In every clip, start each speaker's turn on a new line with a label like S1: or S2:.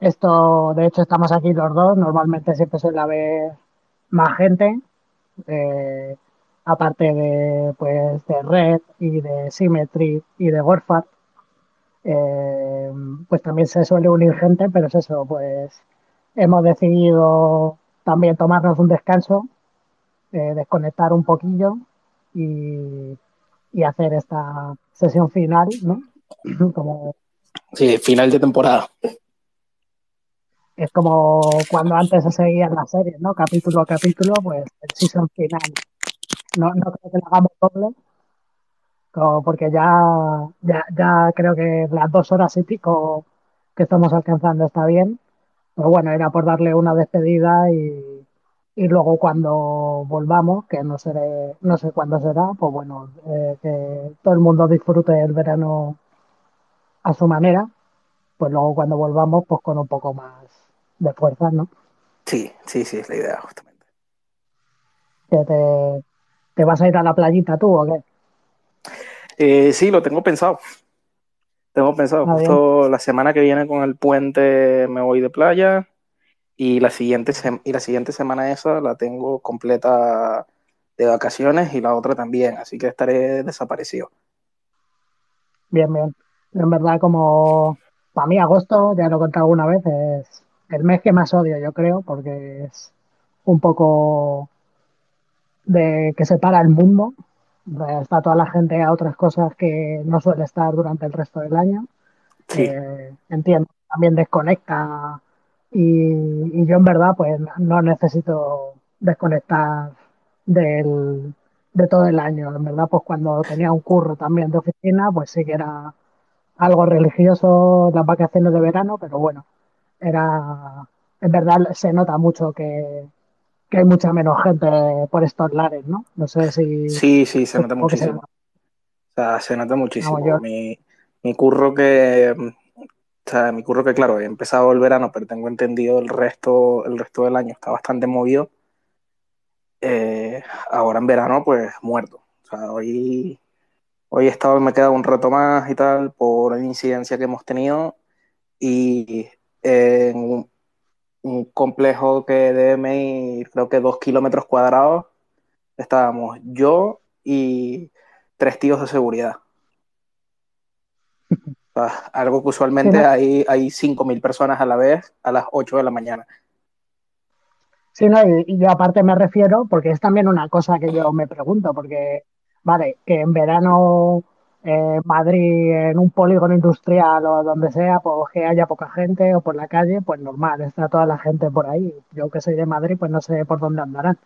S1: Esto, de hecho, estamos aquí los dos. Normalmente siempre suele haber más gente, eh, aparte de, pues, de Red y de Symmetry y de Warfare. Eh, pues también se suele unir gente, pero es eso, pues hemos decidido también tomarnos un descanso, eh, desconectar un poquillo y, y, hacer esta sesión final, ¿no?
S2: Como, sí, final de temporada.
S1: Es como cuando antes se seguían las series, ¿no? Capítulo a capítulo, pues el season final. No, no creo que lo hagamos doble, porque ya, ya, ya creo que las dos horas y pico que estamos alcanzando está bien. Pero bueno, era por darle una despedida y, y luego cuando volvamos, que no, seré, no sé cuándo será, pues bueno, eh, que todo el mundo disfrute el verano a su manera, pues luego cuando volvamos, pues con un poco más de fuerza, ¿no?
S2: Sí, sí, sí, es la idea, justamente.
S1: te, ¿Te vas a ir a la playita tú o qué?
S2: Eh, sí, lo tengo pensado. Tengo pensado, ah, justo la semana que viene con el puente me voy de playa y la siguiente, y la siguiente semana esa la tengo completa de vacaciones y la otra también, así que estaré desaparecido.
S1: Bien, bien. En verdad, como para mí agosto, ya lo he contado alguna vez, es el mes que más odio, yo creo, porque es un poco de que separa el mundo. Está toda la gente a otras cosas que no suele estar durante el resto del año.
S2: Sí.
S1: Eh, entiendo, también desconecta y, yo en verdad pues no necesito desconectar del, de todo el año. En verdad pues cuando tenía un curro también de oficina pues sí que era algo religioso las vacaciones de verano, pero bueno, era, en verdad se nota mucho que, que hay mucha menos gente por estos lares, ¿no? No sé si...
S2: Sí, sí, se nota muchísimo. O sea, se nota muchísimo. mi, mi, curro que... O sea, mi curro que, claro, he empezado el verano, pero tengo entendido el resto, el resto del año está bastante movido. Eh, ahora en verano, pues muerto. O sea, hoy, hoy he estado, me he quedado un rato más y tal por la incidencia que hemos tenido y en un complejo que debe medir creo que dos kilómetros cuadrados. Estábamos yo y tres tíos de seguridad. algo que usualmente hay, hay 5.000 personas a la vez a las 8 de la mañana.
S1: Sí, no, y, y, yo aparte me refiero, porque es también una cosa que yo me pregunto, porque, vale, que en verano eh, Madrid en un polígono industrial o donde sea, pues que haya poca gente o por la calle, pues normal, está toda la gente por ahí. Yo que soy de Madrid, pues no sé por dónde andarán.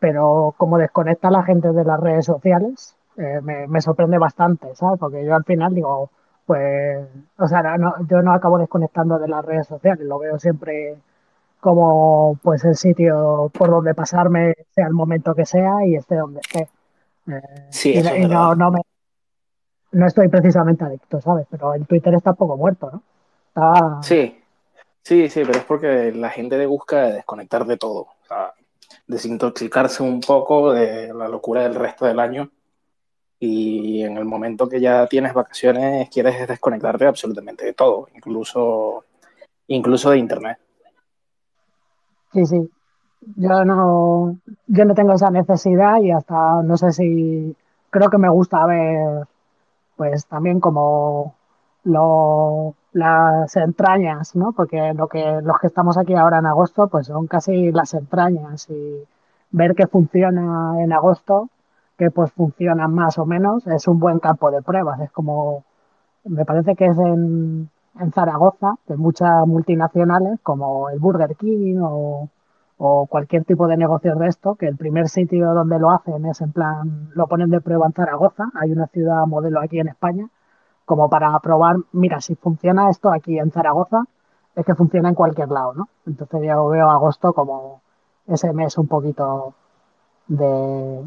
S1: Pero como desconecta a la gente de las redes sociales, eh, me, sorprende bastante, ¿sabes? Porque yo al final digo, pues, o sea, no, yo no acabo desconectando de las redes sociales, lo veo siempre como pues el sitio por donde pasarme, sea el momento que sea y esté donde esté.
S2: Eh, sí,
S1: y, no, no, me, no estoy precisamente adicto, ¿sabes? Pero el Twitter está un poco muerto, ¿no?
S2: Sí, sí, sí, pero es porque la gente le busca desconectar de todo, o sea, desintoxicarse un poco de la locura del resto del año y en el momento que ya tienes vacaciones quieres desconectarte absolutamente de todo, incluso, incluso de internet.
S1: Sí, sí. Yo no, yo no tengo esa necesidad y hasta no sé si creo que me gusta ver pues también como lo, las entrañas, ¿no? Porque lo que los que estamos aquí ahora en agosto, pues son casi las entrañas y ver que funciona en agosto, que pues funciona más o menos, es un buen campo de pruebas. Es como, me parece que es en, en Zaragoza, que muchas multinacionales como el Burger King o, o cualquier tipo de negocio de esto, que el primer sitio donde lo hacen es en plan, lo ponen de prueba en Zaragoza, hay una ciudad modelo aquí en España, como para probar, mira, si funciona esto aquí en Zaragoza, es que funciona en cualquier lado, ¿no? Entonces yo veo agosto como ese mes un poquito de,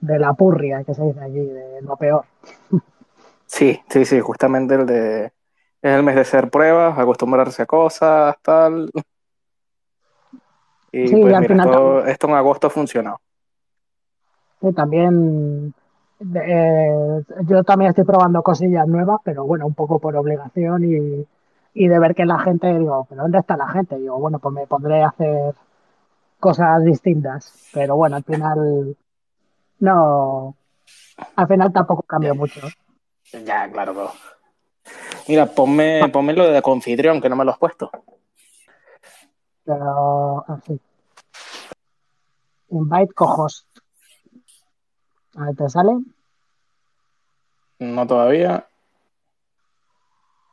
S1: de la purria que se dice allí, de lo peor.
S2: Sí, sí, sí, justamente el de es el mes de hacer pruebas, acostumbrarse a cosas, tal. Y pues mira, esto, en agosto ha funcionado.
S1: Sí, también eh, yo también estoy probando cosillas nuevas, pero bueno, un poco por obligación y, y de ver que la gente, digo, ¿pero dónde está la gente? Digo, bueno, pues me pondré a hacer cosas distintas. Pero bueno, al final, no, al final tampoco cambió mucho.
S2: Ya, claro, pero... Mira, ponme, ponme lo de confitrión, que no me lo has puesto.
S1: Pero, así. Invite co-host. A ver, ¿te sale?
S2: No todavía.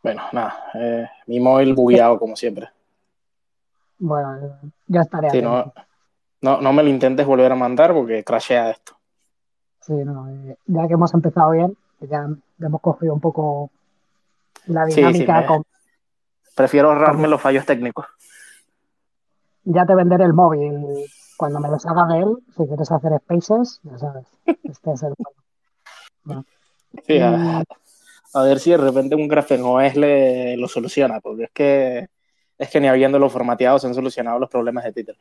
S2: Bueno, nada. Eh, mi móvil bugueado como siempre.
S1: Bueno, ya estaré.
S2: Sí, no, no, no, me lo intentes volver a mandar porque crashea esto.
S1: Sí, no, eh, ya que hemos empezado bien, ya hemos cogido un poco la dinámica. con,
S2: Prefiero ahorrarme los fallos técnicos.
S1: Ya te venderé el móvil cuando me lo haga de él. Si quieres hacer spaces, ya sabes. Este es el.
S2: Sí, a, ver si de repente un GraphenOS le lo soluciona, porque es que es que ni habiéndolo formateado se han solucionado los problemas de Twitter.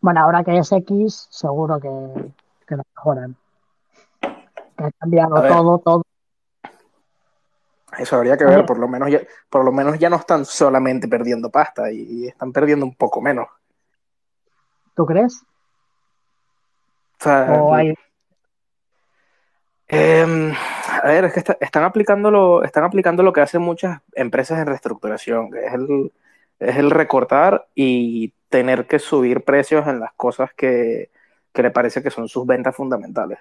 S1: Bueno, ahora que es X, seguro que, que lo mejoran. Que ha cambiado todo, todo.
S2: Eso habría que ver, por lo menos ya, por lo menos ya no están solamente perdiendo pasta y, están perdiendo un poco menos.
S1: ¿Tú crees?
S2: O sea, em, a ver, es que están, aplicando lo, están aplicando lo que hacen muchas empresas en reestructuración, que es el, es el recortar y tener que subir precios en las cosas que, que le parece que son sus ventas fundamentales.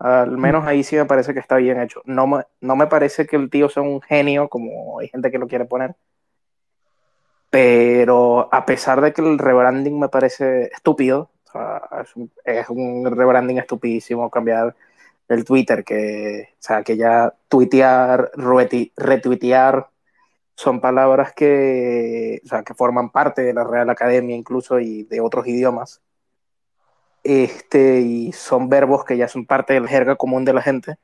S2: Al menos ahí sí me parece que está bien hecho. No me, no me parece que el tío sea un genio, como hay gente que lo quiere poner. Pero a pesar de que el rebranding me parece estúpido, es, un, rebranding estupidísimo cambiar el Twitter, que, o sea, que ya tuitear, retuitear son palabras que, o sea, que forman parte de la Real Academia incluso y de otros idiomas este, y son verbos que ya son parte del jerga común de la gente,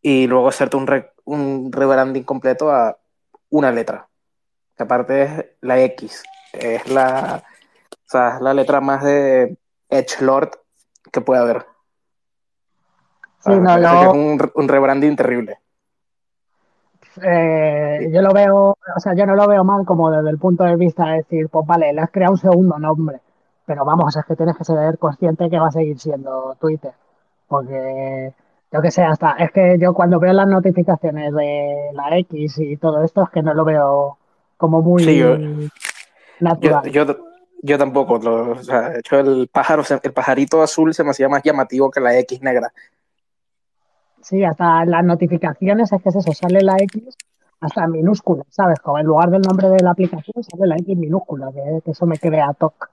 S2: y luego hacerte un, un rebranding completo a una letra, que aparte es la X, es la, o sea, es la letra más de Edgelord que puede haber.
S1: Sí, no,
S2: es un, un rebranding terrible.
S1: Eh, yo lo veo, o sea, yo no lo veo mal como desde el punto de vista de decir, pues vale, le has creado un segundo nombre pero vamos, es que tienes que ser consciente que va a seguir siendo Twitter. Porque, yo que sé, hasta, es que yo cuando veo las notificaciones de la X y todo esto, es que no lo veo como muy natural.
S2: Yo, tampoco, o sea, de hecho el pájaro, el pajarito azul se me hacía más llamativo que la X negra.
S1: Sí, hasta las notificaciones es que es eso, sale la X hasta minúscula, ¿sabes? Como en lugar del nombre de la aplicación sale la X minúscula, que, que eso me crea toque.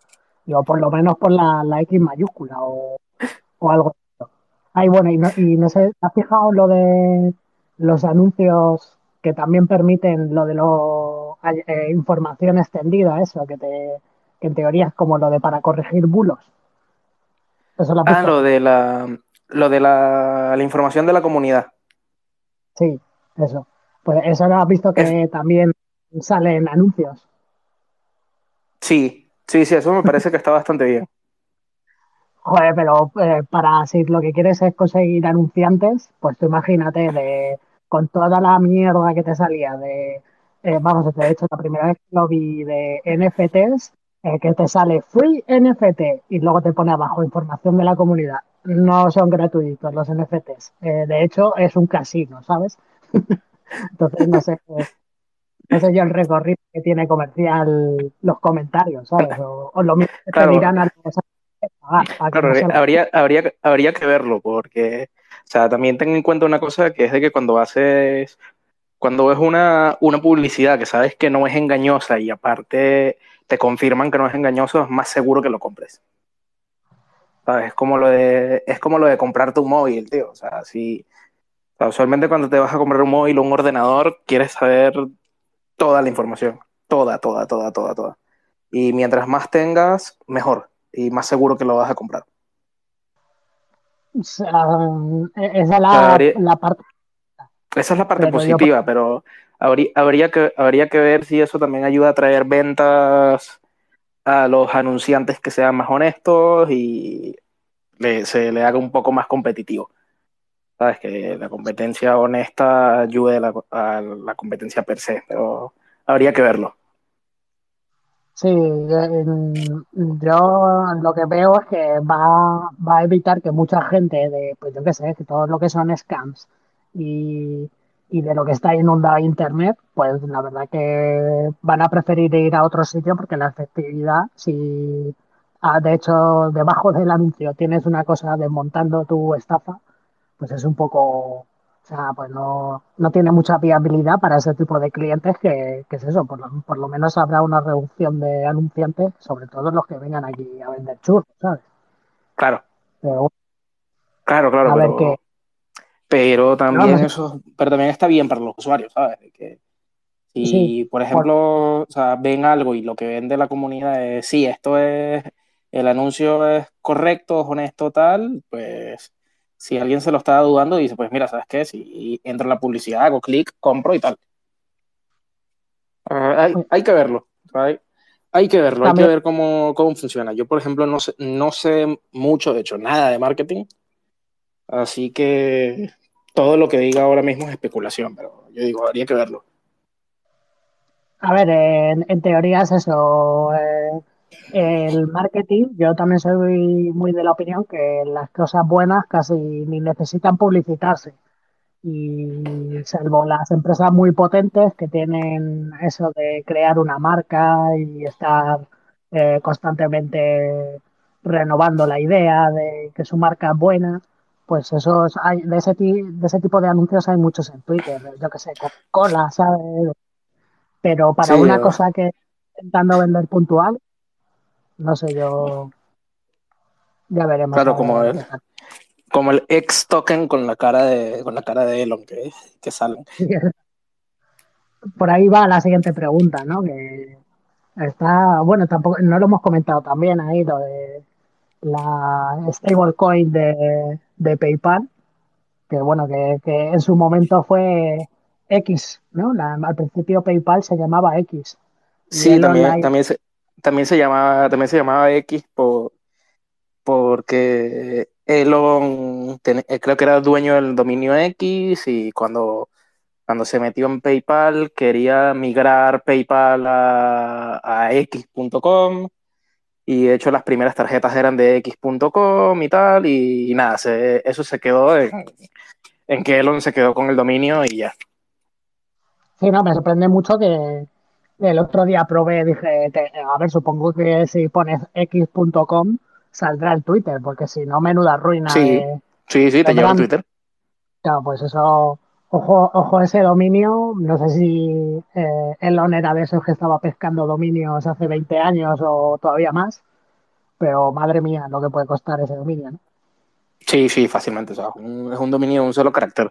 S1: Digo, por lo menos por la, X mayúscula o, algo. Ay, bueno, y no, y no sé, ¿has fijado lo de los anuncios que también permiten lo de lo, eh, información extendida, eso, que, te, que en teoría es como lo de para corregir bulos?
S2: Eso lo ah, lo de la, lo de la, la, información de la comunidad.
S1: Sí, eso. Pues eso lo has visto que también salen anuncios.
S2: Sí, Sí, sí, eso me parece que está bastante bien.
S1: Joder, pero eh, para si lo que quieres es conseguir anunciantes, pues tú imagínate de con toda la mierda que te salía de, eh, vamos, de hecho la primera vez que lo vi de NFTs, eh, que te sale free NFT y luego te pone abajo información de la comunidad. No son gratuitos los NFTs. de hecho, es un casino, ¿sabes? Entonces, no sé, no sé yo el recorrido que tiene comercial los comentarios, ¿sabes? O, lo mismo que te dirán a los
S2: claro, habría, habría, habría que verlo, porque, o sea, también ten en cuenta una cosa que es de que cuando haces, cuando ves una, una publicidad que sabes que no es engañosa y aparte te confirman que no es engañoso, es más seguro que lo compres. ¿Sabes? Es como lo de, es como lo de comprarte un móvil, tío. O sea, si, usualmente cuando te vas a comprar un móvil o un ordenador, quieres saber toda la información, toda, toda, toda, toda, toda. Y mientras más tengas, mejor y más seguro que lo vas a comprar.
S1: esa es la, parte.
S2: Esa es la parte positiva, pero habría, habría, que, habría que ver si eso también ayuda a traer ventas a los anunciantes que sean más honestos y se le haga un poco más competitivo. ¿Sabes? Que la competencia honesta ayude a la, competencia per se, pero habría que verlo.
S1: Sí, yo lo que veo es que va, a evitar que mucha gente de, pues yo qué sé, que todo lo que son scams y, y de lo que está inundado Internet, pues la verdad que van a preferir ir a otro sitio porque la efectividad, si ah, de hecho debajo del anuncio tienes una cosa desmontando tu estafa, pues es un poco, o sea, pues no, no tiene mucha viabilidad para ese tipo de clientes que, que es eso, por lo, por lo, menos habrá una reducción de anunciantes, sobre todo los que vengan aquí a vender churros, ¿sabes?
S2: Claro. Pero, claro, claro, a pero, ver qué. Pero también eso, pero también está bien para los usuarios, ¿sabes? Que si, por ejemplo, o sea, ven algo y lo que vende la comunidad es, sí, esto es, el anuncio es correcto, es honesto, tal, pues si alguien se lo está dudando, dice, pues mira, ¿sabes qué? Si entra la publicidad, hago clic, compro y tal. hay, hay, que verlo. Hay, hay que verlo, hay que ver cómo, cómo, funciona. Yo, por ejemplo, no sé, no sé mucho, de hecho, nada de marketing. Así que todo lo que diga ahora mismo es especulación, pero yo digo, habría que verlo.
S1: A ver, en, en teoría es eso. Eh, el marketing, yo también soy muy de la opinión que las cosas buenas casi ni necesitan publicitarse. Y salvo las empresas muy potentes que tienen eso de crear una marca y estar eh, constantemente renovando la idea de que su marca es buena, pues eso hay, de, ese, de ese tipo de anuncios hay muchos en Twitter, yo que sé, Coca-Cola, ¿sabes? Pero para una cosa que intentando vender puntual, no sé, yo. Ya veremos.
S2: Claro, como el, como el ex token con la cara de, con la cara de Elon que, que salen.
S1: Por ahí va la siguiente pregunta, ¿no? Que está, bueno, tampoco, no lo hemos comentado también ahí, lo de la stablecoin de, de PayPal, que bueno, que, que, en su momento fue X, ¿no? al principio PayPal se llamaba X.
S2: Sí, también, también, se, también se llamaba, también se llamaba X por, porque Elon eh, creo que era dueño del dominio X y cuando, cuando se metió en PayPal quería migrar PayPal a, a X.com y de hecho las primeras tarjetas eran de X.com y tal y, nada, eso se quedó en, en que Elon se quedó con el dominio y ya.
S1: Sí, no, me sorprende mucho que, el otro día probé, dije, a ver, supongo que si pones x.com saldrá el Twitter, porque si no, menuda ruina.
S2: Sí, sí, sí, te lleva el Twitter.
S1: Claro, pues eso, ojo, ojo ese dominio, no sé si eh, Elon era de esos que estaba pescando dominios hace 20 años o todavía más, pero madre mía, lo que puede costar ese dominio, ¿no?
S2: Sí, sí, fácilmente, o sea, es un dominio de un solo carácter.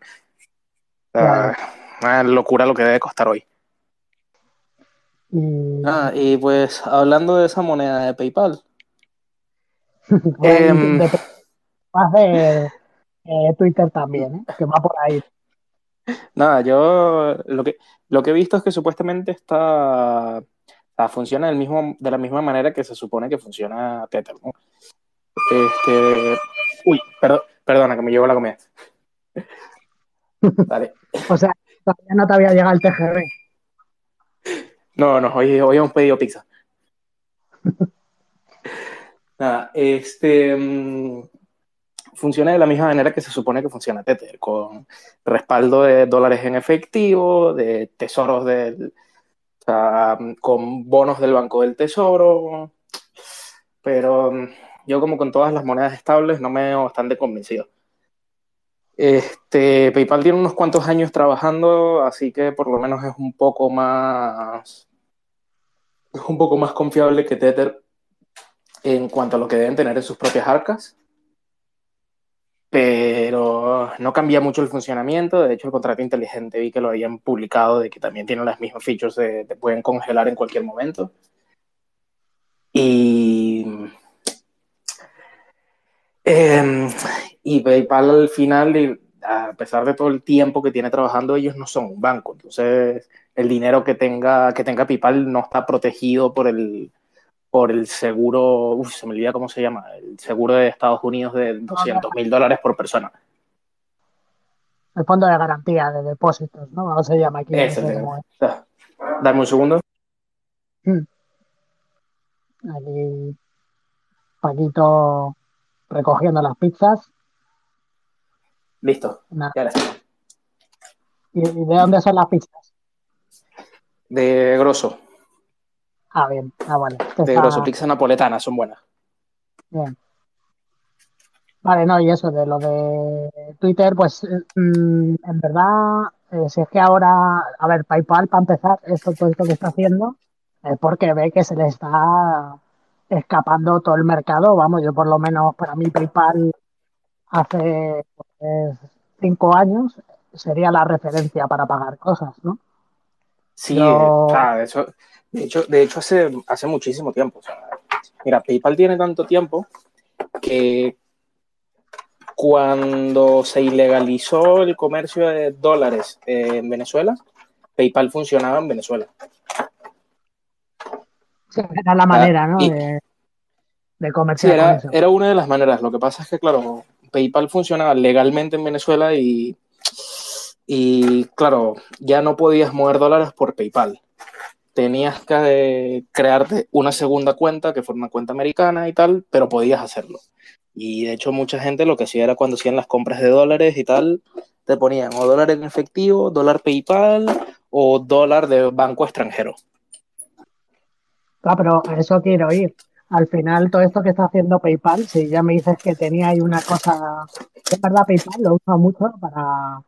S2: Una locura lo que debe costar hoy. Y... Ah, y pues hablando de esa moneda de PayPal.
S1: eh, de, más de eh, Twitter también, ¿eh? que va por ahí.
S2: Nada, yo lo que, lo que he visto es que supuestamente está, funciona del mismo, de la misma manera que se supone que funciona Tether. ¿no? Este, uy, perdón, perdona que me llevo la comida.
S1: Vale. o sea, todavía no te había llegado el TGR.
S2: No, no, hoy, hoy hemos pedido pizza. Nada, este mm, funciona de la misma manera que se supone que funciona Tether, con respaldo de dólares en efectivo, de tesoros del, o sea, con bonos del Banco del Tesoro, pero mm, yo como con todas las monedas estables no me veo bastante convencido. Este, PayPal tiene unos cuantos años trabajando, así que por lo menos es un poco más es un poco más confiable que Tether en cuanto a lo que deben tener en sus propias arcas. Pero no cambia mucho el funcionamiento. De hecho, el contrato inteligente vi que lo habían publicado de que también tiene las mismas features de te pueden congelar en cualquier momento. Y eh, y PayPal al final, a pesar de todo el tiempo que tiene trabajando, ellos no son un banco. Entonces, el dinero que tenga, que tenga PayPal no está protegido por el, por el seguro, uf, se me olvida cómo se llama, el seguro de Estados Unidos de 200 mil dólares por persona.
S1: el fondo de garantía de depósitos, ¿no? ¿Cómo se llama aquí?
S2: Dame un segundo.
S1: Hmm. Aquí Paquito recogiendo las pizzas.
S2: Listo.
S1: ¿Y, de dónde son las pizzas?
S2: De grosso.
S1: Ah, bien. Ah, vale.
S2: De grosso, pizza napoletana, son buenas.
S1: Bien. Vale, no, y eso de lo de Twitter, pues mm, en verdad, eh, si es que ahora, a ver, PayPal para empezar, esto, todo esto que está haciendo, es porque ve que se le está escapando todo el mercado. Vamos, yo por lo menos para mí PayPal hace pues, cinco años sería la referencia para pagar cosas, ¿no?
S2: Sí, de, hecho, de hecho, de hecho hace, hace muchísimo tiempo. mira, PayPal tiene tanto tiempo que cuando se ilegalizó el comercio de dólares en Venezuela, PayPal funcionaba en Venezuela.
S1: era la manera, ¿no? de, de
S2: comerciar. era, era una de las maneras. Lo que pasa es que, claro, PayPal funcionaba legalmente en Venezuela y, y, claro, ya no podías mover dólares por PayPal. Tenías que crearte una segunda cuenta, que fuera una cuenta americana y tal, pero podías hacerlo. Y de hecho mucha gente lo que hacía era cuando hacían las compras de dólares y tal, te ponían o dólar en efectivo, dólar PayPal o dólar de banco extranjero.
S1: Ah, pero eso quiero ir. Al final, todo esto que está haciendo PayPal, si ya me dices que tenía ahí una cosa, es verdad, PayPal lo usa mucho para,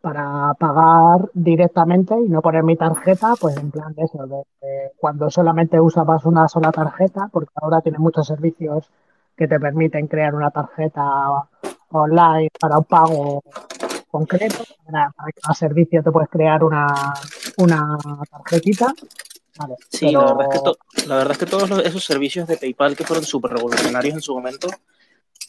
S1: para pagar directamente y no poner mi tarjeta, pues en plan de eso, de, cuando solamente usabas una sola tarjeta, porque ahora tiene muchos servicios que te permiten crear una tarjeta online para un pago concreto. Para, cada servicio te puedes crear una, una tarjetita.
S2: Sí, la, verdad es que la verdad es que todos esos servicios de PayPal que fueron súper revolucionarios en su momento,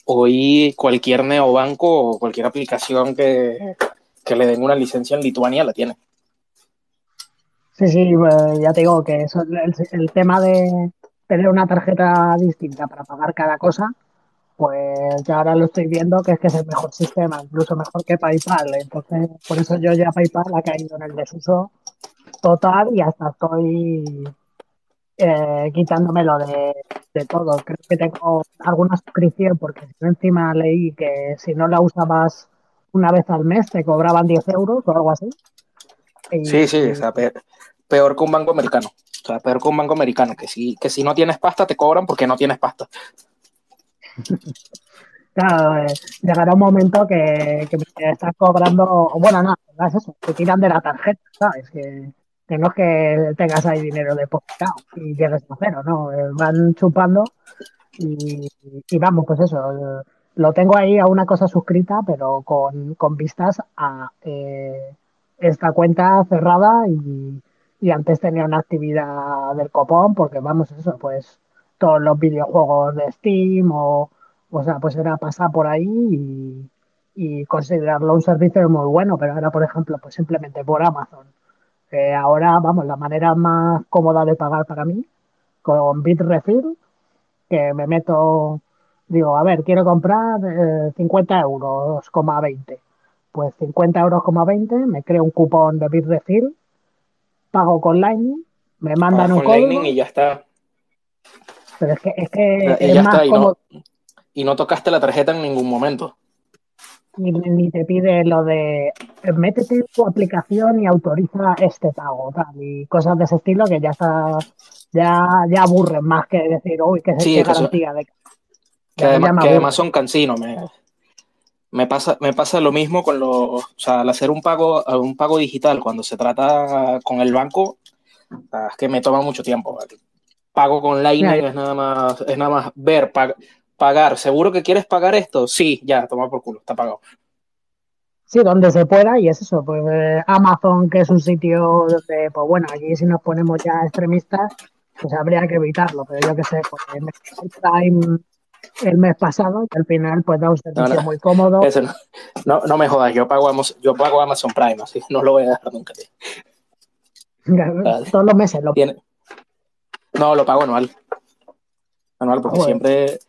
S2: hoy cualquier neobanco o cualquier aplicación que, que le den una licencia en Lituania la tiene.
S1: Sí, sí, pues, ya te digo que eso, el tema de, tener una tarjeta distinta para pagar cada cosa, pues ya ahora lo estoy viendo que es que es el mejor sistema, incluso mejor que PayPal. Entonces, por eso yo ya PayPal ha caído en el desuso total y hasta estoy eh, quitándomelo de, de, todo. Creo que tengo alguna suscripción porque encima leí que si no la usabas una vez al mes te cobraban 10 euros o algo así.
S2: sí, sí, o sea, peor que un banco americano. O sea, peor que un banco americano, que si, que si no tienes pasta te cobran porque no tienes pasta.
S1: Claro, eh, llegará un momento que, que me estás cobrando, bueno, no, no es eso, te tiran de la tarjeta, ¿sabes? Que, que no es que tengas ahí dinero depositado y llegues a cero, ¿no? Eh, van chupando y, vamos, pues eso, lo tengo ahí a una cosa suscrita, pero con, con vistas a eh, esta cuenta cerrada y, y antes tenía una actividad del copón porque vamos eso pues todos los videojuegos de Steam o o sea pues era pasar por ahí y, considerarlo un servicio muy bueno pero ahora por ejemplo pues simplemente por Amazon ahora vamos la manera más cómoda de pagar para mí con Bitrefill que me meto digo a ver quiero comprar 50 eh, euros, 20 pues 50 euros, 20 me creo un cupón de Bitrefill pago con Lightning, me mandan un código. Lightning
S2: y ya está.
S1: Pero es que es, que es más
S2: y, no, y no tocaste la tarjeta en ningún momento.
S1: Ni, te pide lo de métete tu aplicación y autoriza este pago, y cosas de ese estilo que ya está, ya, ya aburren más que decir, uy, que, sí, garantía de
S2: que, además, que además son cansinos. Me, me pasa, me pasa lo mismo con los, o sea, al hacer un pago, un pago digital cuando se trata con el banco, es que me toma mucho tiempo. Pago con Lightning es nada más, es nada más ver, pagar. ¿Seguro que quieres pagar esto? Sí, ya, toma por culo, está pagado.
S1: Sí, donde se pueda, y es eso, pues eh, Amazon, que es un sitio donde, pues bueno, aquí si nos ponemos ya extremistas, pues habría que evitarlo, pero yo qué sé, porque Prime el mes pasado y al final pues da un servicio muy cómodo.
S2: no, no, me jodas, yo pago, Amazon, yo pago Amazon Prime, así no lo voy a dejar nunca.
S1: Todos los meses lo
S2: Tiene... No, lo pago anual. Anual, porque siempre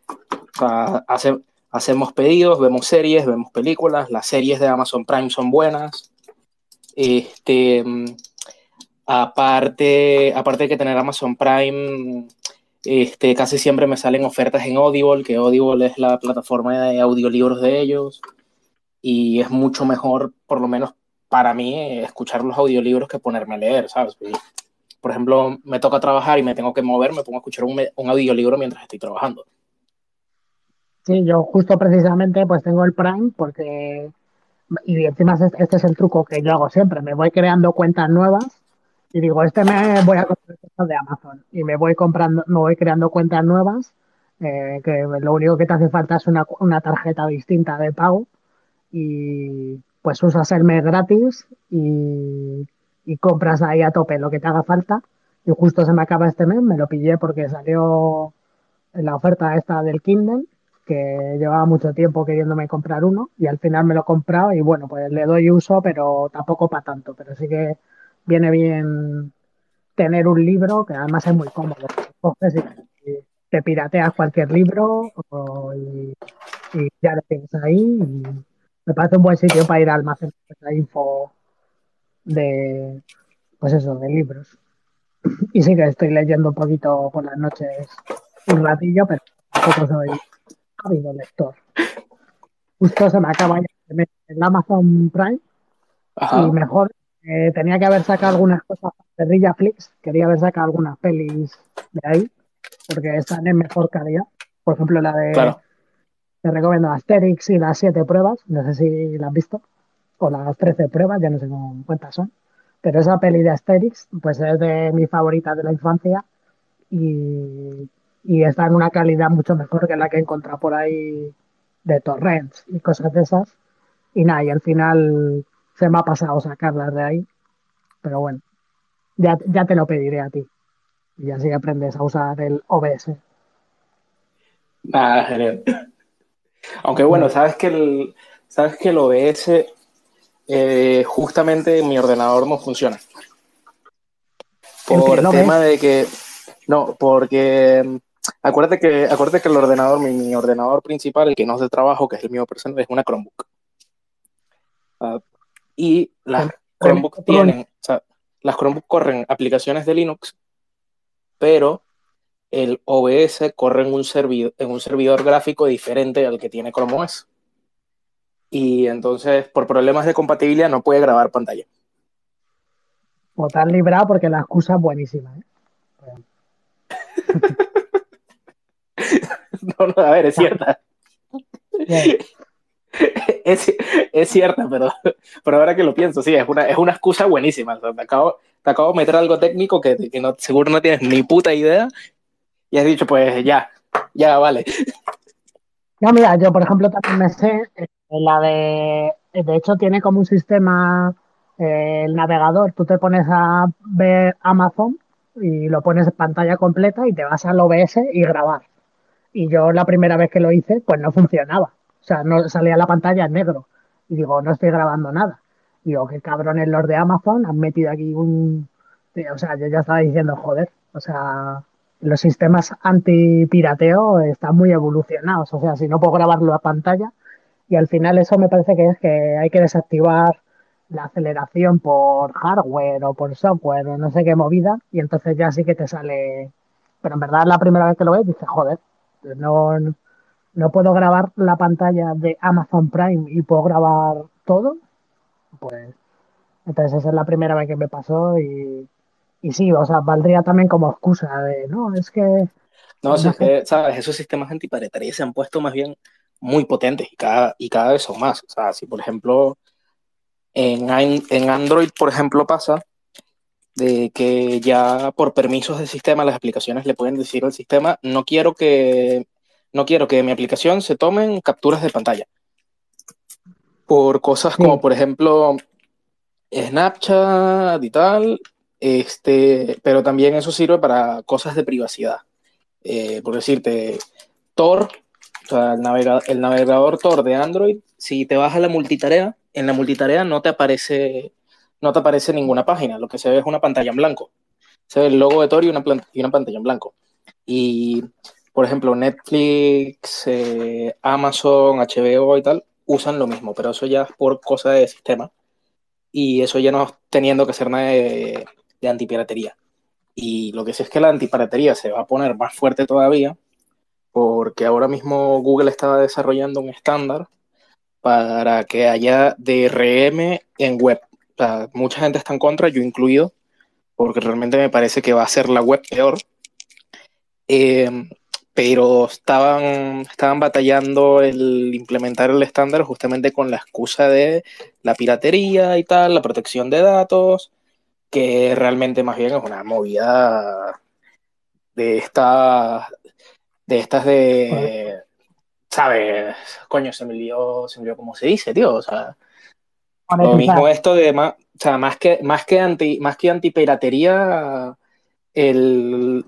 S2: hace, hacemos pedidos, vemos series, vemos películas, las series de Amazon Prime son buenas. Este, aparte, aparte de que tener Amazon Prime, este, casi siempre me salen ofertas en Audible, que Audible es la plataforma de audiolibros de ellos, y es mucho mejor, por lo menos para mí, escuchar los audiolibros que ponerme a leer, ¿sabes? por ejemplo, me toca trabajar y me tengo que mover, me pongo a escuchar un audiolibro mientras estoy trabajando.
S1: Sí, yo justo precisamente pues tengo el Prime porque, y encima este es el truco que yo hago siempre, me voy creando cuentas nuevas y digo, este me voy a comprar de Amazon y me voy comprando, me voy creando cuentas nuevas, eh, que lo único que te hace falta es una, una tarjeta distinta de pago y pues usas el mes gratis y, y compras ahí a tope lo que te haga falta. Y justo se me acaba este mes, me lo pillé porque salió la oferta esta del Kindle, que llevaba mucho tiempo queriéndome comprar uno y al final me lo he comprado y bueno, pues le doy uso, pero tampoco para tanto, pero sí que viene bien tener un libro que además es muy cómodo. Coges y te pirateas cualquier libro y, ya lo tienes ahí. me parece un buen sitio para ir a almacenar la info de, pues eso, de libros. Y sí que estoy leyendo un poquito por las noches un ratillo, pero tampoco soy ávido lector. Justo se me acaba ya el Amazon Prime y mejor eh, tenía que haber sacado algunas cosas de Rilla Flix, quería haber sacado algunas pelis de ahí, porque están en mejor calidad. Por ejemplo, la de. Te recomiendo Asterix y las siete pruebas, no sé si la has visto, o las 13 pruebas, ya no sé cuántas son. Pero esa peli de Asterix, pues es de mi favorita de la infancia y, y está en una calidad mucho mejor que la que he encontrado por ahí de torrents y cosas de esas. Y nada, y al final se me ha pasado sacarlas de ahí. Pero bueno, ya, ya te lo pediré a ti. Y así aprendes a usar el OBS.
S2: Ah, genial. Aunque bueno, sabes que el, sabes que el OBS eh, justamente en mi ordenador no funciona. Por el tema de que. No, porque acuérdate que, acuérdate que el ordenador, mi, mi, ordenador principal, el que no es de trabajo, que es el mío personal, es una Chromebook. Uh, y las Chromebook tienen, o sea, las Chromebook corren aplicaciones de Linux, pero el OBS corre en un, servidor, en un servidor gráfico diferente al que tiene Chrome OS. Y entonces, por problemas de compatibilidad, no puede grabar pantalla.
S1: O tan librado porque la excusa es buenísima. ¿eh?
S2: no, no, a ver, es cierta. es, es, cierta, pero, pero ahora que lo pienso, sí, es una, es una excusa buenísima. te, acabo, te acabo de meter algo técnico que, que no, seguro no tienes ni puta idea y has dicho, pues ya, ya vale.
S1: No, mira, yo por ejemplo también me sé eh, la de, de hecho tiene como un sistema, eh, el navegador, tú te pones a ver Amazon y lo pones en pantalla completa y te vas al OBS y grabar. Y yo la primera vez que lo hice, pues no funcionaba. O sea, no salía la pantalla en negro. Y digo, no estoy grabando nada. Digo, qué cabrones los de Amazon han metido aquí un... O sea, yo ya estaba diciendo, joder, o sea, los sistemas anti-pirateo están muy evolucionados. O sea, si no puedo grabarlo a pantalla, y al final eso me parece que es que hay que desactivar la aceleración por hardware o por software o no sé qué movida, y entonces ya sí que te sale. Pero en verdad, la primera vez que lo ves, dices, joder, no, no puedo grabar la pantalla de Amazon Prime y puedo grabar todo, pues entonces esa es la primera vez que me pasó y, y sí, o sea, valdría también como excusa de, no, es que...
S2: No, es que, ¿sabes? Esos sistemas antiparetaria se han puesto más bien muy potentes y cada, y cada vez son más. O sea, si por ejemplo en, en Android, por ejemplo, pasa de que ya por permisos del sistema las aplicaciones le pueden decir al sistema, no quiero que no quiero que mi aplicación se tomen capturas de pantalla. Por cosas como, por ejemplo, Snapchat y tal, este, pero también eso sirve para cosas de privacidad. Eh, por decirte, Tor, o sea, el, navegador, el navegador Tor de Android, si te vas a la multitarea, en la multitarea no te aparece, no te aparece ninguna página, lo que se ve es una pantalla en blanco. Se ve el logo de Tor y una, y una pantalla en blanco. Y por ejemplo, Netflix, eh, Amazon, HBO y tal, usan lo mismo, pero eso ya es por cosa de sistema. Y eso ya no teniendo que ser nada de, de antipiratería. Y lo que sí es que la antipiratería se va a poner más fuerte todavía, porque ahora mismo Google está desarrollando un estándar para que haya DRM en web. O sea, mucha gente está en contra, yo incluido, porque realmente me parece que va a ser la web peor. Eh, pero estaban, estaban batallando el implementar el estándar justamente con la excusa de la piratería y tal, la protección de datos, que realmente más bien es una movida de esta de estas de ¿sabes? Coño, se me lió, se me lió como se dice, tío, o sea, lo mismo esto de más, o sea, más que más que anti más que antipiratería el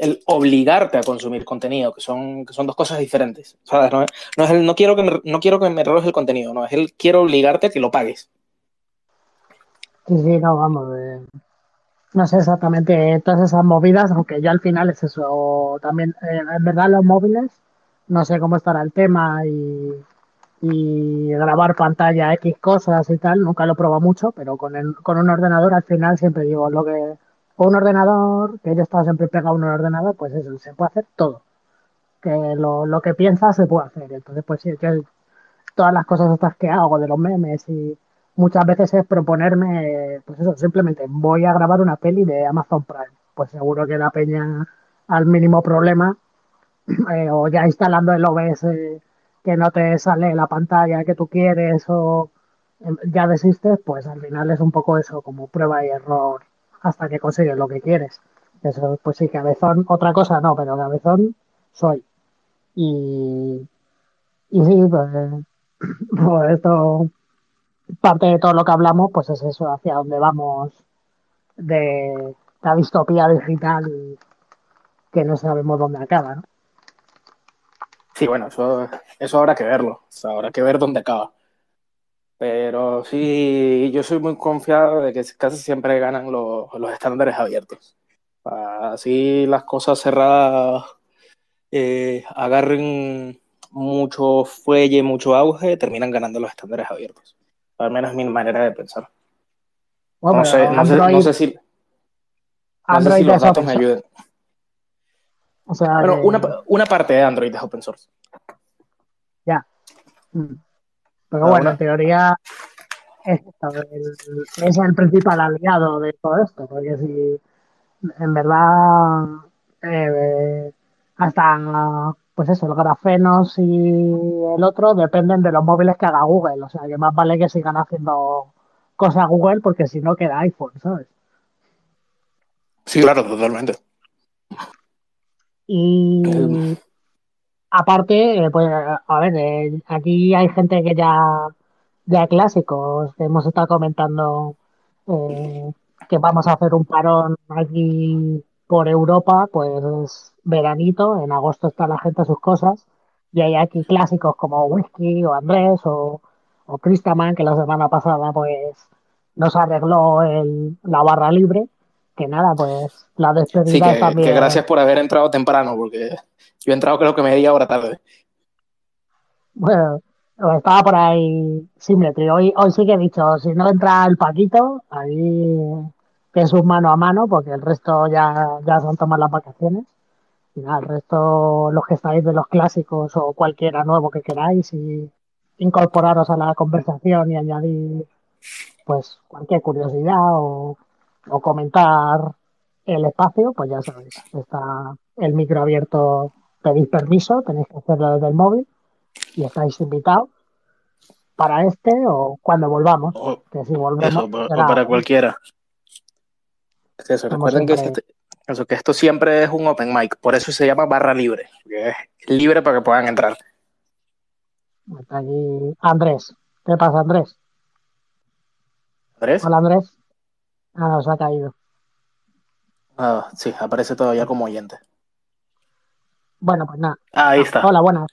S2: el obligarte a consumir contenido, que son, que son dos cosas diferentes. ¿sabes? No, no, es el no quiero que me, no quiero que me robes el contenido, no, es el quiero obligarte a que lo pagues.
S1: Sí, sí, no, vamos. Eh, no sé exactamente todas esas movidas, aunque ya al final es eso. También, eh, en verdad, los móviles, no sé cómo estará el tema y, y grabar pantalla X cosas y tal, nunca lo he probado mucho, pero con, el, con un ordenador al final siempre digo lo que un ordenador, que yo estaba siempre pegado a un ordenador, pues eso, se puede hacer todo. Que lo, lo que piensas se puede hacer. Entonces, pues sí, que todas las cosas estas que hago de los memes y muchas veces es proponerme, pues eso, simplemente voy a grabar una peli de Amazon Prime. Pues seguro que la peña al mínimo problema, eh, o ya instalando el OBS que no te sale la pantalla que tú quieres o em, ya desistes, pues al final es un poco eso, como prueba y error hasta que consigues lo que quieres. Eso, pues sí, cabezón, otra cosa no, pero cabezón soy. Y, y sí, pues, esto, parte de todo lo que hablamos, pues es eso, hacia dónde vamos de la distopía digital que no sabemos dónde acaba, ¿no?
S2: Sí, bueno, eso, eso habrá que verlo, o sea, habrá que ver dónde acaba. Pero sí, yo soy muy confiado de que casi siempre ganan los, los estándares abiertos. Así las cosas cerradas eh, agarren mucho fuelle, mucho auge, terminan ganando los estándares abiertos. Al menos es mi manera de pensar. Bueno, no, sé, no, Android, sé, no, sé, si, no sé si los datos me ayuden. O sea, bueno, una, una parte de Android es open source.
S1: Ya. Mm. Pero bueno, en teoría es, el, es el principal aliado de todo esto, porque si en verdad eh, hasta pues eso, el grafenos y el otro dependen de los móviles que haga Google, o sea que más vale que sigan haciendo cosas Google porque si no queda iPhone, ¿sabes?
S2: Sí, claro, totalmente.
S1: Y aparte, eh, pues a ver, eh, aquí hay gente que ya, ya clásicos, hemos estado comentando eh, que vamos a hacer un parón aquí por Europa, pues veranito, en agosto está la gente a sus cosas, y hay aquí clásicos como Whisky o Andrés o, o Cristaman, que la semana pasada pues nos arregló el, la barra libre, que nada, pues la despedida
S2: sí, que, también. Que gracias por haber entrado temprano, porque yo he entrado creo que media hora tarde.
S1: Bueno, estaba por ahí Symmetry. Hoy, hoy sí que he dicho, si no entra el Paquito, ahí que es un mano a mano, porque el resto ya, ya son tomar las vacaciones. Y nada, el resto, los que estáis de los clásicos o cualquiera nuevo que queráis y incorporaros a la conversación y añadir pues cualquier curiosidad o, o comentar el espacio, pues ya sabéis, está el micro abierto pedís permiso, tenéis que hacerlo desde el móvil y estáis invitados para este o cuando volvamos.
S2: O,
S1: que si volvemos,
S2: eso, será, o para cualquiera. Eso, recuerden que, este, eso, que esto siempre es un open mic, por eso se llama barra libre, que es libre para que puedan entrar.
S1: Está allí Andrés. ¿Qué pasa, Andrés?
S2: ¿Andrés?
S1: Hola, Andrés. Ah, no, se ha caído.
S2: Ah, sí, aparece todavía como oyente.
S1: Bueno, pues nada.
S2: Ah, ahí está.
S1: Hola, buenas.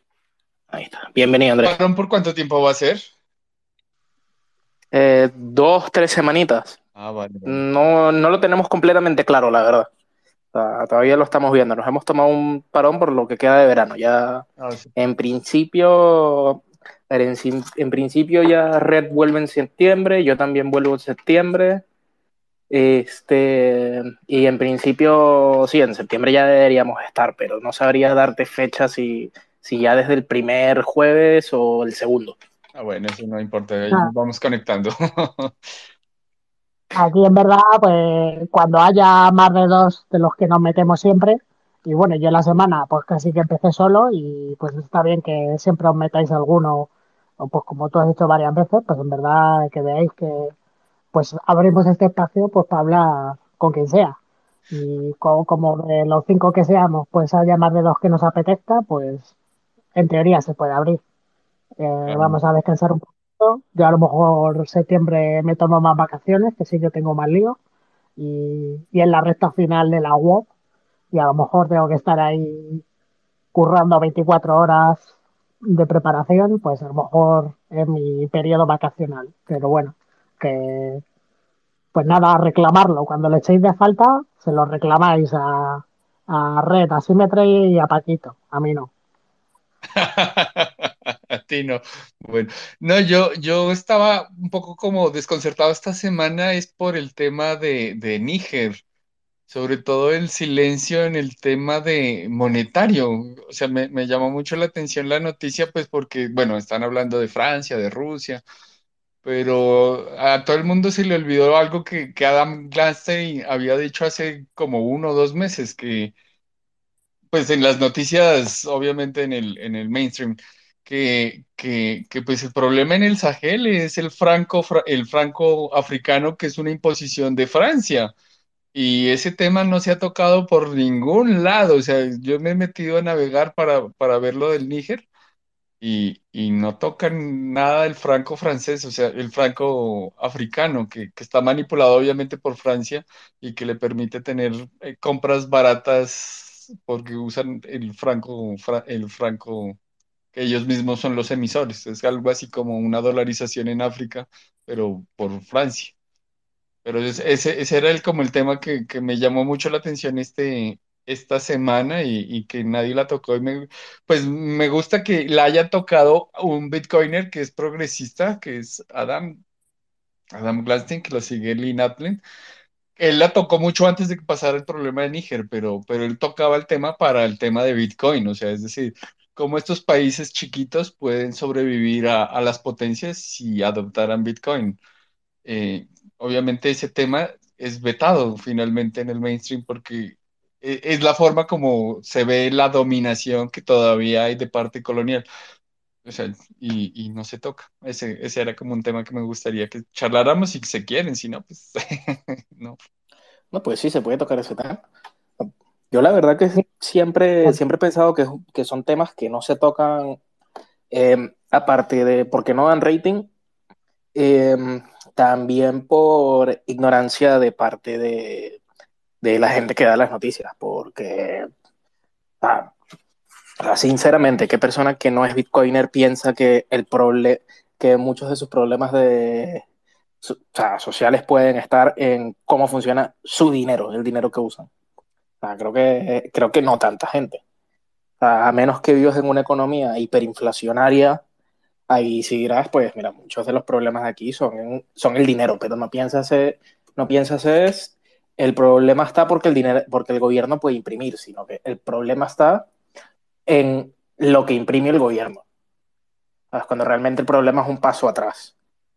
S2: Ahí está. Bienvenido, Andrés.
S3: ¿Por cuánto tiempo va a ser?
S2: Eh, dos, tres semanitas.
S3: Ah, vale.
S2: No, no lo tenemos completamente claro, la verdad. todavía lo estamos viendo. Nos hemos tomado un parón por lo que queda de verano. Ya ah, en principio, en, en, principio ya Red vuelve en septiembre, yo también vuelvo en septiembre. Este, y en principio, sí, en septiembre ya deberíamos estar, pero no sabría darte fecha si, si ya desde el primer jueves o el segundo.
S3: Ah, bueno, eso no importa, ah. vamos conectando.
S1: Aquí en verdad, pues cuando haya más de dos de los que nos metemos siempre, y bueno, yo la semana pues casi que empecé solo y pues está bien que siempre os metáis alguno, o pues como tú has dicho varias veces, pues en verdad que veáis que pues abrimos este espacio pues para hablar con quien sea. Y como, de los cinco que seamos, pues haya más de dos que nos apetezca, pues en teoría se puede abrir. Eh, vamos a descansar un poco yo a lo mejor septiembre me tomo más vacaciones, que sí yo tengo más lío. Y, y en la recta final de la web, y a lo mejor tengo que estar ahí currando 24 horas de preparación, pues a lo mejor es mi periodo vacacional. Pero bueno, que pues nada, reclamarlo. Cuando le echéis de falta, se lo reclamáis a, a Red, a y a Paquito. A mí no.
S3: A ti no. Bueno, no, yo, yo estaba un poco como desconcertado esta semana, es por el tema de, de Níger, sobre todo el silencio en el tema de monetario. O sea, me, me llamó mucho la atención la noticia, pues porque, bueno, están hablando de Francia, de Rusia, pero a todo el mundo se le olvidó algo que, que Adam Glasstein había dicho hace como uno o dos meses, que pues en las noticias, obviamente en el, en el mainstream, que, que, que, pues el problema en el Sahel es el franco, el franco africano, que es una imposición de Francia. Y ese tema no se ha tocado por ningún lado. O sea, yo me he metido a navegar para, para ver lo del Níger y, y, no tocan nada del franco francés, o sea, el franco africano, que, que está manipulado obviamente por Francia y que le permite tener eh, compras baratas porque usan el franco, el franco que ellos mismos son los emisores. Es algo así como una dolarización en África, pero por Francia. Pero ese, ese era el, como el tema que, que, me llamó mucho la atención este, esta semana y, que nadie la tocó. Pues me gusta que la haya tocado un bitcoiner que es progresista, que es Adam, Adam Glasstein, que lo sigue Lynn Atlen. Él la tocó mucho antes de que pasara el problema de Níger, pero, pero él tocaba el tema para el tema de Bitcoin, o sea, es decir, cómo estos países chiquitos pueden sobrevivir a, las potencias si adoptaran Bitcoin. Eh, obviamente ese tema es vetado finalmente en el mainstream porque es la forma como se ve la dominación que todavía hay de parte colonial. O sea, y, y no se toca. Ese, ese era como un tema que me gustaría que charláramos si se quieren, si no, pues no.
S2: No, pues sí, se puede tocar ese tema. Yo la verdad que siempre, siempre he pensado que, que son temas que no se tocan, eh, aparte de porque no dan rating, eh, también por ignorancia de parte de, de, la gente que da las noticias, porque ah, sinceramente, ¿qué persona que no es bitcoiner piensa que el problema que muchos de sus problemas de, o sea, sociales pueden estar en cómo funciona su dinero, el dinero que usan? creo, que, creo que no tanta gente. a menos que vivas en una economía hiperinflacionaria, ahí sí dirás, pues mira, muchos de los problemas de aquí son, son el dinero, pero no piensas, no piensas es el problema está porque el dinero, porque el gobierno puede imprimir, sino que el problema está en lo que imprime el gobierno. Cuando realmente el problema es un paso atrás.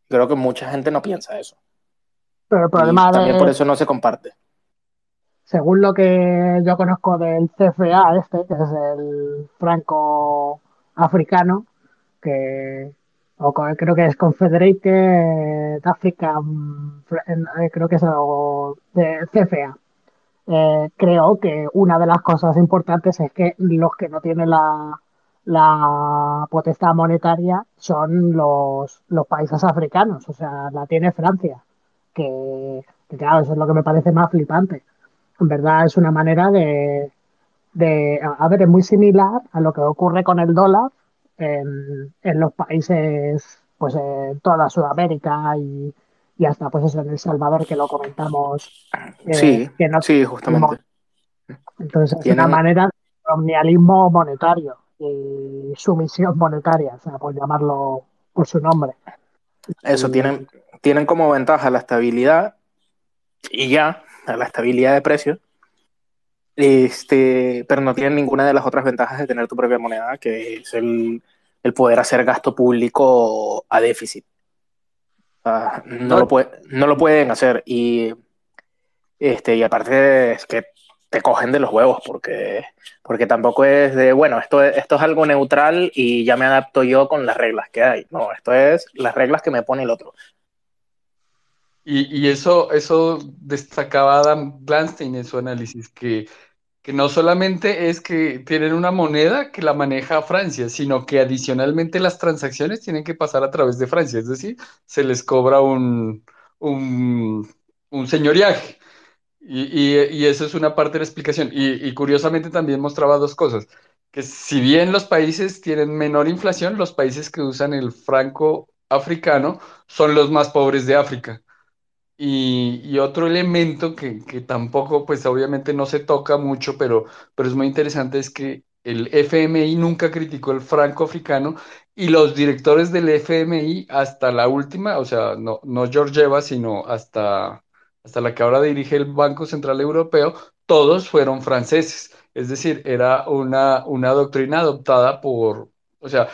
S2: Creo que mucha gente no piensa eso.
S1: Pero el problema
S2: también por eso no se comparte
S1: según lo que yo conozco del CFA este, que es el franco africano, que o creo que es Confederated African, eh, creo que es algo de CFA. Eh, creo que una de las cosas importantes es que los que no tienen la, la potestad monetaria son los, países africanos, o sea, la tiene Francia, que, que claro, eso es lo que me parece más flipante en verdad es una manera de, de, a ver, es muy similar a lo que ocurre con el dólar en, en los países, pues en toda Sudamérica y, y hasta pues eso en El Salvador que lo comentamos.
S2: sí, sí, justamente.
S1: Entonces es una manera de colonialismo monetario y sumisión monetaria, o sea, por llamarlo por su nombre.
S2: Eso, tienen, tienen como ventaja la estabilidad y ya, la estabilidad de precios, este, pero no tienen ninguna de las otras ventajas de tener tu propia moneda, que es el, el poder hacer gasto público a déficit. no, Lo no lo pueden hacer. Y, este, y aparte es que te cogen de los huevos porque, porque tampoco es de, bueno, esto, esto es algo neutral y ya me adapto yo con las reglas que hay. No, esto es las reglas que me pone el otro.
S3: Y, y eso, eso destacaba Adam Glanstein en su análisis, que que no solamente es que tienen una moneda que la maneja Francia, sino que adicionalmente las transacciones tienen que pasar a través de Francia, es decir, se les cobra un, un, un. Y, y, eso es una parte de la explicación. Y, y, curiosamente también mostraba dos cosas, que si bien los países tienen menor inflación, los países que usan el franco africano son los más pobres de África. Y, otro elemento que, tampoco, pues obviamente no se toca mucho, pero, pero es muy interesante, es que el FMI nunca criticó el franco africano y los directores del FMI hasta la última, o sea, no, no Georgieva, sino hasta, hasta la que ahora dirige el Banco Central Europeo, todos fueron franceses. Es decir, era una, una doctrina adoptada por, o sea,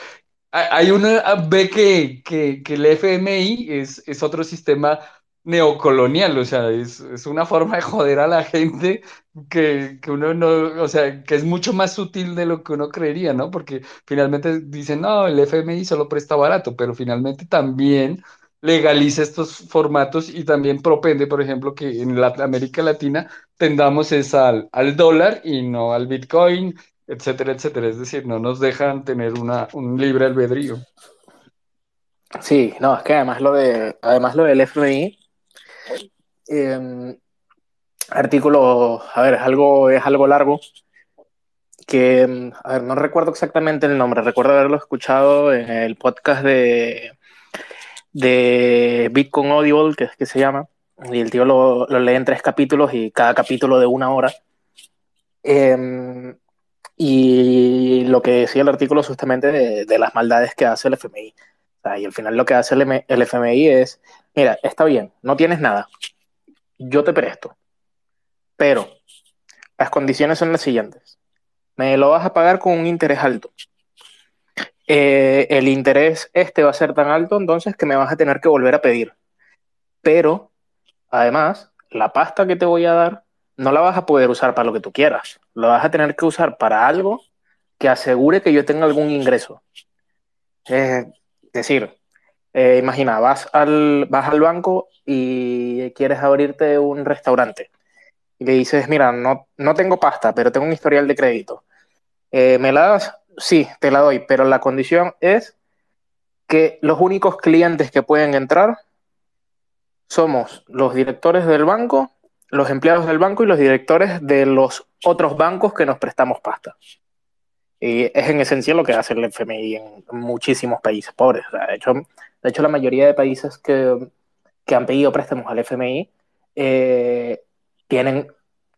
S3: hay una, ve que, que, que el FMI es, es otro sistema neocolonial, o sea, es, una forma de joder a la gente que, uno no, o sea, que es mucho más sutil de lo que uno creería, ¿no? Porque finalmente dicen, no, el FMI solo presta barato, pero finalmente también legaliza estos formatos y también propende, por ejemplo, que en la América Latina tendamos es al, al dólar y no al Bitcoin, etcétera, etcétera. Es decir, no nos dejan tener una, un libre albedrío.
S2: Sí, no, es que además lo de, además lo del FMI eh, artículo, a ver, es algo, es algo largo, que, em, a ver, no recuerdo exactamente el nombre, recuerdo haberlo escuchado en el podcast de, de Bitcoin Audible, que es que se llama, y el tío lo, lee en tres capítulos y cada capítulo de una hora. Em, y lo que decía el artículo justamente de, las maldades que hace el FMI. Y al final lo que hace el, FMI es, mira, está bien, no tienes nada, yo te presto, pero las condiciones son las siguientes. Me lo vas a pagar con un interés alto. Eh, el interés este va a ser tan alto entonces que me vas a tener que volver a pedir. Pero, además, la pasta que te voy a dar no la vas a poder usar para lo que tú quieras. La vas a tener que usar para algo que asegure que yo tenga algún ingreso. Es decir, eh, imagina, vas al, vas al banco y quieres abrirte un restaurante. Y le dices, mira, no, no tengo pasta, pero tengo un historial de crédito. Eh, ¿Me la das? Sí, te la doy, pero la condición es que los únicos clientes que pueden entrar somos los directores del banco, los empleados del banco y los directores de los otros bancos que nos prestamos pasta. Es en esencia lo que hace el FMI en muchísimos países pobres. de, hecho, de hecho, la mayoría de países que, han pedido préstamos al FMI eh, tienen,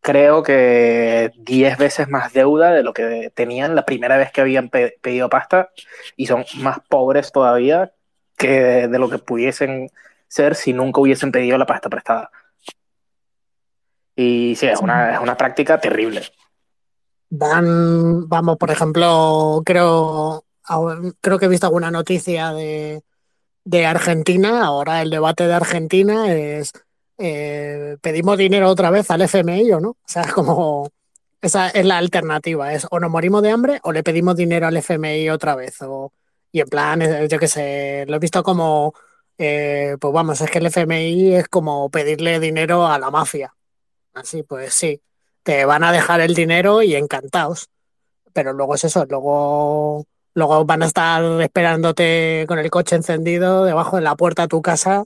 S2: creo que, 10 veces más deuda de lo que tenían la primera vez que habían pedido pasta y son más pobres todavía que de lo que pudiesen ser si nunca hubiesen pedido la pasta prestada. Y sí, es una, es una práctica terrible
S1: van, vamos, por ejemplo, creo, creo que he visto alguna noticia de, de Argentina. Ahora el debate de Argentina es, eh, ¿pedimos dinero otra vez al FMI o no? O sea, es como, esa es la alternativa, es o nos morimos de hambre o le pedimos dinero al FMI otra vez. O, y en plan, eh, yo qué sé, lo he visto como, eh, pues vamos, es que el FMI es como pedirle dinero a la mafia. Así, pues sí te van a dejar el dinero y encantados. Pero luego es eso, luego, luego van a estar esperándote con el coche encendido debajo de la puerta de tu casa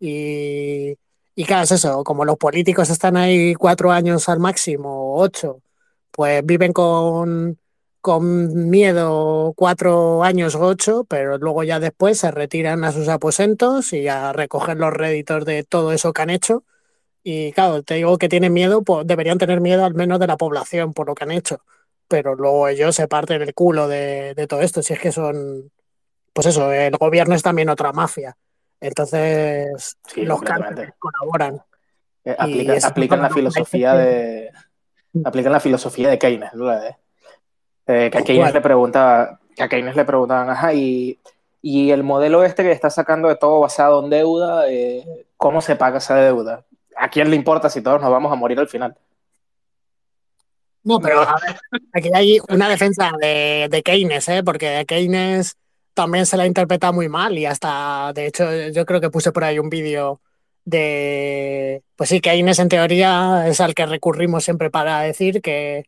S1: y, y claro, es eso, como los políticos están ahí cuatro años al máximo, ocho, pues viven con, con miedo cuatro años o ocho, pero luego ya después se retiran a sus aposentos y a recoger los réditos de todo eso que han hecho Y claro, te digo que tienen miedo, pues deberían tener miedo al menos de la población por lo que han hecho. Pero luego ellos se parten el culo de, todo esto. Si es que son, pues eso, el gobierno es también otra mafia. Entonces, los cárteles colaboran.
S2: Eh, aplican, la filosofía de aplican la filosofía de Keynes, eh, que a Keynes le preguntaba, que a Keynes le preguntaban, ajá, y, el modelo este que está sacando de todo basado en deuda, eh, ¿cómo se paga esa deuda? ¿A quién le importa si todos nos vamos a morir al final?
S1: No, pero a ver, aquí hay una defensa de, de Keynes, ¿eh? porque Keynes también se la interpreta muy mal y hasta, de hecho, yo creo que puse por ahí un vídeo de, pues sí, Keynes en teoría es al que recurrimos siempre para decir que,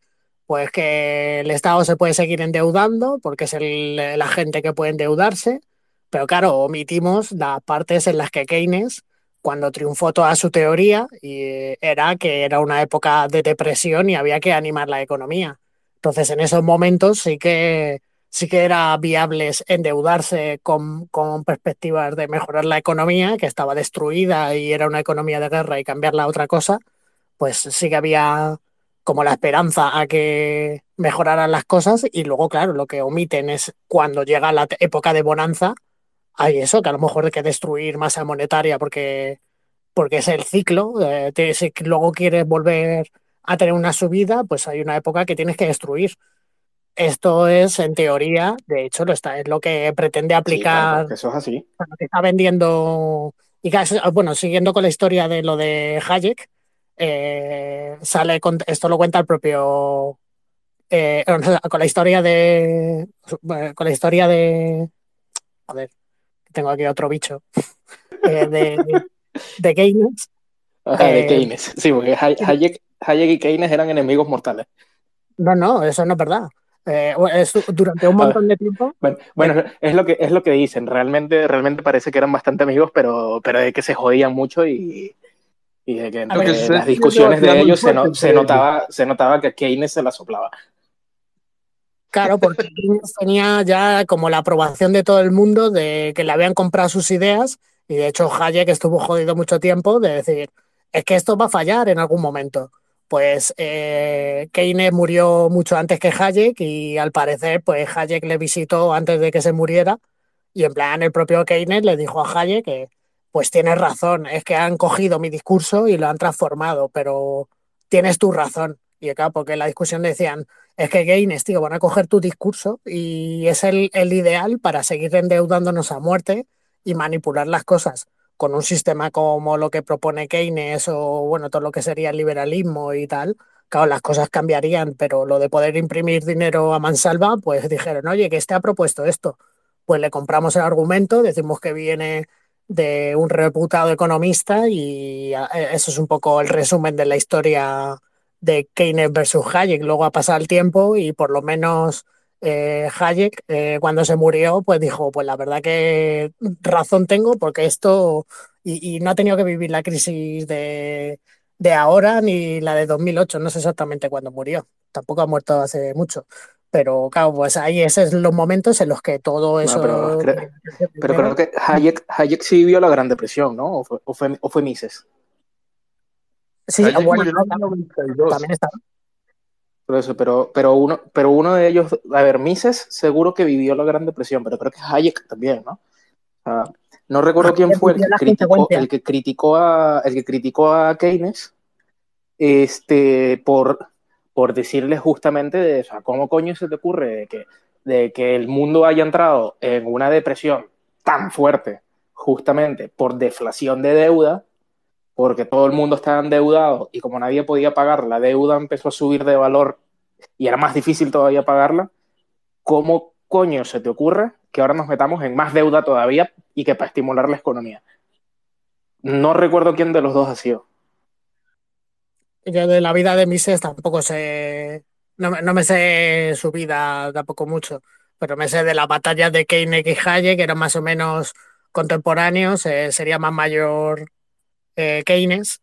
S1: pues que el Estado se puede seguir endeudando porque es el, el agente que puede endeudarse, pero claro, omitimos las partes en las que Keynes cuando triunfó toda su teoría y era que era una época de depresión y había que animar la economía. Entonces, en esos momentos sí que, sí que era viable endeudarse con, con perspectivas de mejorar la economía, que estaba destruida y era una economía de guerra y cambiarla a otra cosa, pues sí que había como la esperanza a que mejoraran las cosas y luego, claro, lo que omiten es cuando llega la época de bonanza, hay eso, que a lo mejor hay que destruir masa monetaria porque, porque es el ciclo. Eh, si luego quieres volver a tener una subida, pues hay una época que tienes que destruir. Esto es, en teoría, de hecho, lo está, es lo que pretende aplicar.
S2: eso es así.
S1: Lo que está vendiendo. Y bueno, siguiendo con la historia de lo de Hayek, eh, sale con, esto lo cuenta el propio. Eh, con la historia de. Con la historia de. Joder, tengo aquí otro bicho, eh, de, de Keynes.
S2: de eh, Keynes, sí, porque Hayek, y Keynes eran enemigos mortales.
S1: No, no, eso no es verdad. Eh, durante un montón de tiempo.
S2: Bueno, es, lo que, es lo que dicen. Realmente, realmente parece que eran bastante amigos, pero, pero de que se jodían mucho y, y de que entre las discusiones de ellos se, se, notaba, se notaba que Keynes se la soplaba.
S1: Claro, porque tenía ya como la aprobación de todo el mundo de que le habían comprado sus ideas y de hecho Hayek estuvo jodido mucho tiempo de decir, es que esto va a fallar en algún momento. Pues eh, Keynes murió mucho antes que Hayek y al parecer pues Hayek le visitó antes de que se muriera y en plan el propio Keynes le dijo a Hayek que pues tienes razón, es que han cogido mi discurso y lo han transformado, pero tienes tu razón. Y acá, porque en la discusión decían, es que Keynes, tío, van a coger tu discurso y es el, ideal para seguir endeudándonos a muerte y manipular las cosas con un sistema como lo que propone Keynes o, bueno, todo lo que sería el liberalismo y tal. Claro, las cosas cambiarían, pero lo de poder imprimir dinero a mansalva, pues dijeron, oye, que este ha propuesto esto. Pues le compramos el argumento, decimos que viene de un reputado economista y eh, eso es un poco el resumen de la historia de Keynes versus Hayek. Luego ha pasado el tiempo y por lo menos eh, Hayek, eh, cuando se murió, pues dijo, pues la verdad que razón tengo porque esto, y, no ha tenido que vivir la crisis de, de, ahora ni la de 2008, no sé exactamente cuándo murió, tampoco ha muerto hace mucho. Pero claro, pues ahí esos son los momentos en los que todo eso...
S2: pero, creo, que Hayek, Hayek sí vivió la Gran Depresión, ¿no? ¿O fue, o fue Mises?
S1: Sí, bueno, también está.
S2: eso, pero, pero, uno, pero uno de ellos, a ver, Mises seguro que vivió la Gran Depresión, pero creo que Hayek también, ¿no? no recuerdo quién fue el que, criticó, el que criticó a el que criticó a Keynes este, por, por decirle justamente de, o sea, ¿cómo coño se te ocurre de que, de que el mundo haya entrado en una depresión tan fuerte justamente por deflación de deuda porque todo el mundo estaba endeudado y como nadie podía pagar, la deuda empezó a subir de valor y era más difícil todavía pagarla, ¿cómo coño se te ocurre que ahora nos metamos en más deuda todavía y que para estimular la economía? No recuerdo quién de los dos ha sido.
S1: Yo de la vida de Mises tampoco sé, no, me sé su vida tampoco mucho, pero me sé de la batalla de Keynes y Hayek, que eran más o menos contemporáneos, eh, sería más mayor eh, Keynes,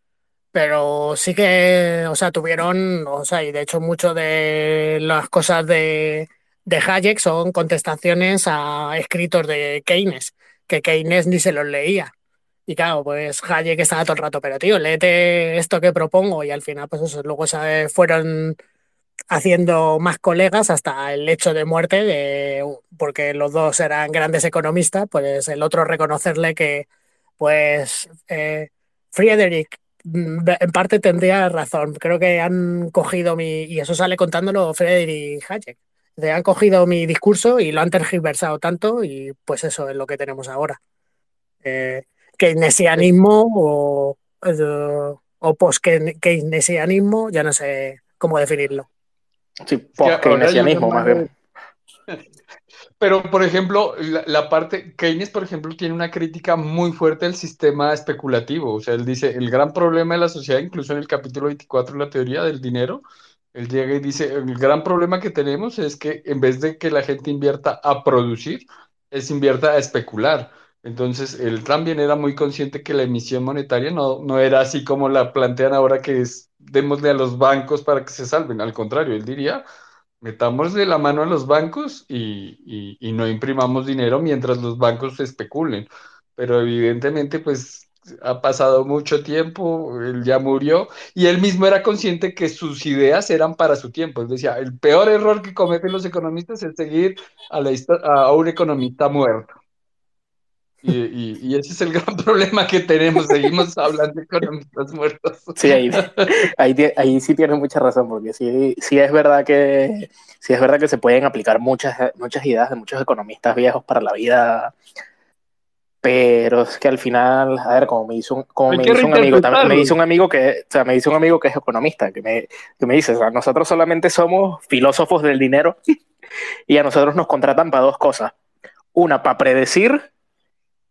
S1: pero sí que, o sea, tuvieron, o sea, y de hecho mucho de las cosas de, de Hayek son contestaciones a escritos de Keynes, que Keynes ni se los leía. Y claro, pues Hayek estaba todo el rato, pero tío, léete esto que propongo y al final, pues eso, luego fueron haciendo más colegas hasta el hecho de muerte, de, porque los dos eran grandes economistas, pues el otro reconocerle que, pues, eh, Friedrich mm, en parte tendría razón. Creo que han cogido mi, y eso sale contándolo Friedrich Hayek, de han cogido mi discurso y lo han tergiversado tanto y pues eso es lo que tenemos ahora. Eh, keynesianismo o, o post-keynesianismo, ya no sé cómo definirlo.
S2: Sí, post-keynesianismo más bien.
S3: Pero, por ejemplo, la, parte, Keynes, por ejemplo, tiene una crítica muy fuerte del sistema especulativo. O sea, él dice, el gran problema de la sociedad, incluso en el capítulo 24, la teoría del dinero, él llega y dice, el gran problema que tenemos es que en vez de que la gente invierta a producir, es invierta a especular. Entonces, él también era muy consciente que la emisión monetaria no, no era así como la plantean ahora, que es démosle a los bancos para que se salven. Al contrario, él diría, metámosle la mano a los bancos y, y, no imprimamos dinero mientras los bancos especulen. Pero evidentemente, pues ha pasado mucho tiempo, él ya murió y él mismo era consciente que sus ideas eran para su tiempo. Él decía, el peor error que cometen los economistas es seguir a, la, a un economista muerto. Y, ese es el gran problema que tenemos, seguimos hablando de economistas muertos.
S2: Sí, ahí, ahí, sí tiene mucha razón, porque sí, sí es verdad que sí es verdad que se pueden aplicar muchas, muchas ideas de muchos economistas viejos para la vida, pero es que al final, a ver, como me hizo un, como me dice un amigo, también me dice un amigo que, o sea, me dice un amigo que es economista, que me, que me dice, o sea, nosotros solamente somos filósofos del dinero y a nosotros nos contratan para dos cosas. Una, para predecir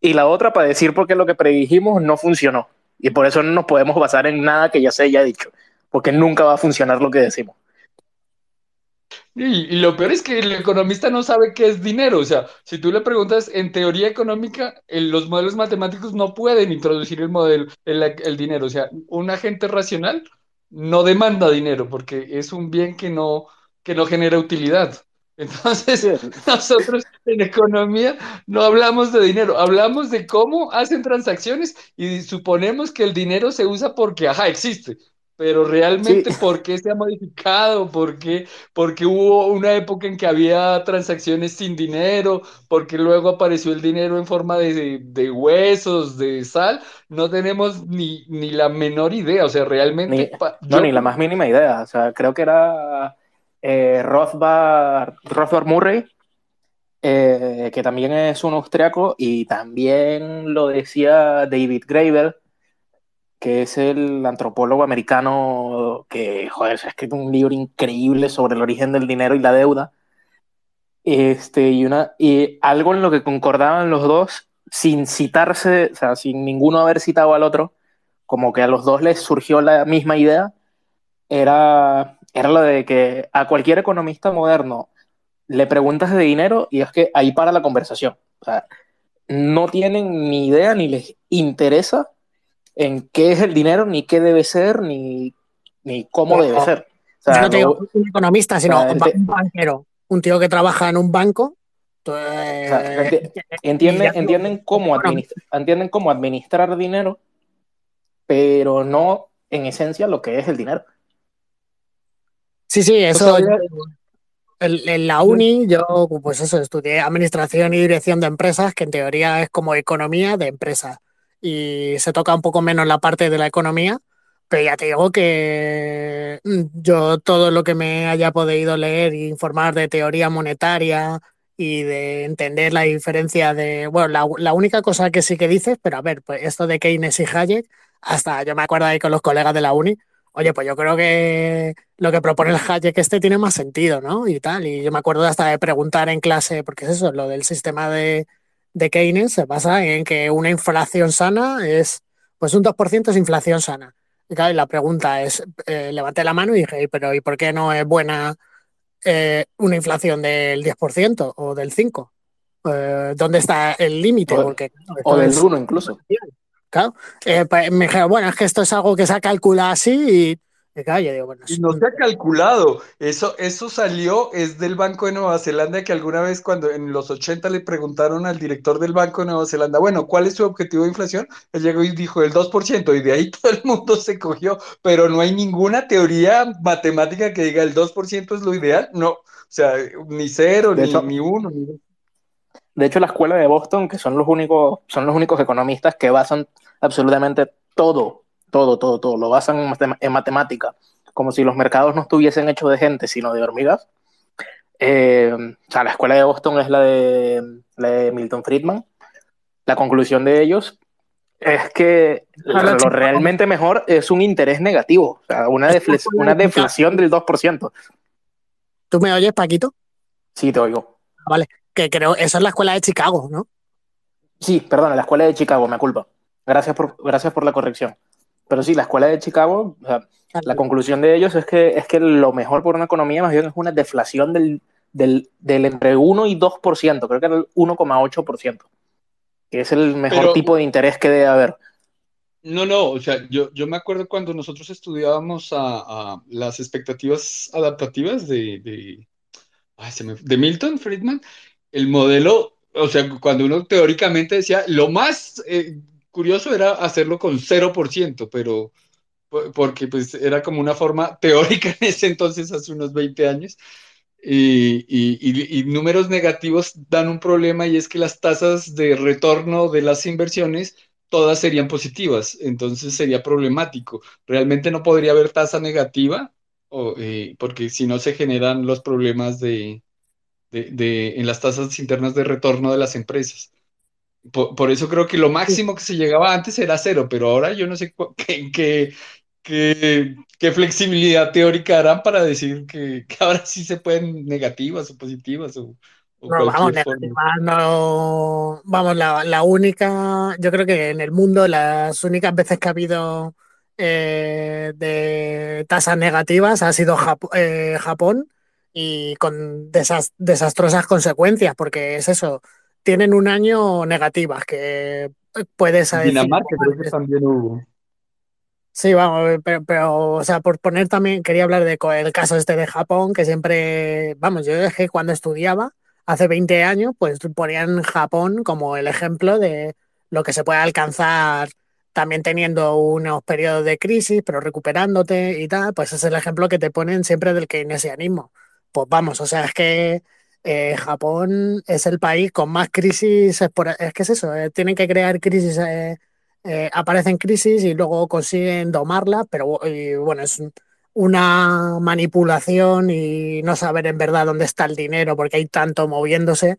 S2: y la otra para decir por qué lo que predijimos no funcionó. Y por eso no nos podemos basar en nada que ya se haya dicho, porque nunca va a funcionar lo que decimos.
S3: Y, lo peor es que el economista no sabe qué es dinero. O sea, si tú le preguntas en teoría económica, los modelos matemáticos no pueden introducir el modelo, el, el, dinero. O sea, un agente racional no demanda dinero porque es un bien que no, que no genera utilidad. Entonces, nosotros en economía no hablamos de dinero, hablamos de cómo hacen transacciones y suponemos que el dinero se usa porque, ajá, existe, pero realmente por qué se ha modificado, ¿Por qué? porque hubo una época en que había transacciones sin dinero, porque luego apareció el dinero en forma de, de huesos, de sal, no tenemos ni, ni, la menor idea, o sea, realmente...
S2: no, ni la más mínima idea, o sea, creo que era eh, Rothbard, Murray, eh, que también es un austriaco, y también lo decía David Graeber, que es el antropólogo americano que, joder, ha escrito un libro increíble sobre el origen del dinero y la deuda. Este, y, una, y algo en lo que concordaban los dos, sin citarse, o sea, sin ninguno haber citado al otro, como que a los dos les surgió la misma idea, era era lo de que a cualquier economista moderno le preguntas de dinero y es que ahí para la conversación. O sea, no tienen ni idea ni les interesa en qué es el dinero, ni qué debe ser, ni, ni cómo debe ser.
S1: O sea, no te digo un economista, sino un banquero, un tío que trabaja en un banco.
S2: Pues, entienden, entienden, cómo entienden cómo administrar dinero, pero no en esencia lo que es el dinero.
S1: Sí, sí, eso. En, la uni yo, pues eso, estudié administración y dirección de empresas, que en teoría es como economía de empresas. Y se toca un poco menos la parte de la economía, pero ya te digo que mm, yo todo lo que me haya podido leer e informar de teoría monetaria y de entender la diferencia de, bueno, la, la, única cosa que sí que dices, pero a ver, pues esto de Keynes y Hayek, hasta yo me acuerdo ahí con los colegas de la uni, oye, pues yo creo que lo que propone el Hayek este tiene más sentido, ¿no? Y tal. Y yo me acuerdo hasta de preguntar en clase, porque es eso, lo del sistema de, de Keynes se basa en que una inflación sana es, pues un 2% es inflación sana. Y claro, la pregunta es, eh, levanté la mano y dije, pero ¿y por qué no es buena eh, una inflación del 10% o del 5%? Eh, ¿Dónde está el límite?
S2: O, o del 1 incluso.
S1: Claro. Eh, pues, me dijeron, bueno, es que esto es algo que se ha calculado así
S3: y no se ha calculado. Eso, eso salió, es del Banco de Nueva Zelanda, que alguna vez cuando en los 80 le preguntaron al director del Banco de Nueva Zelanda, bueno, ¿cuál es su objetivo de inflación? Él llegó y dijo el 2%, y de ahí todo el mundo se cogió, pero no hay ninguna teoría matemática que diga el 2% es lo ideal, no, o sea, ni cero, ni, ni uno.
S2: De hecho, la escuela de Boston, que son los únicos, son los únicos economistas que basan absolutamente todo todo, todo, todo, lo basan en, matemática, como si los mercados no estuviesen hechos de gente, sino de hormigas. Eh, o sea, la escuela de Boston es la de, Milton Friedman. La conclusión de ellos es que lo, realmente mejor es un interés negativo, o sea, una, una deflación del 2%.
S1: ¿Tú me oyes, Paquito?
S2: Sí, te oigo.
S1: Vale, que creo, esa es la escuela de Chicago, ¿no?
S2: Sí, perdón, la escuela de Chicago, me culpa. Gracias por, gracias por la corrección. Pero sí, la escuela de Chicago, la conclusión de ellos es que, es que lo mejor por una economía más bien es una deflación del, del, del entre 1 y 2%, creo que era el 1,8%, que es el mejor tipo de interés que debe haber.
S3: No, no, o sea, yo, yo me acuerdo cuando nosotros estudiábamos a, las expectativas adaptativas de, de, de Milton Friedman, el modelo, o sea, cuando uno teóricamente decía, lo más eh, curioso era hacerlo con 0%, pero porque pues era como una forma teórica en ese entonces, hace unos 20 años, y, números negativos dan un problema y es que las tasas de retorno de las inversiones todas serían positivas, entonces sería problemático. Realmente no podría haber tasa negativa, eh, porque si no se generan los problemas de, en las tasas internas de retorno de las empresas. Por, eso creo que lo máximo que se llegaba antes era cero, pero ahora yo no sé qué, qué, flexibilidad teórica harán para decir que, ahora sí se pueden negativas o positivas o,
S1: no, vamos, negativas, no, vamos, la, única, yo creo que en el mundo las únicas veces que ha habido eh, de tasas negativas ha sido eh, Japón y con desastrosas consecuencias, porque es eso, tienen un año negativas, que puedes
S3: decir... Dinamarca creo que también hubo.
S1: Sí, vamos, pero, pero, o sea, por poner también, quería hablar de el caso este de Japón, que siempre, vamos, yo es que cuando estudiaba, hace 20 años, pues ponían Japón como el ejemplo de lo que se puede alcanzar también teniendo unos periodos de crisis, pero recuperándote y tal, pues es el ejemplo que te ponen siempre del keynesianismo. Pues vamos, o sea, es que eh, Japón es el país con más crisis. Es que es eso, eh, tienen que crear crisis, eh, aparecen crisis y luego consiguen domarla, pero bueno, es una manipulación y no saber en verdad dónde está el dinero porque hay tanto moviéndose.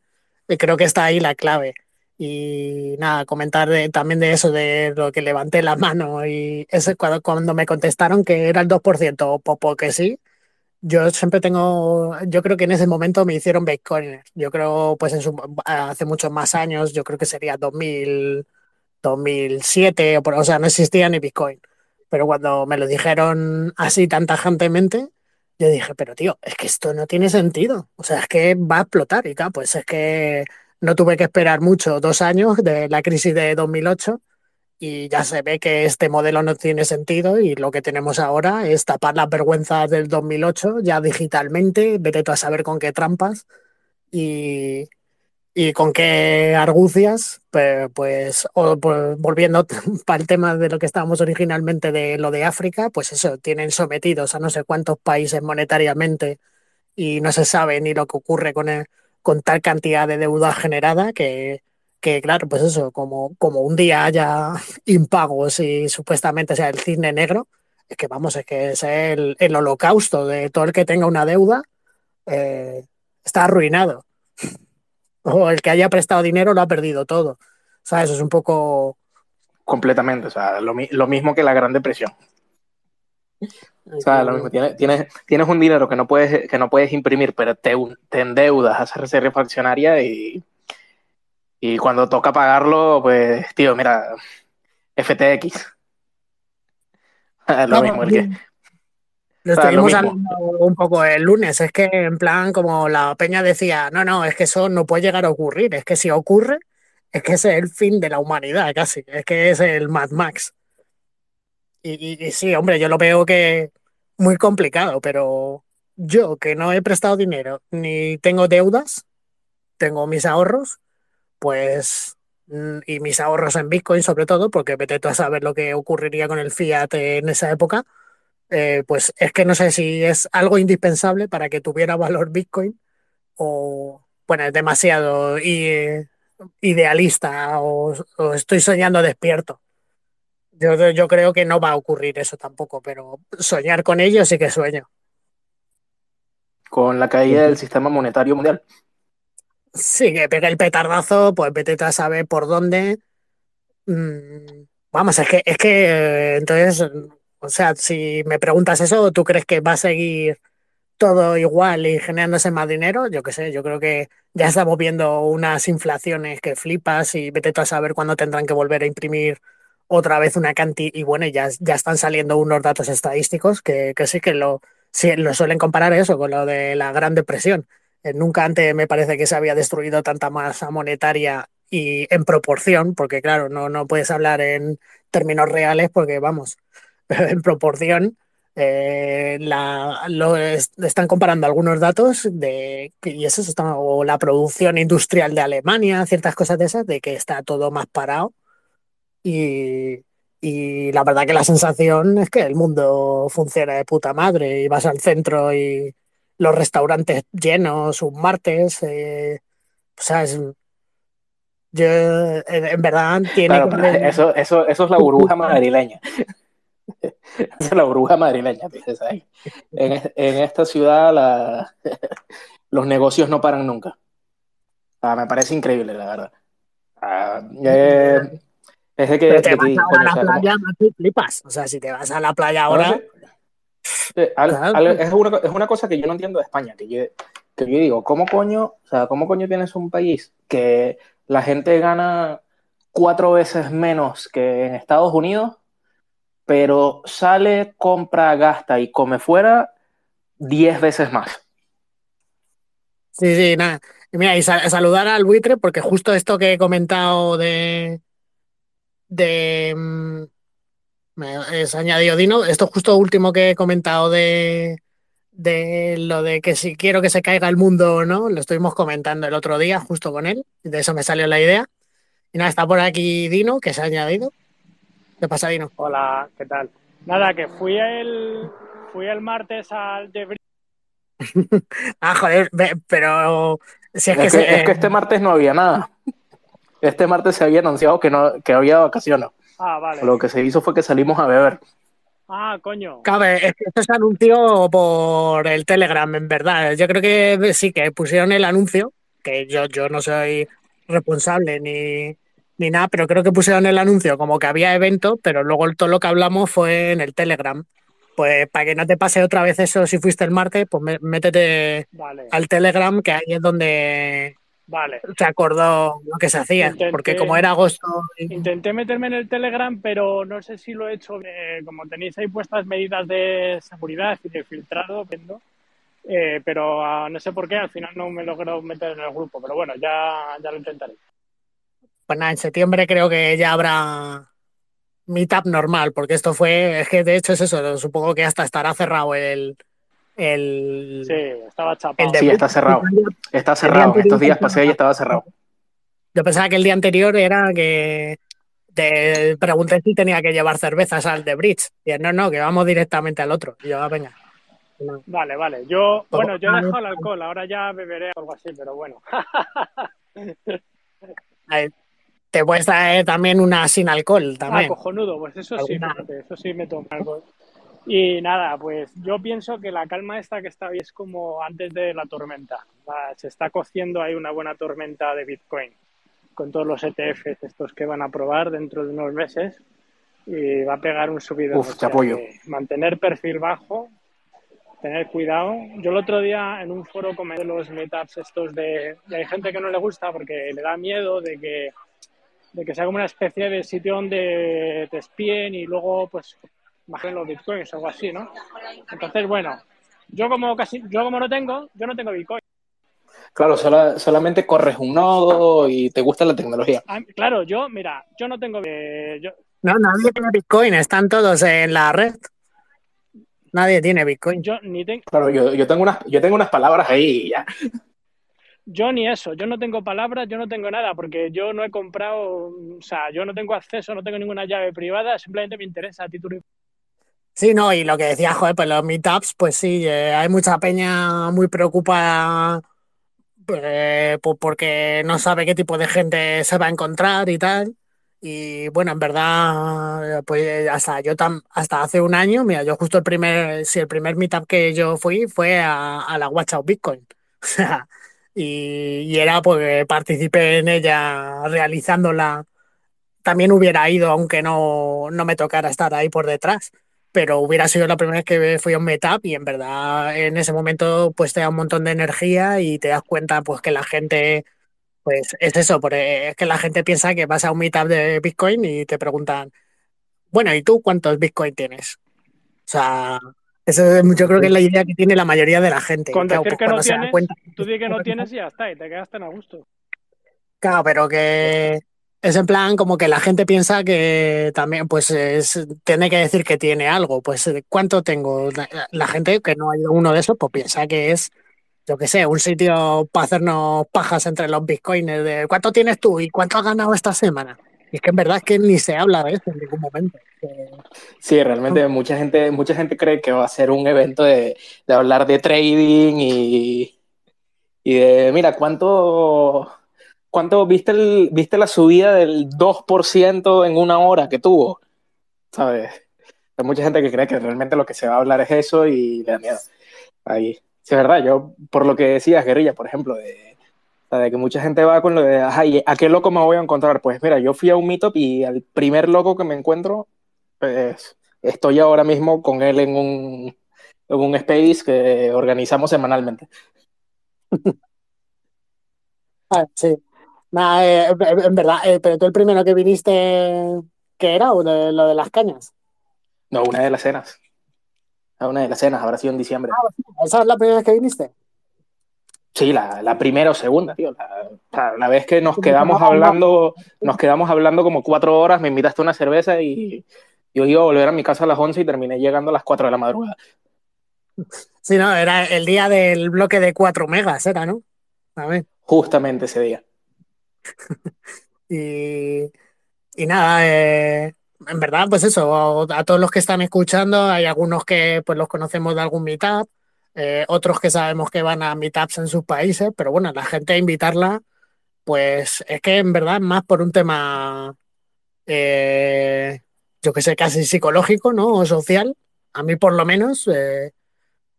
S1: Y creo que está ahí la clave. Y nada, comentar también de eso, de lo que levanté la mano y ese, cuando, cuando me contestaron que era el 2%, pues porque sí, yo siempre tengo, yo creo que en ese momento me hicieron Bitcoin. Yo creo, pues hace muchos más años, yo creo que sería 2000, 2007, o, o sea, no existía ni Bitcoin. Pero cuando me lo dijeron así tan tajantemente, yo dije, pero tío, es que esto no tiene sentido. O sea, es que va a explotar y tal. Pues es que no tuve que esperar mucho, dos años de la crisis de 2008 y ya se ve que este modelo no tiene sentido y lo que tenemos ahora es tapar las vergüenzas del 2008 ya digitalmente, vete tú a saber con qué trampas y, y con qué argucias, pues, pues, volviendo para el tema de lo que estábamos originalmente de lo de África, pues eso, tienen sometidos a no sé cuántos países monetariamente y no se sabe ni lo que ocurre con, con tal cantidad de deuda generada que que claro, pues eso, como, como un día haya impagos y supuestamente sea el cisne negro, es que vamos, es que es el, holocausto de todo el que tenga una deuda, eh, está arruinado. O el que haya prestado dinero lo ha perdido todo. O sea, eso es un poco...
S2: Completamente, o sea, lo, mismo que la Gran Depresión. O sea, lo mismo, tienes, tienes, un dinero que no puedes, que no puedes imprimir, pero te, te endeudas a hacer reserva fraccionaria y y cuando toca pagarlo, pues, tío, mira, FTX. lo mismo, el que.
S1: Lo estuvimos hablando un poco el lunes, es que en plan como la peña decía, no, no, es que eso no puede llegar a ocurrir, es que si ocurre, es que ese es el fin de la humanidad casi, es que es el Mad Max. Y, y, sí, hombre, yo lo veo que, muy complicado, pero yo que no he prestado dinero ni tengo deudas, tengo mis ahorros, pues mm, y mis ahorros en Bitcoin sobre todo, porque vete tú a saber lo que ocurriría con el fiat en esa época, eh, pues es que no sé si es algo indispensable para que tuviera valor Bitcoin o, bueno, es demasiado idealista o, estoy soñando despierto. Yo, yo creo que no va a ocurrir eso tampoco, pero soñar con ello sí que sueño.
S2: Con la caída del sistema monetario mundial.
S1: Sí, que pega el petardazo, pues vete a saber por dónde. Mm, vamos, es que, es que eh, entonces, o sea, si me preguntas eso, ¿tú crees que va a seguir todo igual y generándose más dinero, yo qué sé, yo creo que ya estamos viendo unas inflaciones que flipas y vete a saber cuándo tendrán que volver a imprimir otra vez una cantidad. Y bueno, ya, ya están saliendo unos datos estadísticos que, que sí que lo, sí, lo suelen comparar eso con lo de la Gran Depresión. Eh, nunca antes me parece que se había destruido tanta masa monetaria y en proporción, porque claro, no, no puedes hablar en términos reales porque vamos, en proporción eh, la, lo están comparando algunos datos de y eso está, o la producción industrial de Alemania, ciertas cosas de esas, de que está todo más parado. Y, y la verdad que la sensación es que el mundo funciona de puta madre y vas al centro y los restaurantes llenos un martes. Eh, o sea, es, yo, en, verdad tiene
S2: eso, eso, eso es la burbuja madrileña. es la burbuja madrileña, En, esta ciudad los negocios no paran nunca. me parece increíble, la verdad.
S1: es de que, te vas a la playa, no flipas. O sea, si te vas a la playa ahora.
S2: Es, una, cosa que yo no entiendo de España, que yo, que yo digo, ¿cómo coño, o sea, cómo coño tienes un país que la gente gana cuatro veces menos que en Estados Unidos pero sale, compra, gasta y come fuera 10 veces más.
S1: Sí, sí, nada. Mira, y saludar al buitre, porque justo esto que he comentado de. de. Me has añadido Dino, esto justo último que he comentado de. de lo de que si quiero que se caiga el mundo o no, lo estuvimos comentando el otro día justo con él, de eso me salió la idea. Y nada, está por aquí Dino, que se ha añadido. ¿Qué pasa, Dino?
S4: Hola, ¿qué tal? Nada, que fui el, fui el martes al de
S1: ah, joder, pero
S2: si es, que, es, que, este martes no había nada. Este martes se había anunciado que no que había vacaciones.
S4: Ah, vale.
S2: Lo que se hizo fue que salimos a beber.
S4: Ah, coño.
S1: Cabe, es que esto se anunció por el Telegram, en verdad. Yo creo que sí, que pusieron el anuncio, que yo, yo no soy responsable ni, ni nada, pero creo que pusieron el anuncio como que había evento, pero luego todo lo que hablamos fue en el Telegram. Pues para que no te pase otra vez eso si fuiste el martes, pues métete al Telegram, que ahí es donde
S4: vale.
S1: se acordó lo que se hacía. porque como era agosto.
S4: Intenté meterme en el Telegram, pero no sé si lo he hecho. como tenéis ahí puestas medidas de seguridad y de filtrado, eh, pero ah, no sé por qué, al final no me logrado meter en el grupo. Pero bueno, ya, ya lo intentaré.
S1: Pues nada, en septiembre creo que ya habrá meetup normal, porque esto fue, es que de hecho es eso, supongo que hasta estará cerrado el... el
S4: sí, estaba chapado.
S2: sí, está cerrado. Está cerrado. Estos días pasé y estaba cerrado.
S1: Yo pensaba que el día anterior era que te pregunté si tenía que llevar cervezas al de Bridge. Y no, no, que vamos directamente al otro. Y yo, ah, venga.
S4: Vale, vale. Yo, bueno, yo he dejado el alcohol, ahora ya beberé algo así, pero bueno.
S1: te puedes traer también una sin alcohol también.
S4: Ah, cojonudo, pues eso sí, eso sí me tomo algo. Y nada, pues yo pienso que la calma esta que está hoy es como antes de la tormenta. Se está cociendo ahí una buena tormenta de Bitcoin con todos los ETFs estos que van a probar dentro de unos meses y va a pegar un subido.
S2: Uf, te apoyo.
S4: Mantener perfil bajo, tener cuidado. Yo el otro día en un foro comenté los meetups estos de... Y hay gente que no le gusta porque le da miedo de que de que sea como una especie de sitio donde te espíen y luego pues bajen los bitcoins o algo así, ¿no? Entonces, bueno, yo como casi, yo como no tengo, yo no tengo bitcoin.
S2: Claro, solamente corres un nodo y te gusta la tecnología.
S4: Ah, claro, yo, mira, yo no tengo... Eh,
S1: no, nadie tiene bitcoin, están todos en la red. Nadie tiene Bitcoin.
S4: Yo ni tengo.
S2: Claro, yo, yo, tengo unas, yo tengo unas palabras ahí ya.
S4: Yo ni eso, yo no tengo palabras, yo no tengo nada, porque yo no he comprado, o sea, yo no tengo acceso, no tengo ninguna llave privada, simplemente me interesa a título.
S1: Sí, no, y lo que decía, joder, pues los meetups, pues sí, eh, hay mucha peña muy preocupada eh, porque no sabe qué tipo de gente se va a encontrar y tal. Y bueno, en verdad, pues hasta yo tam, hasta hace un año, mira, yo justo el primer, si el primer meetup que yo fui fue a, la Watch Out Bitcoin. Y, y, era porque participé en ella realizándola. También hubiera ido, aunque no, no me tocara estar ahí por detrás. Pero hubiera sido la primera vez que fui a un meetup y en verdad en ese momento pues te da un montón de energía y te das cuenta pues que la gente pues es eso, porque es que la gente piensa que vas a un meetup de Bitcoin y te preguntan, bueno, ¿y tú cuántos Bitcoin tienes? O sea, eso yo creo que es la idea que tiene la mayoría de la gente.
S4: Con
S1: claro,
S4: decir
S1: pues
S4: que no tienes, cuenta, tú dices que no tienes y ya está, y te quedas tan a gusto.
S1: Claro, pero que es en plan como que la gente piensa que también pues es, tiene que decir que tiene algo. Pues ¿cuánto tengo? La, la gente que no ha ido uno de esos, pues piensa que es yo qué sé, un sitio para hacernos pajas entre los bitcoins de cuánto tienes tú y cuánto has ganado esta semana. Y es que en verdad es que ni se habla de eso en ningún momento.
S2: Sí, realmente mucha gente, mucha gente cree que va a ser un evento de, de hablar de trading y, y, de, mira, ¿cuánto, cuánto viste, el, viste la subida del 2% en una hora que tuvo? ¿Sabes? Hay mucha gente que cree que realmente lo que se va a hablar es eso y le da miedo. Ahí. Sí, es verdad, yo, por lo que decías, guerrilla, por ejemplo, de, de que mucha gente va con lo de, ajá, ¿a qué loco me voy a encontrar? Pues mira, yo fui a un meetup y al primer loco que me encuentro, pues estoy ahora mismo con él en un, en un space que organizamos semanalmente.
S1: Ah, sí. Nah, eh, en verdad, eh, pero tú el primero que viniste, ¿qué era? ¿O de, lo de las cañas?
S2: No, una de las cenas. A una de las cenas, habrá sido en diciembre.
S1: Ah, ¿Esa es la primera vez que viniste?
S2: Sí, la, la primera o segunda, tío. La, la, vez que nos quedamos hablando, nos quedamos hablando como cuatro horas, me invitaste a una cerveza y yo iba a volver a mi casa a las 11 y terminé llegando a las 4 de la madrugada.
S1: Sí, no, era el día del bloque de 4 megas, era, ¿no? A ver.
S2: Justamente ese día.
S1: y, y nada, eh, en verdad, pues eso, a todos los que están escuchando, hay algunos que pues los conocemos de algún meetup, eh, otros que sabemos que van a meetups en sus países, pero bueno, la gente a invitarla, pues es que en verdad más por un tema, eh, yo que sé, casi psicológico, ¿no? O social, a mí por lo menos,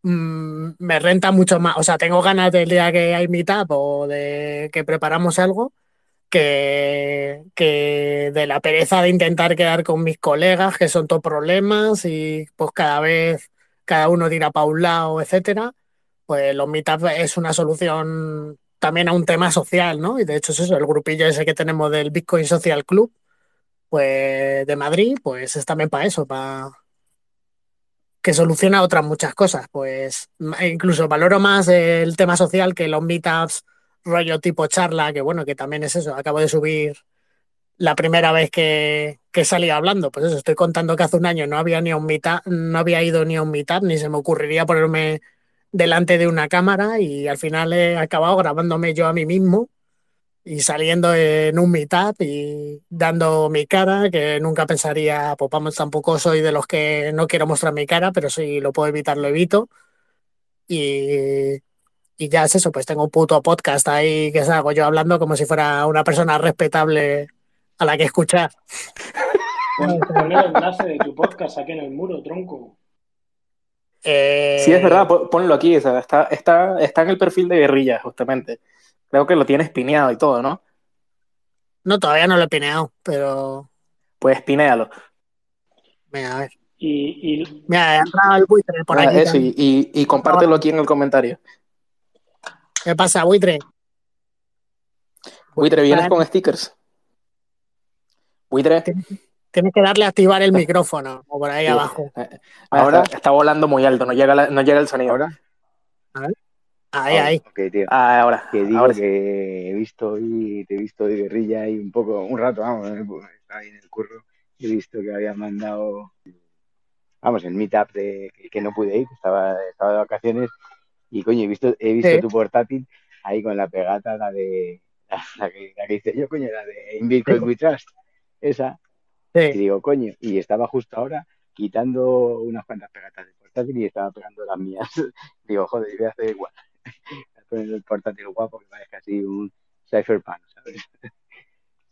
S1: mmm, me renta mucho más, o sea, tengo ganas del día que hay meetup o de que preparamos algo que, que, de la pereza de intentar quedar con mis colegas, que son todos problemas y pues cada vez cada uno tira para un lado, etcétera, pues los meetups es una solución también a un tema social, ¿no? Y de hecho es eso, el grupillo ese que tenemos del Bitcoin Social Club, pues de Madrid, pues es también para eso, para que soluciona otras muchas cosas, pues incluso valoro más el tema social que los meetups rollo tipo charla, que bueno, que también es eso, acabo de subir la primera vez que, que salí hablando, pues eso, estoy contando que hace un año no había ni un meetup, no había ido ni a un meetup, ni se me ocurriría ponerme delante de una cámara y al final he acabado grabándome yo a mí mismo y saliendo en un meetup y dando mi cara, que nunca pensaría, pues vamos, tampoco soy de los que no quiero mostrar mi cara, pero si lo puedo evitar, lo evito. Y, y ya es eso, pues tengo un puto podcast ahí que salgo yo hablando como si fuera una persona respetable a la que escuchar.
S4: Pon el enlace de tu podcast aquí en el muro, tronco.
S1: Eh...
S2: Sí, es verdad, ponlo aquí, o sea, está, está, está en el perfil de guerrilla, justamente. Creo que lo tienes pineado y todo, ¿no?
S1: No, todavía no lo he pineado, pero.
S2: Pues pinealo.
S1: Mira, a ver.
S4: Y, y...
S1: Mira, ha entrado el buitre por
S2: ah,
S1: aquí.
S2: Eso, y, y, y, compártelo aquí en el comentario.
S1: ¿Qué pasa, buitre?
S2: Buitre, ¿vienes con stickers? Buitre.
S1: Tienes que darle a activar el micrófono o por ahí sí. abajo.
S2: Ahora está, volando muy alto, no llega, la, no llega el sonido.
S5: ¿Ahora?
S1: A ver. Ahí, ahí.
S5: Okay, tío.
S2: Ah, ahora.
S5: Que digo
S2: ahora
S5: que he visto hoy, te he visto de guerrilla y un poco, un rato, vamos, estaba ahí en el curro. He visto que habías mandado vamos, el meetup de, que, no pude ir, estaba, estaba de vacaciones y coño, he visto, he visto tu portátil ahí con la pegata, la de la, que, la que hice yo, coño, la de In Bitcoin We Trust, esa. Y digo, coño, y estaba justo ahora quitando unas cuantas pegatas de portátil y estaba pegando las mías. digo, joder, voy a hacer igual. voy a poner el portátil guapo que parezca así un cypherpunk, ¿sabes?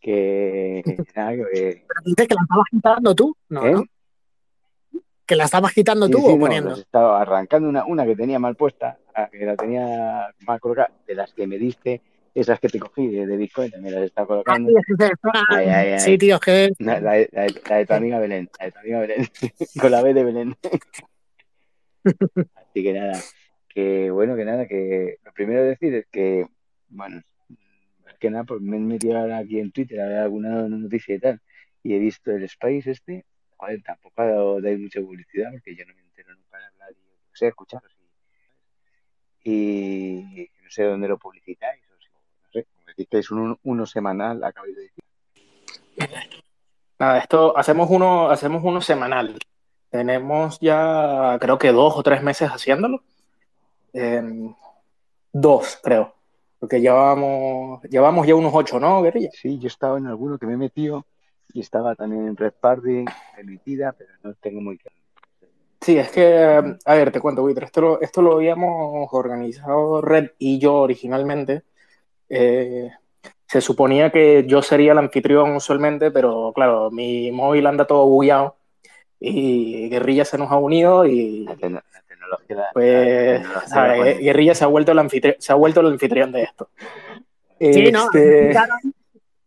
S5: que nada, que...
S1: Pero dices que la estabas quitando tú, ¿no? ¿Eh? ¿Que la estabas quitando tú o poniendo?
S5: estaba arrancando una, una que tenía mal puesta, que la tenía mal colocada, de las que me diste, esas que te cogí de, Bitcoin también las estaba colocando.
S1: sí, tío, que.
S5: La, de tu amiga Belén, la de tu amiga Belén, con la B de Belén. Así que nada, que bueno, que nada, que lo primero decir es que, bueno, es que nada, pues me he metido ahora aquí en Twitter a ver alguna noticia y tal, y he visto el Space este, joder, tampoco dado mucha publicidad porque yo no me entero nunca de hablar y no sé, escucharos y, no sé dónde lo publicitáis, o no sé, como decís un uno semanal, acabo de decir.
S2: Nada, esto hacemos uno, hacemos uno semanal. Tenemos ya creo que dos o tres meses haciéndolo. Em, dos, creo. Porque llevamos, llevamos ya unos ocho, ¿no, Guerrilla?
S5: Sí, yo estaba en alguno que me he metido y estaba también en Red Party, emitida, pero no tengo muy claro.
S2: Sí, es que, a ver, te cuento, Wither, esto lo, esto lo habíamos organizado Red y yo originalmente. Eh, se suponía que yo sería el anfitrión usualmente, pero claro, mi móvil anda todo bugueado y Guerrilla se nos ha unido y... La, tecnología... Pues, Guerrilla se ha, vuelto el anfitrión, se ha vuelto el anfitrión de esto.
S1: Sí, no, este,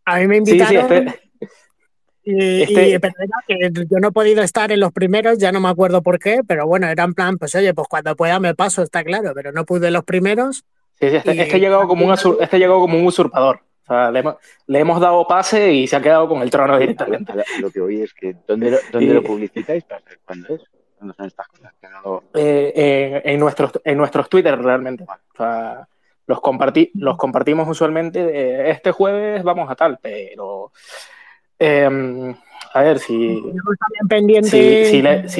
S1: a mí me invitaron. Sí, sí, este, y, este... que yo no he podido estar en los primeros, ya no me acuerdo por qué, pero bueno, era en plan, pues oye, pues cuando pueda me paso, está claro, pero no pude en los primeros.
S2: Sí, sí, este, este, llegado como un este llegó como un usurpador. O sea, le hemos, le hemos, dado pase y se ha quedado con el trono directamente.
S5: Lo que oí es que, ¿dónde lo, dónde lo publicitáis? ¿Cuándo es? ¿Cuándo son estas cosas? Que no
S2: eh, en, nuestros, en nuestros Twitter, realmente. O sea, los, compartí, los compartimos usualmente. este jueves vamos a tal, pero Em, a ver, si, si, les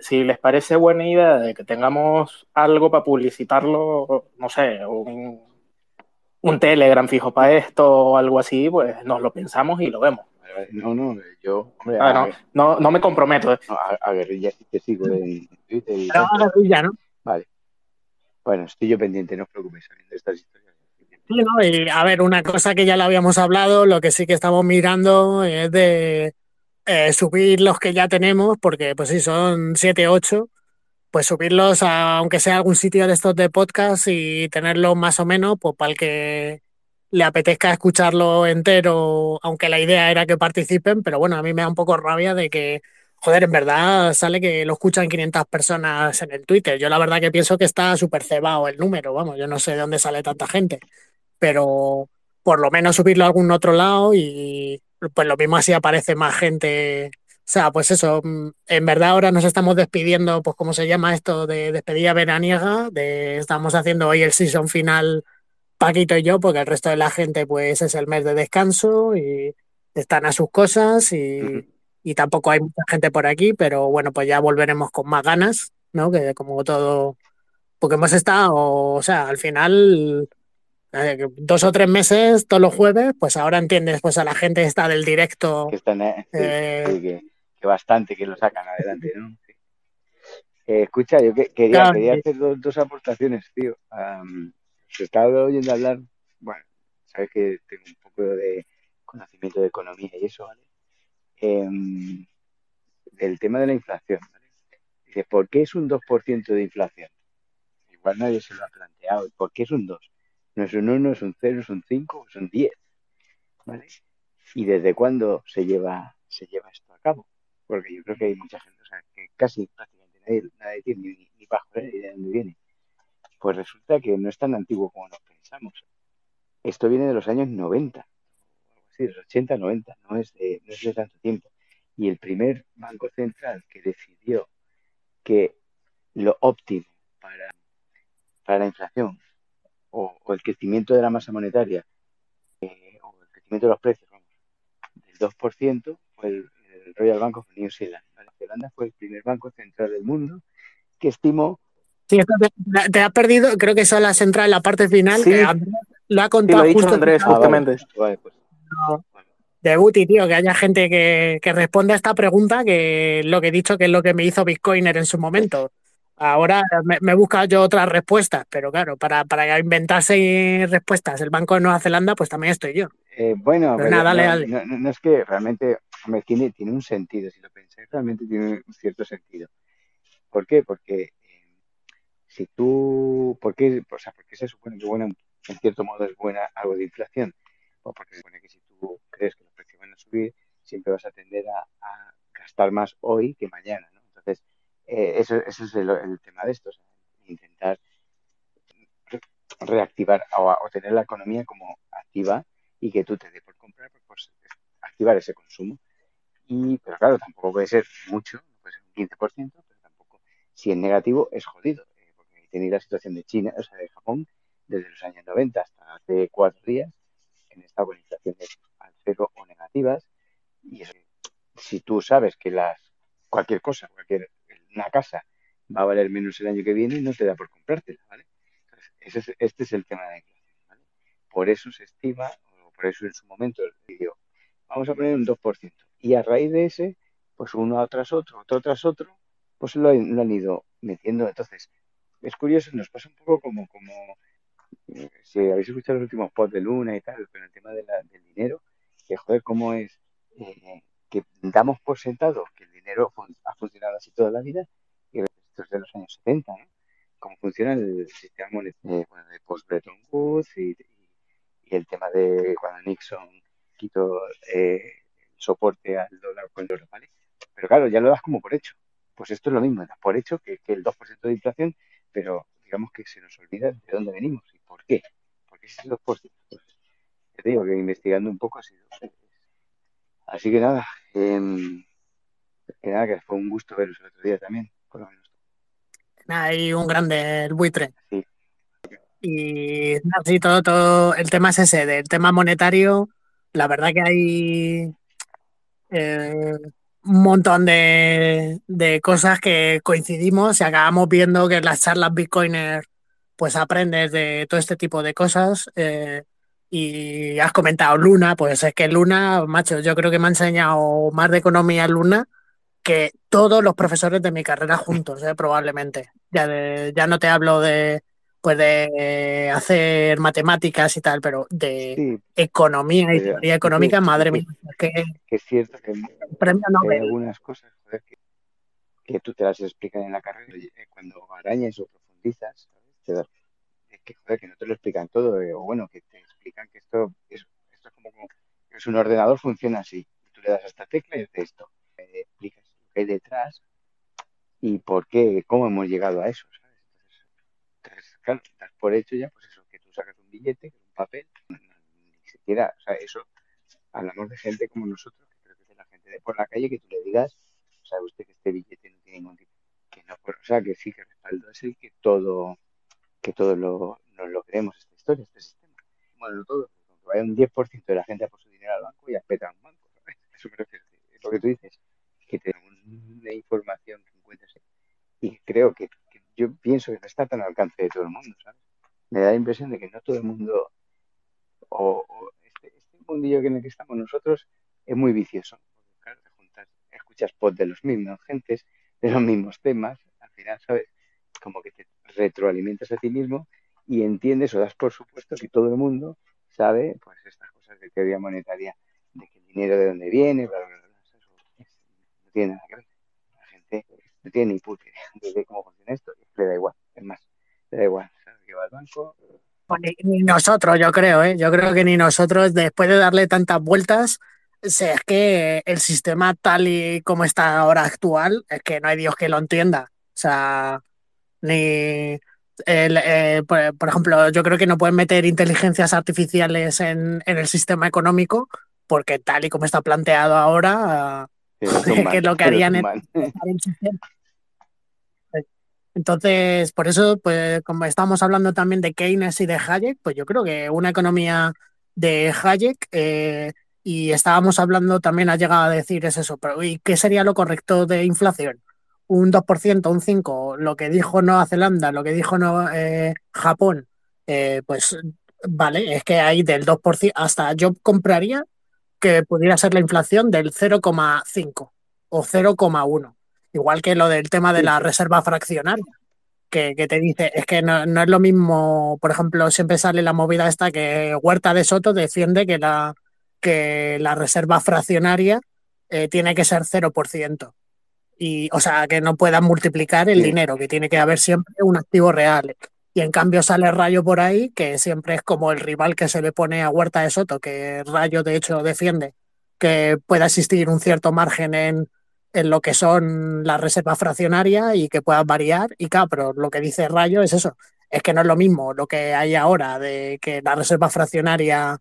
S2: si les parece buena idea de que tengamos algo para publicitarlo, no sé, un, un Telegram fijo para esto o algo así, pues nos lo pensamos y lo vemos.
S5: No, no, yo.
S2: Ah, no, no, me comprometo.
S5: Eh. a, guerrilla sí te sigo en Twitter. Y
S1: a guerrilla, ¿no?
S5: Vale. Bueno, estoy yo pendiente, no os preocupéis de estas historias
S1: a ver, una cosa que ya lo habíamos hablado, lo que sí que estamos mirando es de eh, subir los que ya tenemos, porque pues sí, son 7, 8, pues subirlos a, aunque sea algún sitio de estos de podcast y tenerlos más o menos, pues para el que le apetezca escucharlo entero, aunque la idea era que participen, pero bueno, a mí me da un poco rabia de que, joder, en verdad sale que lo escuchan 500 personas en el Twitter. Yo la verdad que pienso que está súper cebado el número, vamos, yo no sé de dónde sale tanta gente pero por lo menos subirlo a algún otro lado y pues lo mismo así aparece más gente. O sea, pues eso, mm, en verdad ahora nos estamos despidiendo, pues como se llama esto, de despedida veraniega, de, estamos haciendo hoy el season final Paquito y yo, porque el resto de la gente pues es el mes de descanso y están a sus cosas y, y tampoco hay mucha gente por aquí, pero bueno, pues ya volveremos con más ganas, ¿no? Que como todo, porque hemos estado, o sea, al final dos o tres meses todos los jueves, pues ahora entiendes, pues a la gente está del directo.
S5: Que, están, eh, eh, que, bastante que lo sacan adelante, ¿no? escucha, yo quería, quería hacer dos, aportaciones, tío. se estaba oyendo hablar, bueno, sabes que tengo un poco de conocimiento de economía y eso, ¿vale? Em, del tema de la inflación, ¿vale? Dice, ¿por qué es un 2% de inflación? Igual nadie se lo ha planteado. ¿Por qué es un 2? No es un 1, es un 0, es un 5, es un 10. ¿Vale? ¿Y desde cuándo se lleva, se lleva esto a cabo? Porque yo creo que hay mucha gente, o sea, que casi prácticamente nadie, nadie tiene ni, ni bajo ¿eh? de dónde viene. Pues resulta que no es tan antiguo como nos pensamos. Esto viene de los años 90, sí, los 80, 90, no es, de, no es de tanto tiempo. Y el primer banco central que decidió que lo óptimo para, para la inflación o, el crecimiento de la masa monetaria eh, o el crecimiento de los precios, vamos, del 2% fue el, Royal Bank of New Zealand, Holanda fue el primer banco central del mundo que estimó.
S1: Sí, te, has perdido, creo que eso la central en la parte final. Que lo ha contado
S2: justo Andrés, justamente.
S5: Vale, pues.
S1: De Buti, tío, que haya gente que, que responda a esta pregunta, que lo que he dicho que es lo que me hizo Bitcoiner en su momento. Ahora me, me busca yo otras respuestas, pero claro, para, para inventarse respuestas el Banco de Nueva Zelanda, pues también estoy yo.
S5: Eh, bueno, no, es que realmente tiene, tiene un sentido, si lo pensáis, realmente tiene un cierto sentido. ¿Por qué? Porque eh, si tú, ¿por qué, o sea, porque se supone que bueno, en cierto modo es buena algo de inflación? O porque se supone que si tú crees que los precios van a subir, siempre vas a tender a, a gastar más hoy que mañana, ¿no? Eh, eso, eso, es el, tema de esto, intentar reactivar o, tener la economía como activa y que tú te dé por comprar, pues, activar ese consumo. Y, pero claro, tampoco puede ser mucho, puede ser un 15%, pero tampoco, si es negativo, es jodido. Eh, porque tenéis la situación de China, o sea, de Japón, desde los años 90 hasta hace cuatro días, en esta con al cero o negativas. Y si tú sabes que las cualquier cosa, cualquier una casa va a valer menos el año que viene y no te da por comprártela, ¿vale? Entonces, este es el tema de la inflación, ¿vale? Por eso se estima, o por eso en su momento dijo, vamos a poner un 2%. Y a raíz de ese, pues uno tras otro, otro tras otro, pues lo, han ido metiendo. Entonces, es curioso, nos pasa un poco como, como eh, si habéis escuchado los últimos posts de Luna y tal, con el tema del dinero, que joder, cómo es eh, que damos por sentado que el dinero ha funcionado así toda la vida y esto es de los años 70, ¿no? Cómo funciona el sistema monetario eh, de post-Bretton Woods y, el tema de cuando Nixon quitó eh, el soporte al dólar con el oro, ¿vale? Pero claro, ya lo das como por hecho. Pues esto es lo mismo, das por hecho que, el 2% de inflación, pero digamos que se nos olvida de dónde venimos y por qué. Porque ese 2%. Pues, te digo que investigando un poco ha sido Así que nada, eh, que nada, que fue un gusto veros el otro día también, por lo menos.
S1: Hay un grande, el buitre.
S5: Sí.
S1: Y así todo, todo, el tema es ese, del tema monetario, la verdad que hay eh, un montón de, de, cosas que coincidimos y acabamos viendo que en las charlas Bitcoiner pues aprendes de todo este tipo de cosas. Eh, y has comentado Luna, pues es que Luna, macho, yo creo que me ha enseñado más de economía Luna que todos los profesores de mi carrera juntos, ¿eh? probablemente. Ya, ya no te hablo de pues de hacer matemáticas y tal, pero de economía y teoría económica, madre mía.
S5: Que, es cierto que, hay algunas cosas que, tú te las explicas en la carrera y cuando arañas o profundizas, te das que, joder, que no te lo explican todo, eh, o bueno, que te explican que esto es, esto es como, que es un ordenador, funciona así. Tú le das a esta tecla y hace esto. explicas lo que hay detrás y por qué, cómo hemos llegado a eso, ¿sabes? Entonces, claro, por hecho ya, pues eso, que tú sacas un billete, un papel, ni siquiera, o sea, eso, hablamos de gente como nosotros, que creo que es la gente de por la calle, que tú le digas, sabe usted que este billete no tiene ningún tipo, que no, o sea, que sí, que respaldo es el que todo que todos lo, nos lo creemos esta historia, este sistema. Bueno, no todo, aunque vaya un 10% de la gente a por su dinero al banco, ya peta un banco. Eso me refiero. Es lo que tú dices, que tenemos una información que encuentres. Y creo que, yo pienso que no está tan al alcance de todo el mundo, ¿sabes? Me da la impresión de que no todo el mundo, o, este, este, mundillo en el que estamos nosotros, es muy vicioso. Juntas, escuchas pod de los mismos gentes, de los mismos temas, al final, ¿sabes? Como que te retroalimentas a ti mismo y entiendes o das por supuesto que todo el mundo sabe pues estas cosas de teoría monetaria, de que el dinero de dónde viene, bla, bla, no tiene nada que ver. La gente no tiene ni puta idea de cómo funciona esto, le da igual, es más, le da igual, sabe que va al banco.
S1: Ni nosotros, yo creo, ¿eh? yo creo que ni nosotros, después de darle tantas vueltas, es que el sistema tal y como está ahora actual, es que no hay Dios que lo entienda. O sea, ni eh, por, ejemplo, yo creo que no pueden meter inteligencias artificiales en, el sistema económico porque tal y como está planteado ahora, que es lo que harían el sistema. Entonces, por eso, pues como estamos hablando también de Keynes y de Hayek, pues yo creo que una economía de Hayek eh, y estábamos hablando, también ha llegado a decir es eso, pero ¿y qué sería lo correcto de inflación? Un 2%, un 5%, lo que dijo Nueva Zelanda, lo que dijo eh, Japón, eh, pues vale, es que hay del 2%, hasta yo compraría que pudiera ser la inflación del 0,5 o 0,1. Igual que lo del tema de la reserva fraccionaria, que, te dice, es que no, es lo mismo, por ejemplo, siempre sale la movida esta que Huerta de Soto defiende que la, que la reserva fraccionaria eh, tiene que ser 0%. Y, o sea, que no puedan multiplicar el dinero, que tiene que haber siempre un activo real. Y en cambio sale Rayo por ahí, que siempre es como el rival que se le pone a Huerta de Soto, que Rayo de hecho defiende que pueda existir un cierto margen en, en lo que son las reservas fraccionarias y que puedan variar. Y claro, pero lo que dice Rayo es eso, es que no es lo mismo lo que hay ahora de que la reserva fraccionaria,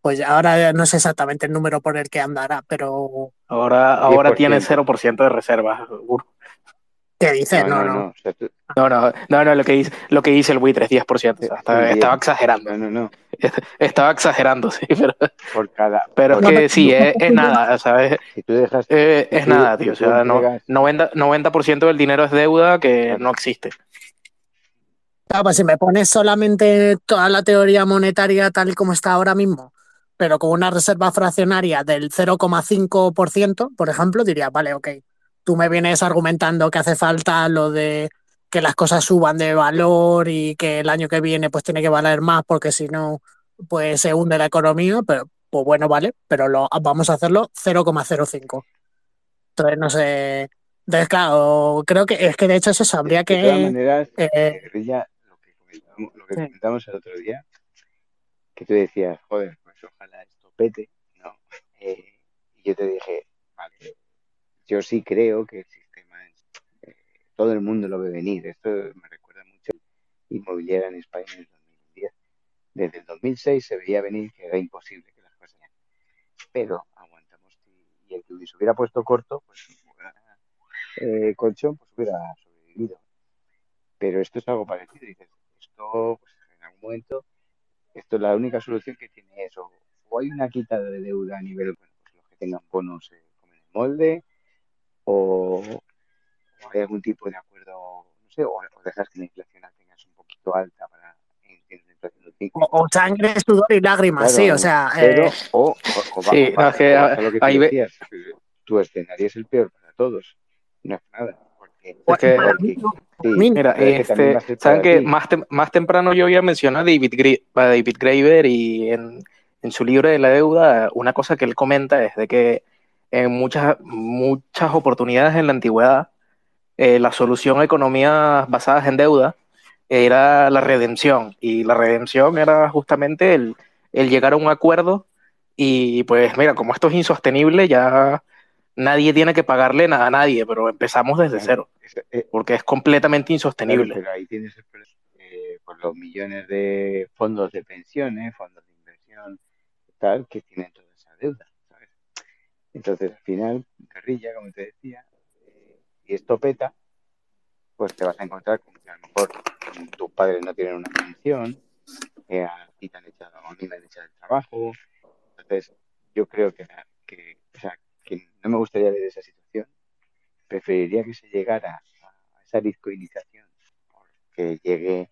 S1: pues ahora no sé exactamente el número por el que andará, pero...
S2: Ahora, ahora tiene 0% de reservas,
S1: ¿Qué dices? No, no.
S2: No, no, no, no, lo, que dice, lo que dice el buitre es 10%. estaba, exagerando.
S5: No, no, no.
S2: Estaba exagerando, sí, pero.
S5: Por cada.
S2: Pero es que sí, es, nada, ¿sabes? Si tú dejas, eh, es nada, tío. O sea, no, 90%, 90 del dinero es deuda que no existe.
S1: Claro, pues si me pones solamente toda la teoría monetaria tal y como está ahora mismo, pero con una reserva fraccionaria del 0,5%, por ejemplo, diría, vale, ok tú me vienes argumentando que hace falta lo de que las cosas suban de valor y que el año que viene pues tiene que valer más porque si no pues se hunde la economía, pero pues bueno, vale, pero lo, vamos a hacerlo 0,05. Entonces no sé, entonces claro, creo que es que de hecho eso habría que...
S5: De todas maneras, eh, lo que, comentamos, lo que comentamos el otro día, que tú decías, joder, pues ojalá esto pete, ¿no? Eh, y yo te dije, vale, yo sí creo que el sistema, eh, todo el mundo lo ve venir. Esto me recuerda mucho inmobiliaria en España en el 2010. Desde el 2006 se veía venir que era imposible que las cosas pero aguantamos y el que se hubiera puesto corto, pues eh, colchón, pues hubiera sobrevivido. Pero esto es algo parecido. Dices, esto, pues en algún momento, esto es la única solución que tiene eso. O hay una quita de deuda a nivel, bueno, pues los que tengan bonos se comen el molde, o, hay algún tipo de acuerdo, no sé, o, dejas que la inflación la tengas un poquito alta para
S1: o, sangre, sudor y lágrimas, sí, o sea.
S5: Pero, eh, o, o, sí, lo que ahí decías, tu escenario es el peor para todos. No es nada. Porque, es que,
S2: mira, este, saben que más, más temprano yo había mencionado a David, David Graeber y en, en su libro de la deuda, una cosa que él comenta es de que en muchas, muchas oportunidades en la antigüedad, eh, la solución a economías basadas en deuda era la redención. Y la redención era justamente el, llegar a un acuerdo. Y pues mira, como esto es insostenible, ya nadie tiene que pagarle nada a nadie, pero empezamos desde cero, eh, porque es completamente insostenible.
S5: pero ahí tienes eh, por los millones de fondos de pensiones, fondos de inversión, tal, que tienen toda esa deuda. Entonces, al final, guerrilla, como te decía, eh, si esto peta, pues te vas a encontrar con que a lo mejor tus padres no tienen una pensión, que a ti te han echado, a mí me han echado el trabajo. Entonces, yo creo que, o sea, que no me gustaría ver esa situación. Preferiría que se llegara a esa discoinización, que llegue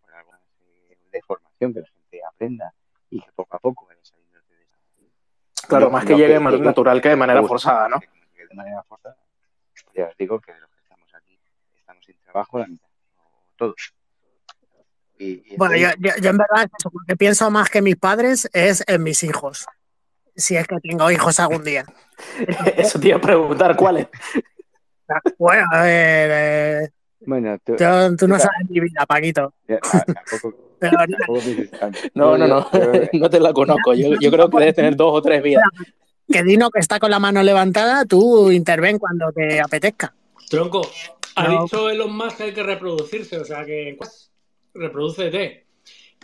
S5: por alguna eh, deformación, que la gente aprenda y que poco a poco vaya saliendo
S2: Claro, más que llegue de manera natural que de manera forzada, ¿no?
S5: De manera forzada, ya os digo que los que estamos aquí estamos sin trabajo, la mitad, o todos.
S1: bueno, yo, yo, en verdad lo que pienso más que mis padres es en mis hijos. Si es que tengo hijos algún día.
S2: Eso te iba a preguntar, ¿cuáles?
S1: Bueno, a ver. Eh, bueno, tú, tú no sabes mi vida, Paquito.
S2: tampoco, no, no, no, no te la conozco. Yo, yo creo que debes tener dos o tres vidas.
S1: Que Dino, que está con la mano levantada, tú interven cuando te apetezca.
S6: Tronco, ha dicho Elon Musk que hay que reproducirse, o sea que pues, reproducete.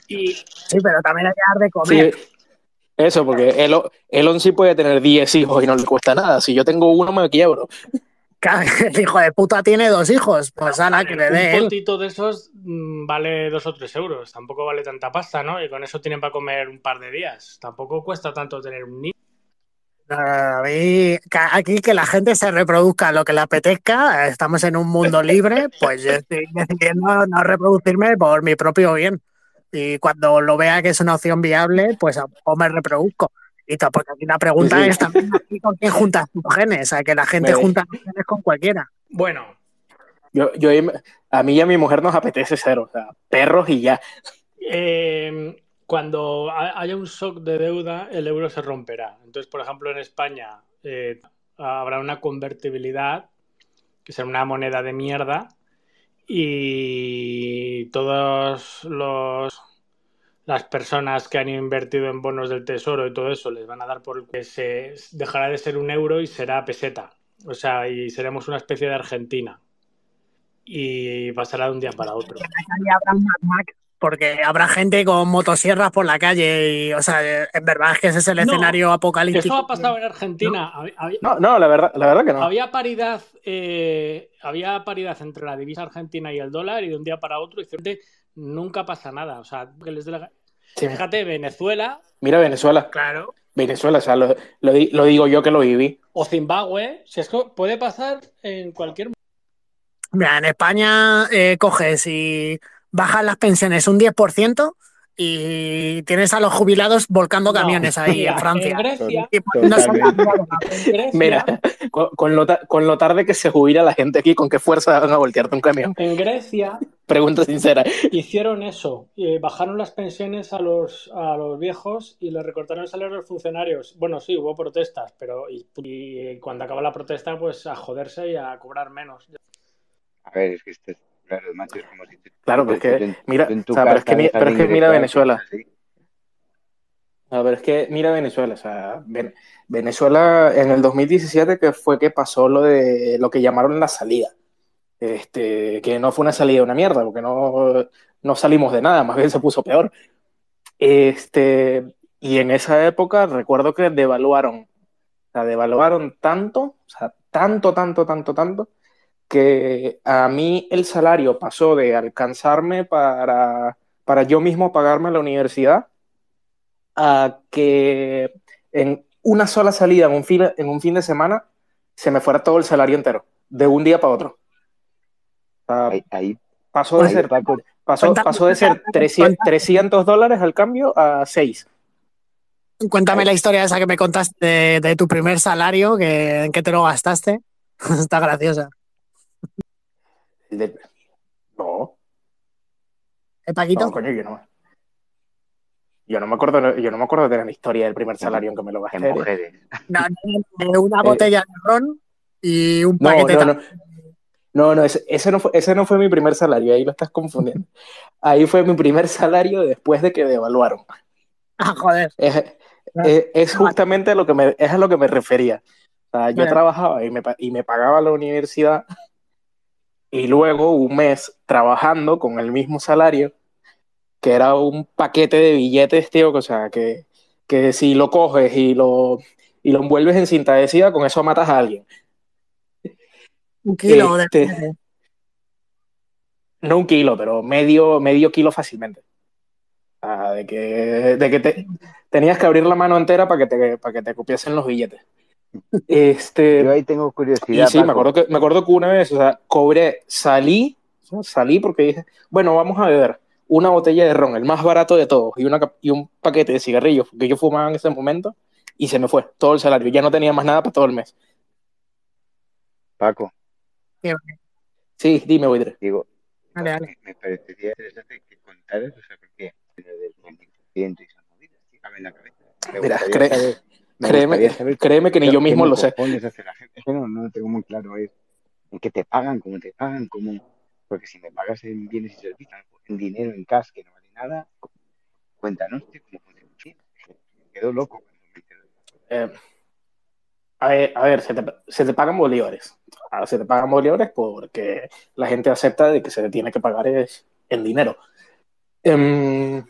S6: Y...
S1: Sí, pero también hay que dar de comer.
S2: eso, porque Elon, Elon sí puede tener 10 hijos y no le cuesta nada. Si yo tengo uno, me quiebro.
S1: El hijo de puta tiene dos hijos, pues ala, que le dé.
S6: Un potito de esos mm, vale dos o tres euros, tampoco vale tanta pasta, ¿no? Y con eso tienen para comer un par de días. Tampoco cuesta tanto tener un niño.
S1: A mí, aquí que la gente se reproduzca lo que le apetezca, estamos en un mundo libre, pues yo estoy decidiendo no reproducirme por mi propio bien. Y cuando lo vea que es una opción viable, pues o me reproduzco. Y porque aquí la pregunta es también con quién juntas tus genes, o sea, que la gente junta tus genes con cualquiera.
S6: Bueno.
S2: Yo, yo, a mí y a mi mujer nos apetece cero, o sea, perros y ya.
S6: Eh, cuando haya un shock de deuda, el euro se romperá. Entonces, por ejemplo, en España eh, habrá una convertibilidad, que será una moneda de mierda, y todos los las personas que han invertido en bonos del tesoro y todo eso les van a dar por que se dejará de ser un euro y será peseta. O sea, y seremos una especie de Argentina. Y pasará de un día para otro
S1: porque habrá gente con motosierras por la calle y, o sea, en verdad es que ese es el escenario apocalíptico.
S6: Eso ha pasado en Argentina.
S2: No, no, la, verdad, la verdad que no.
S6: Había paridad, eh, había paridad entre la divisa argentina y el dólar y de un día para otro y nunca pasa nada. O sea, que les Fíjate, Venezuela.
S2: Mira Venezuela.
S6: Claro.
S2: Venezuela, o sea, lo, lo, digo yo que lo viví.
S6: O Zimbabue, si es que puede pasar en cualquier
S1: Mira, en España eh, coges y bajan las pensiones un 10% y tienes a los jubilados volcando camiones ahí en Francia. En Grecia,
S2: Mira, con, lo, tarde que se jubila la gente aquí, ¿con qué fuerza van a voltearte un camión?
S6: En Grecia.
S2: Pregunta sincera.
S6: Hicieron eso. bajaron las pensiones a los, a los viejos y le recortaron el salario a los funcionarios. Bueno, sí, hubo protestas, pero y, cuando acaba la protesta, pues a joderse y a cobrar menos.
S5: A ver, es que este Claro, macho, es como si
S2: claro, porque mira, pero es que, pero es que mira Venezuela. A ver, es que mira Venezuela, o sea, Venezuela en el 2017 que fue que pasó lo de lo que llamaron la salida. Este, que no fue una salida una mierda, porque no, no salimos de nada, más bien se puso peor. Este, y en esa época recuerdo que devaluaron, o sea, devaluaron tanto, o sea, tanto, tanto, tanto, tanto, que a mí el salario pasó de alcanzarme para, para yo mismo pagarme la universidad a que en una sola salida, en un, fin, en un fin de semana, se me fuera todo el salario entero, de un día para otro.
S5: ahí,
S2: pasó, de ser, pasó, pasó de ser 300, dólares al cambio a 6.
S1: Cuéntame la historia esa que me contaste de, tu primer salario, que, en qué te lo gastaste. Está graciosa.
S2: No.
S1: ¿El Paquito?
S2: No, coño, yo no. Yo no me acuerdo, yo no me acuerdo de la historia del primer salario en que me lo gasté.
S1: No, no, una eh, botella de ron y un paquete
S2: no, no, no, no, ese, no fue, ese no fue mi primer salario, ahí lo estás confundiendo. ahí fue mi primer salario después de que devaluaron.
S1: Ah, joder.
S2: Es, justamente a lo que me, es a lo que me refería. O sea, yo trabajaba y me, y me pagaba la universidad y luego un mes trabajando con el mismo salario, que era un paquete de billetes, tío, o sea, que, que si lo coges y lo, y lo envuelves en cinta adhesiva, con eso matas a alguien.
S1: Un kilo de este,
S2: No un kilo, pero medio, medio kilo fácilmente. de que, de que te, tenías que abrir la mano entera para que te, para que te copiasen los billetes. Este,
S5: Yo ahí tengo curiosidad.
S2: Y sí, me acuerdo, que, me acuerdo que una vez, o sea, cobré, salí, salí porque dije, bueno, vamos a beber una botella de ron, el más barato de todos, y, una, y un paquete de cigarrillos que yo fumaba en ese momento, y se me fue todo el salario. Ya no tenía más nada para todo el mes.
S5: Paco.
S2: Sí, dime, Buitre.
S5: Digo, dale, dale. me parecería interesante que contaras, o sea, porque del 20% y movidas, en la cabeza.
S2: Mira, cre créeme, créeme que ni yo mismo lo sé.
S5: No, no tengo muy claro es en qué te pagan, cómo te pagan, cómo... Porque si me pagas en bienes y servicios, en dinero, en cash, que no vale nada, cuéntanos cómo funciona. Me quedo loco.
S2: Eh, a ver, a ver se, te, se, te, pagan bolívares. Ah, se te pagan bolívares porque la gente acepta de que se te tiene que pagar es en dinero. Um,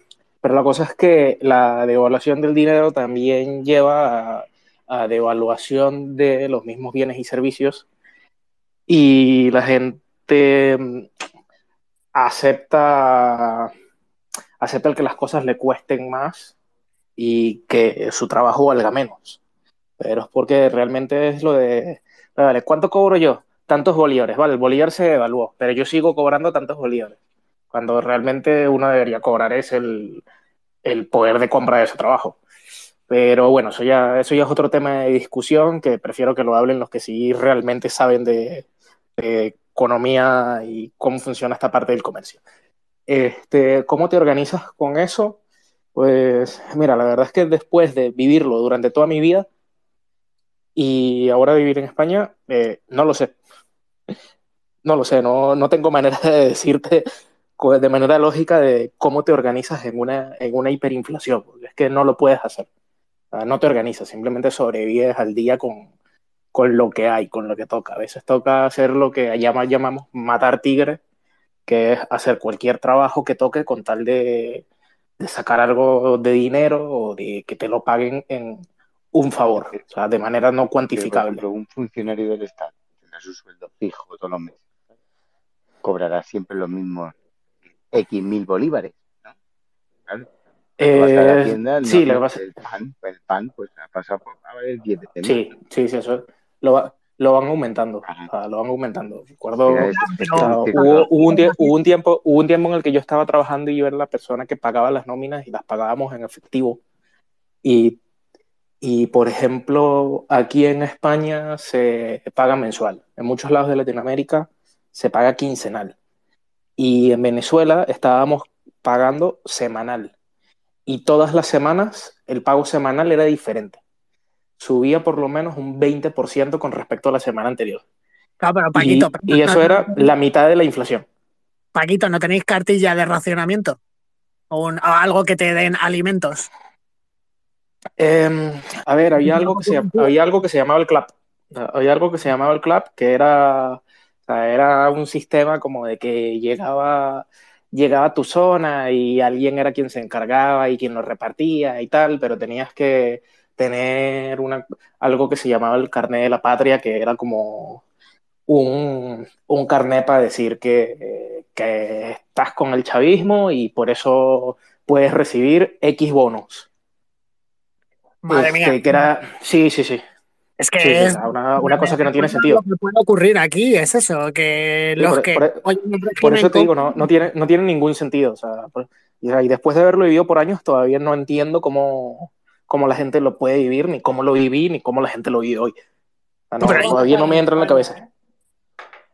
S2: pero la cosa es que la devaluación del dinero también lleva a, devaluación de los mismos bienes y servicios y la gente mm, acepta, acepta el que las cosas le cuesten más y que su trabajo valga menos. pero es porque realmente es lo de, ¿cuánto cobro yo? Tantos bolívares, vale, el bolívar se evaluó, pero yo sigo cobrando tantos bolívares, cuando realmente uno debería cobrar es el, el poder de compra de ese trabajo. Pero bueno, eso ya, eso ya es otro tema de discusión que prefiero que lo hablen los que sí realmente saben de, de economía y cómo funciona esta parte del comercio. Este, ¿Cómo te organizas con eso? Pues mira, la verdad es que después de vivirlo durante toda mi vida y ahora vivir en España, eh, no lo sé. No lo sé, no, no tengo manera de decirte de manera lógica de cómo te organizas en una, en una hiperinflación, porque es que no lo puedes hacer. no te organizas, simplemente sobrevives al día con, con lo que hay, con lo que toca. A veces toca hacer lo que llamamos matar tigres, que es hacer cualquier trabajo que toque con tal de, de, sacar algo de dinero o de que te lo paguen en un favor, o sea, de manera no cuantificable.
S5: Pero, un funcionario del Estado tiene su sueldo fijo todos los meses, cobrará siempre lo mismo X mil bolívares, ¿no? Claro.
S2: Eh, sí, lo que pasa...
S5: el, pan, el pan, pues ha pasado por a ver, 10 de
S2: Sí, sí, sí, eso lo, va, lo van aumentando, o sea, lo van aumentando. Recuerdo, hubo, hubo, un hubo, un tiempo, hubo un tiempo en el que yo estaba trabajando y yo era la persona que pagaba las nóminas y las pagábamos en efectivo. Y, y, por ejemplo, aquí en España se paga mensual. En muchos lados de Latinoamérica se paga quincenal. Y en Venezuela estábamos pagando semanal. Y todas las semanas el pago semanal era diferente. Subía por lo menos un 20% con respecto a la semana anterior.
S1: Pero Paquito.
S2: Y, y eso era la mitad de la inflación.
S1: Paquito, ¿no tenéis cartilla de racionamiento? ¿O, un, o algo que te den alimentos?
S2: Eh, a ver, había algo, que se, había algo que se llamaba el CLAP. Había algo que se llamaba el CLAP, que era o sea, era un sistema como de que llegaba, llegaba a tu zona y alguien era quien se encargaba y quien lo repartía y tal, pero tenías que tener una, algo que se llamaba el carnet de la patria, que era como un, un carnet para decir que, que estás con el chavismo y por eso puedes recibir X bonos.
S1: Madre mía.
S2: Este, que era, sí, sí, sí.
S1: Es que
S2: Sí,
S1: es,
S2: una, una cosa que no tiene sentido.
S1: Lo que puede ocurrir aquí es eso, que
S2: Sí,
S1: los
S2: por,
S1: que
S2: por-
S1: oyen el
S2: por eso te digo, no, no, tiene, no tiene ningún sentido. O sea, por- y, y después de haberlo vivido por años, todavía no entiendo cómo, cómo la gente lo puede vivir, ni cómo lo viví, ni cómo la gente lo vive hoy. O sea, no,
S1: Pero-
S2: todavía no me entra en la cabeza.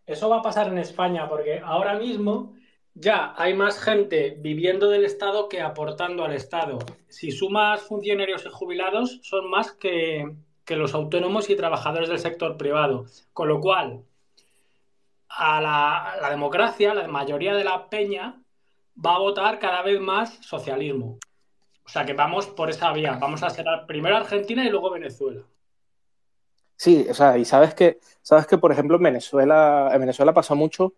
S6: Eso va a pasar en España porque ahora mismo ya hay más gente viviendo del Estado que aportando al Estado. Si sumas funcionarios y jubilados, son más que, que los autónomos y trabajadores del sector privado. Con lo cual, a la, democracia, la mayoría de la peña va a votar cada vez más socialismo. O sea que vamos por esa vía. Vamos a ser primero Argentina y luego Venezuela.
S2: Sí, o sea, y sabes que, sabes que, por ejemplo, en Venezuela, en Venezuela pasó mucho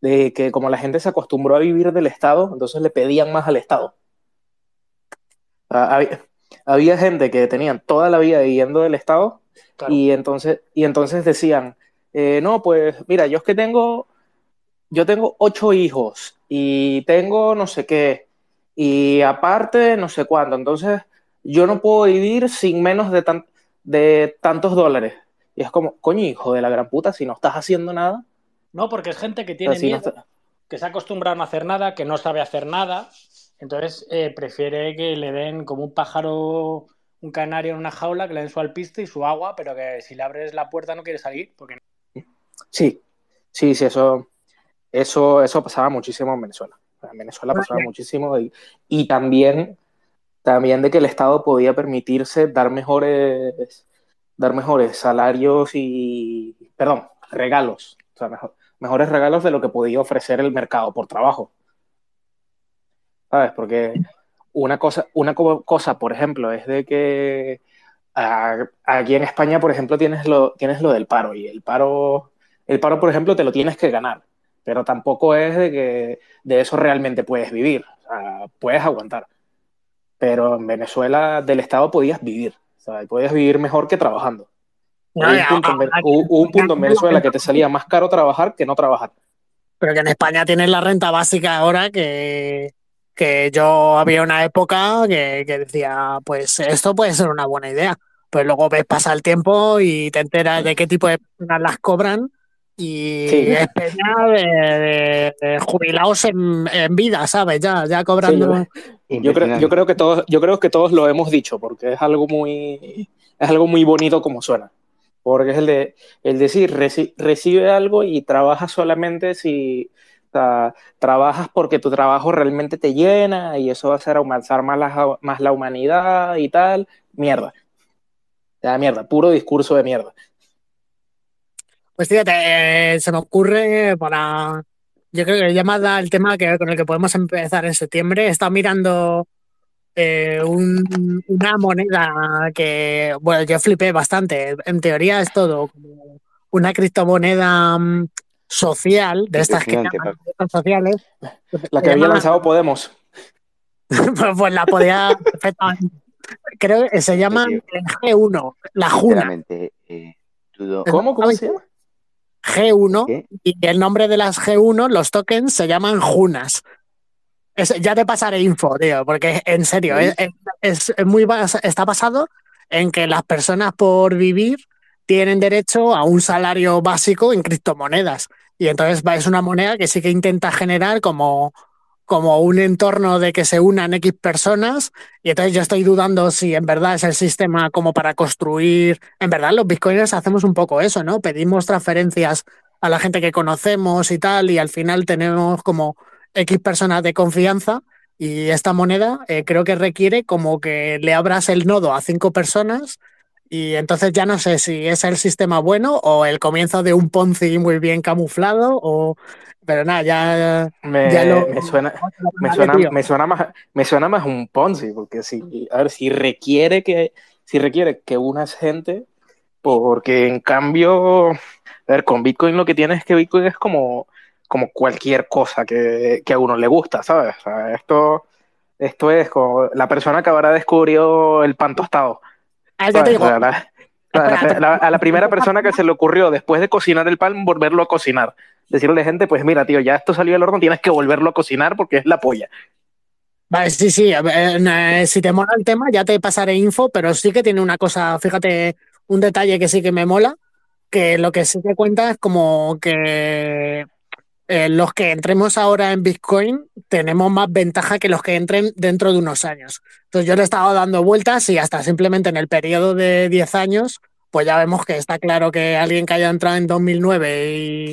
S2: de que como la gente se acostumbró a vivir del Estado, entonces le pedían más al Estado. Había, había gente que tenían toda la vida viviendo del Estado
S6: Claro.
S2: y entonces, y entonces decían, eh, no, pues mira, yo es que tengo, yo tengo ocho hijos y tengo no sé qué, y aparte no sé cuánto, entonces yo no puedo vivir sin menos de, tan, de tantos dólares. Y es como, coño, hijo de la gran puta, si no estás haciendo nada,
S6: No, porque es gente que tiene
S2: no
S6: miedo,
S2: está-
S6: que se ha acostumbrado a no hacer nada, que no sabe hacer nada, entonces eh, prefiere que le den como un pájaro, un canario en una jaula, que le den su alpiste y su agua, pero que si le abres la puerta no quiere salir, porque
S2: Sí, sí, sí, eso, eso, eso pasaba muchísimo en Venezuela. En Venezuela pasaba muchísimo y, y también, también de que el Estado podía permitirse dar mejores, dar mejores salarios y, perdón, regalos, o sea, mejor- mejores regalos de lo que podía ofrecer el mercado por trabajo. ¿Sabes? Porque una cosa, una co- cosa, por ejemplo, es de que a- aquí en España, por ejemplo, tienes lo, tienes lo del paro y el paro, el paro, por ejemplo, te lo tienes que ganar, pero tampoco es de que de eso realmente puedes vivir, o sea, puedes aguantar. Pero en Venezuela del Estado podías vivir, o sea, podías vivir mejor que trabajando.
S1: No,
S2: Hubo un punto
S1: aquí-
S2: hubo un punto en Venezuela que te salía más caro trabajar que no trabajar.
S1: Pero que en España tienes la renta básica ahora que, que yo había una época que, que decía, pues esto puede ser una buena idea. Pues luego ves, pasa el tiempo y te enteras de qué tipo de personas las cobran y es pena de, jubilados en, vida, ¿sabes? Ya, ya cobrando.
S2: yo, creo, yo, creo, que todos, yo creo que todos lo hemos dicho, porque es algo muy, es algo muy bonito como suena. Porque es el de el decir, recibe algo y trabaja solamente si trabajas porque tu trabajo realmente te llena y eso va a hacer aumentar más la, humanidad y tal. Mierda. Mierda, puro discurso de mierda.
S1: Pues fíjate, eh, se me ocurre para. Yo creo que ya más da el tema que, con el que podemos empezar en septiembre. He estado mirando eh, una moneda que, bueno, yo flipé bastante. En teoría es todo como una criptomoneda mm, social, de estas que llaman sociales.
S2: La que había lanzado Podemos.
S1: pues, pues, la podía perfectamente. Creo que se llama G1, la Juna.
S5: Eh,
S2: ¿Cómo? ¿Cómo se llama?
S1: G1 y el nombre de las G1, los tokens se llaman Junas. ya te pasaré info, tío, porque en serio, es, muy está basado en que las personas por vivir tienen derecho a un salario básico en criptomonedas. Y entonces es una moneda que sí que intenta generar como como un entorno de que se unan X personas y entonces yo estoy dudando si en verdad es el sistema como para construir, en verdad los bitcoiners hacemos un poco eso, ¿no? Pedimos transferencias a la gente que conocemos y tal y al final tenemos como X personas de confianza y esta moneda eh, creo que requiere como que le abras el nodo a cinco personas y entonces ya no sé si es el sistema bueno o el comienzo de un Ponzi muy bien camuflado o pero nada, ya,
S2: me, suena, me, suena, más, me suena más un Ponzi, porque si, a ver, si requiere que, si requiere que unas gente, porque en cambio, a ver, con Bitcoin lo que tiene es que Bitcoin es como, como cualquier cosa que, a uno le gusta, ¿sabes? esto, esto es como la persona que ahora descubrió el pan tostado. A la primera persona que se le ocurrió después de cocinar el pan, volverlo a cocinar decirle a la gente, pues mira, tío, ya esto salió del horno, tienes que volverlo a cocinar porque es la polla.
S1: Vale, sí, sí, eh, si te mola el tema ya te pasaré info, pero sí que tiene una cosa, fíjate, un detalle que sí que me mola, que lo que sí te cuenta es como que eh, los que entremos ahora en Bitcoin tenemos más ventaja que los que entren dentro de unos años. Entonces yo le he estado dando vueltas y hasta simplemente en el periodo de 10 años pues ya vemos que está claro que alguien que haya entrado en 2009 y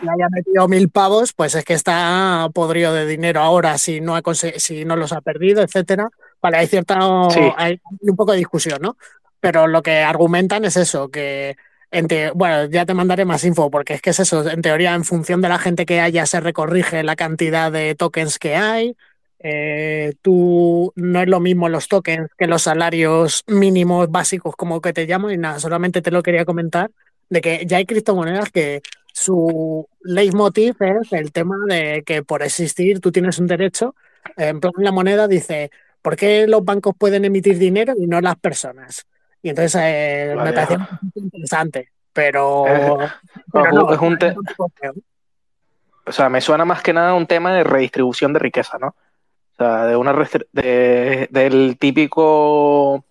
S1: le haya metido mil pavos, pues es que está podrido de dinero ahora si no, ha si no los ha perdido, etcétera. Vale, hay cierta hay un poco de discusión, ¿no? Pero lo que argumentan es eso, que bueno, ya te mandaré más info, porque es que es eso, en teoría, en función de la gente que haya, se recorrige la cantidad de tokens que hay, eh, tú no es lo mismo los tokens que los salarios mínimos básicos como que te llamo y nada, solamente te lo quería comentar de que ya hay criptomonedas que su leitmotiv es el tema de que por existir tú tienes un derecho. En plan, la moneda dice, ¿por qué los bancos pueden emitir dinero y no las personas? Y entonces eh, me parece interesante, pero...
S2: es un o sea, me suena más que nada un tema de redistribución de riqueza, ¿no? de una de, del típico,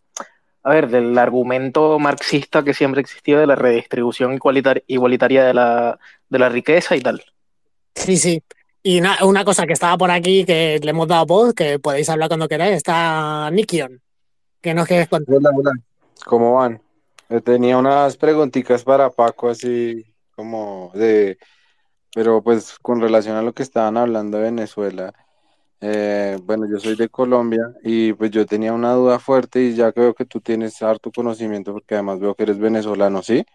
S2: a ver, del argumento marxista que siempre existió de la redistribución igualitaria de la, de la riqueza y tal.
S1: Sí, sí. Y una cosa que estaba por aquí que le hemos dado voz, que podéis hablar cuando queráis, está Nikion. Que nos quieres contar.
S7: Hola, hola. ¿Cómo van? tenía unas preguntitas para Paco, así como de, pero pues con relación a lo que estaban hablando de Venezuela. Eh, bueno, yo soy de Colombia y pues yo tenía una duda fuerte y ya creo que tú tienes harto conocimiento porque además veo que eres venezolano, ¿sí?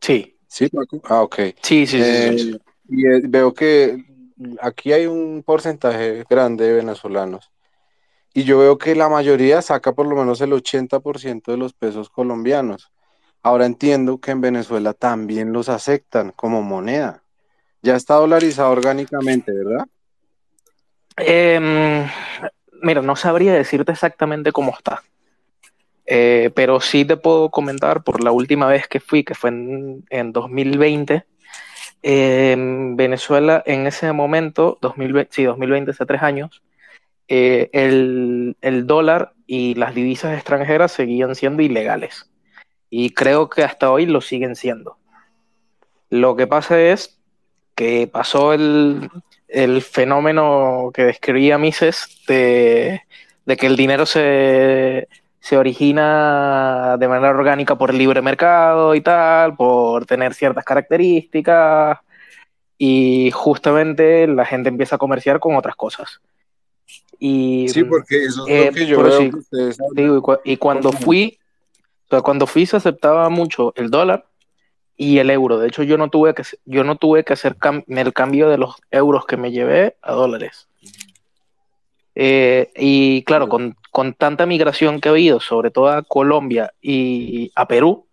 S2: Sí.
S7: ¿Sí, Ah, ok.
S2: Sí, sí, sí.
S7: Eh, y eh, veo que aquí hay un porcentaje grande de venezolanos y yo veo que la mayoría saca por lo menos el 80% de los pesos colombianos. Ahora entiendo que en Venezuela también los aceptan como moneda. Ya está dolarizado orgánicamente, ¿verdad?
S2: Eh, mira, no sabría decirte exactamente cómo está. Eh, pero sí te puedo comentar por la última vez que fui, que fue en, en 2020. en Venezuela, en ese momento, 2020, sí, 2020, hace tres años, eh, el, el, dólar y las divisas extranjeras seguían siendo ilegales. y creo que hasta hoy lo siguen siendo. Lo que pasa es que pasó el, fenómeno que describía Mises de, que el dinero se, se origina de manera orgánica por el libre mercado y tal, por tener ciertas características, y justamente la gente empieza a comerciar con otras cosas. Y,
S7: sí, porque eso es lo eh, que yo veo
S2: y, cuando fui, cuando fui se aceptaba mucho el dólar y el euro. De hecho, yo no tuve que, yo no tuve que hacer el cambio de los euros que me llevé a dólares. Eh, y claro, con, con, tanta migración que ha habido, sobre todo a Colombia y a Perú,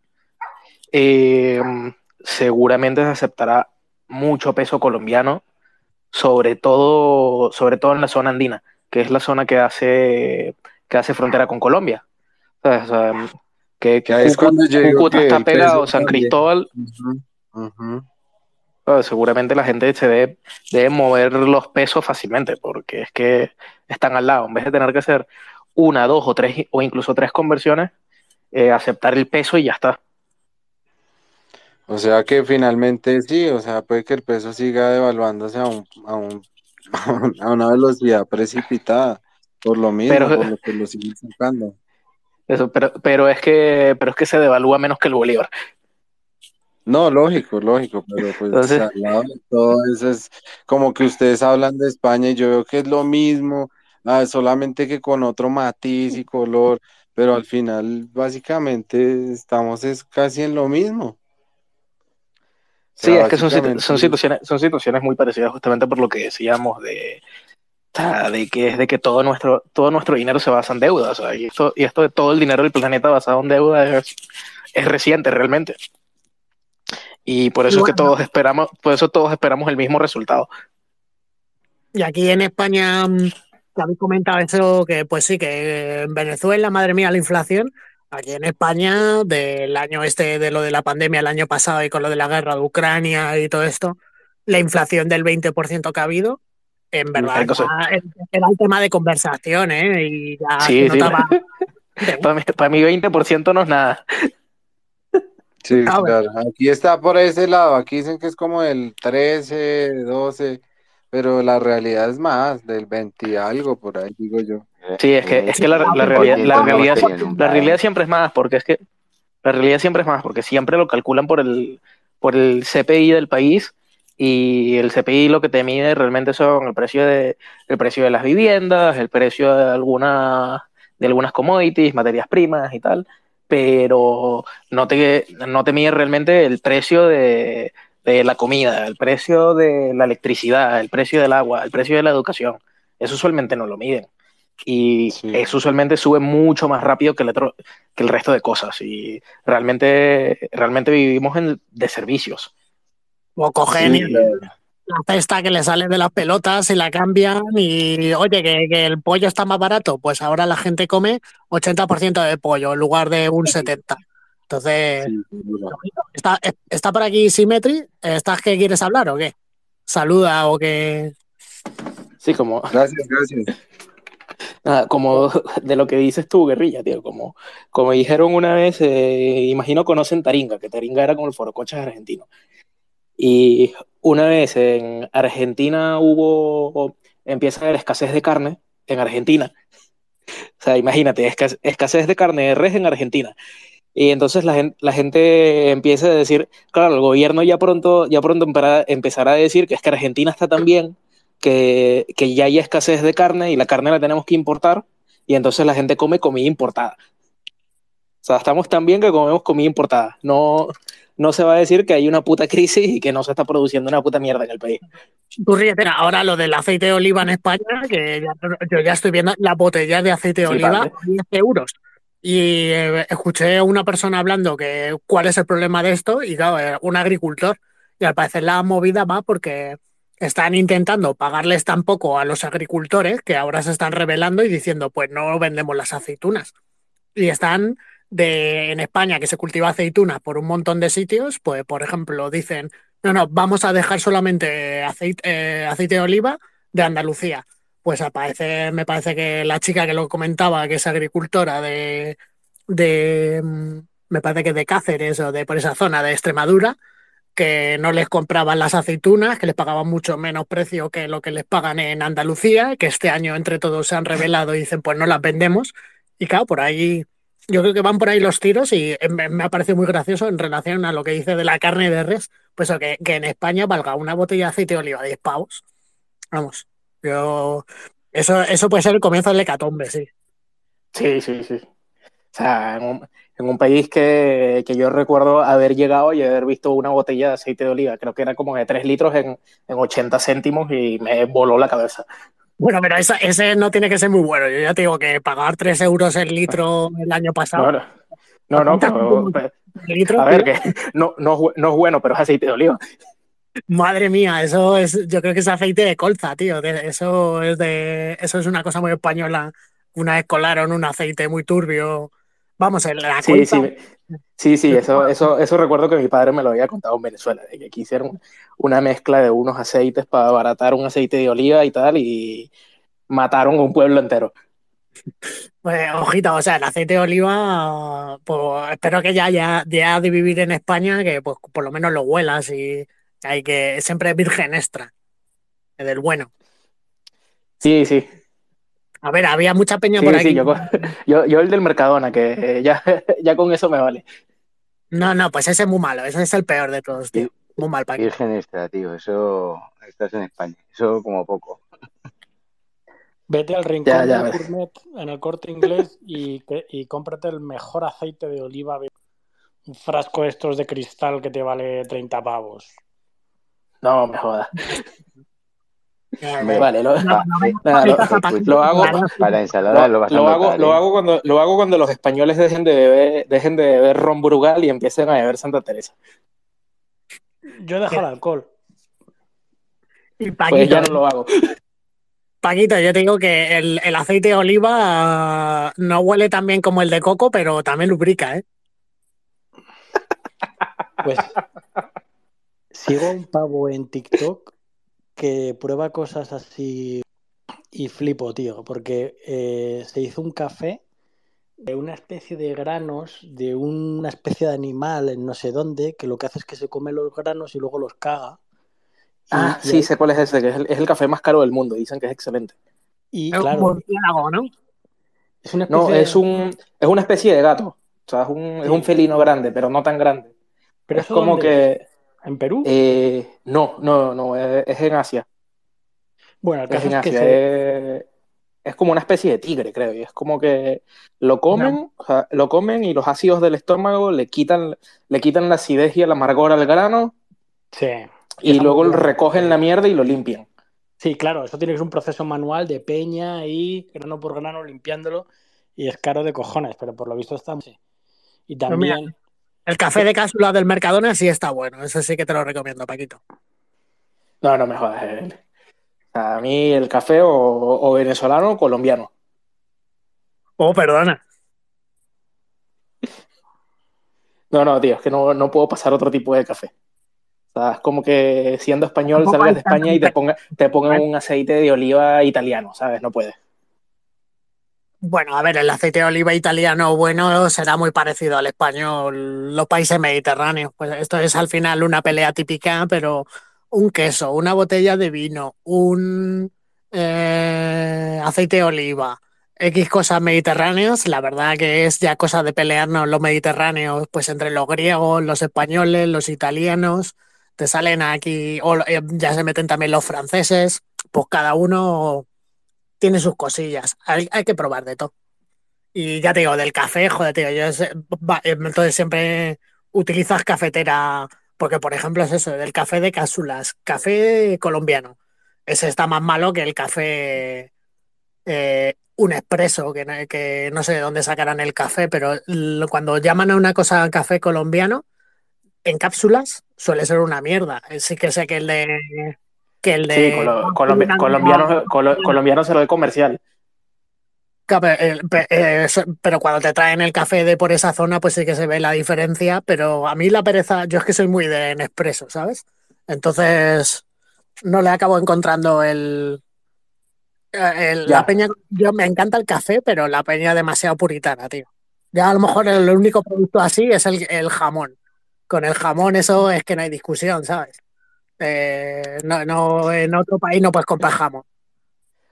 S2: eh, seguramente se aceptará mucho peso colombiano, sobre todo, sobre todo en la zona andina, que es la zona que hace, que hace frontera con Colombia. que, Cúcuta, está pegado, San Cristóbal. seguramente la gente se debe, debe, mover los pesos fácilmente, porque es que están al lado. En vez de tener que hacer una, dos o tres, o incluso tres conversiones, eh, aceptar el peso y ya está.
S7: O sea que finalmente sí, o sea, puede que el peso siga devaluándose a, un, a, un, a una velocidad precipitada, por lo mismo, por lo que lo siguen sacando.
S2: Eso, pero, pero es que, pero es que se devalúa menos que el bolívar.
S7: No, lógico, lógico, pero pues al lado de todo eso es como que ustedes hablan de España y yo veo que es lo mismo, ah, solamente que con otro matiz y color, pero al final básicamente estamos es casi en lo mismo.
S2: Sí, es que son, situaciones, son situaciones muy parecidas justamente por lo que decíamos de, de que es de que todo nuestro, todo nuestro dinero se basa en deuda. y, esto, y esto de todo el dinero del planeta basado en deuda es, reciente realmente. Y por eso es que todos esperamos, por eso todos esperamos el mismo resultado.
S1: Y aquí en España, mm, habéis comentado eso, que pues sí, que en Venezuela, madre mía, la inflación, Aquí en España, del año este, de lo de la pandemia el año pasado y con lo de la guerra de Ucrania y todo esto, la inflación del 20% que ha habido, en verdad, era, el tema de conversación, ¿eh? Y ya
S2: sí, para, mí, 20% no es nada.
S7: Sí, ah, claro. Aquí está por ese lado. Aquí dicen que es como el 13, 12, pero la realidad es más, del 20 y algo, por ahí digo yo.
S2: Sí, es que, es que la, realidad, la, realidad, la realidad siempre es más, porque es que la realidad siempre es más, porque siempre lo calculan por el, por el CPI del país y el CPI lo que te mide realmente son el precio de, el precio de las viviendas, el precio de algunas de algunas commodities, materias primas y tal, pero no te, no te mide realmente el precio de, de la comida, el precio de la electricidad, el precio del agua, el precio de la educación. Eso usualmente no lo miden y eso usualmente sube mucho más rápido que el, otro, que el resto de cosas y realmente, realmente vivimos en, de servicios.
S1: O cogen la cesta que le sale de las pelotas y la cambian y oye, que, el pollo está más barato, pues ahora la gente come 80% de pollo en lugar de un 70%. Entonces, está, está por aquí Symmetry, ¿estás que quieres hablar o qué? Saluda o qué.
S2: Sí, como.
S7: Gracias, gracias.
S2: Ah, como de lo que dices tú, guerrilla, tío, como, como dijeron una vez, eh, imagino conocen Taringa, que Taringa era como el forocochas argentino. Y una vez en Argentina hubo, empieza a haber escasez de carne en Argentina. O sea, imagínate, escasez de carne de res en Argentina. Y entonces la gente, la gente empieza a decir, claro, el gobierno ya pronto, ya pronto empezará a decir que es que Argentina está tan bien que, ya hay escasez de carne y la carne la tenemos que importar y entonces la gente come comida importada. O sea, estamos tan bien que comemos comida importada. No, no se va a decir que hay una puta crisis y que no se está produciendo una puta mierda en el país.
S1: Tú ahora lo del aceite de oliva en España, que yo ya estoy viendo la botella de aceite de oliva a 10 euros. Y eh, escuché a una persona hablando que cuál es el problema de esto, y claro, eh, un agricultor. Y al parecer la movida va porque están intentando pagarles tan poco a los agricultores que ahora se están revelando y diciendo, pues no vendemos las aceitunas. Y están de, en España, que se cultiva aceitunas por un montón de sitios, pues por ejemplo dicen, no, no, vamos a dejar solamente aceite, eh, aceite de oliva de Andalucía. Pues aparece, me parece que la chica que lo comentaba, que es agricultora de, de, me parece que de Cáceres o de por esa zona de Extremadura, que no les compraban las aceitunas, que les pagaban mucho menos precio que lo que les pagan en Andalucía, que este año entre todos se han revelado y dicen, pues no las vendemos. Y claro, por ahí, yo creo que van por ahí los tiros y me, ha parecido muy gracioso en relación a lo que dice de la carne de res, pues que, que en España valga una botella de aceite de oliva 10 pavos. Vamos, yo... Eso, eso puede ser el comienzo del hecatombe, sí.
S2: Sí, sí, sí. O sea, en un país que, que, yo recuerdo haber llegado y haber visto una botella de aceite de oliva, creo que era como de 3 litros en, en 80 céntimos y me voló la cabeza.
S1: Bueno, pero esa, ese no tiene que ser muy bueno. Yo ya te digo que pagar 3 euros el litro el año pasado.
S2: No, no, no, pero, litro, a ver, que no, no, no es bueno, pero es aceite de oliva.
S1: Madre mía, eso es, yo creo que es aceite de colza, tío. Eso es de, eso es una cosa muy española. Una vez colaron un aceite muy turbio Vamos, en la
S2: sí, sí, sí, sí, eso, eso, eso recuerdo que mi padre me lo había contado en Venezuela, de que aquí hicieron una mezcla de unos aceites para abaratar un aceite de oliva y tal, y mataron a un pueblo entero.
S1: Pues, ojito, o sea, el aceite de oliva, pues espero que ya, ya, ya de vivir en España, que pues por lo menos lo huelas y hay que siempre virgen extra, del bueno.
S2: Sí, sí.
S1: A ver, había mucha peña por aquí.
S2: Sí, yo, yo, el del Mercadona, que ya, ya con eso me vale.
S1: No, no, pues ese es muy malo, ese es el peor de todos, tío. Muy mal para
S5: Virgen extra, tío, eso estás en España, eso como poco.
S6: Vete al rincón de Gourmet en el corte inglés y, y cómprate el mejor aceite de oliva. Un frasco de estos de cristal que te vale 30 pavos.
S2: No, me jodas. Vale, lo, hago
S5: para ensalada lo,
S2: hago, lo hago cuando lo hago cuando los españoles dejen de beber, dejen de beber ron Brugal y empiecen a beber Santa Teresa.
S6: Yo dejo el alcohol.
S1: Y Paquito,
S2: pues ya no lo hago.
S1: Paquito, yo tengo que el, el, aceite de oliva no huele tan bien como el de coco, pero también lubrica, ¿eh?
S6: Pues sigo un pavo en TikTok que prueba cosas así y flipo, tío, porque eh, se hizo un café de una especie de granos de una especie de animal en no sé dónde, que lo que hace es que se come los granos y luego los caga.
S2: ah, sí, sé cuál es ese, que es el, café más caro del mundo, dicen que es excelente.
S1: Y es claro, un ¿no?
S2: Es una especie no, es, un, es una especie de gato. O sea, es un, es un felino grande, pero no tan grande. Pero es como que.
S6: ¿En Perú?
S2: Eh, no, no, no, es, en Asia.
S6: Bueno, el
S2: caso es, que es, como una especie de tigre, creo, y es como que lo comen, lo comen y los ácidos del estómago le quitan, le quitan la acidez y el amargor al grano.
S6: Sí.
S2: Y luego lo recogen la mierda y lo limpian.
S6: Sí, claro, eso tiene que ser un proceso manual de peña y grano por grano limpiándolo y es caro de cojones, pero por lo visto está... Sí. Y también...
S1: El café de cápsula del Mercadona sí está bueno, eso sí que te lo recomiendo, Paquito.
S2: No, no me jodas. Eh. A mí el café o, venezolano o colombiano.
S1: Oh, perdona.
S2: No, no, tío, es que no, no puedo pasar otro tipo de café. O sea, es como que siendo español salgas de España y te, ponga, te pongan un aceite de oliva italiano, ¿sabes? No puedes.
S1: Bueno, a ver, el aceite de oliva italiano bueno será muy parecido al español, los países mediterráneos. Pues esto es al final una pelea típica, pero un queso, una botella de vino, un eh, aceite de oliva, X cosas mediterráneas, la verdad que es ya cosa de pelearnos los mediterráneos, pues entre los griegos, los españoles, los italianos, te salen aquí, o eh, ya se meten también los franceses, pues cada uno tiene sus cosillas. Hay, que probar de todo. Y ya te digo, del café, joder, tío, yo entonces siempre utilizas cafetera, porque por ejemplo es eso, del café de cápsulas, café colombiano. Ese está más malo que el café eh, un expreso, que, que, no sé de dónde sacarán el café, pero cuando llaman a una cosa café colombiano, en cápsulas suele ser una mierda. Sí que sé que el de el de.
S2: Sí, colombiano, colombiano se lo de comercial.
S1: Eh, eh, pero cuando te traen el café de por esa zona, pues sí que se ve la diferencia. Pero a mí la pereza, yo es que soy muy de Nespresso, ¿sabes? Entonces no le acabo encontrando el, la peña. Yo me encanta el café, pero la peña demasiado puritana, tío. Ya a lo mejor el único producto así es el, jamón. Con el jamón eso es que no hay discusión, ¿sabes? Eh, no, en otro país no puedes comprar jamón.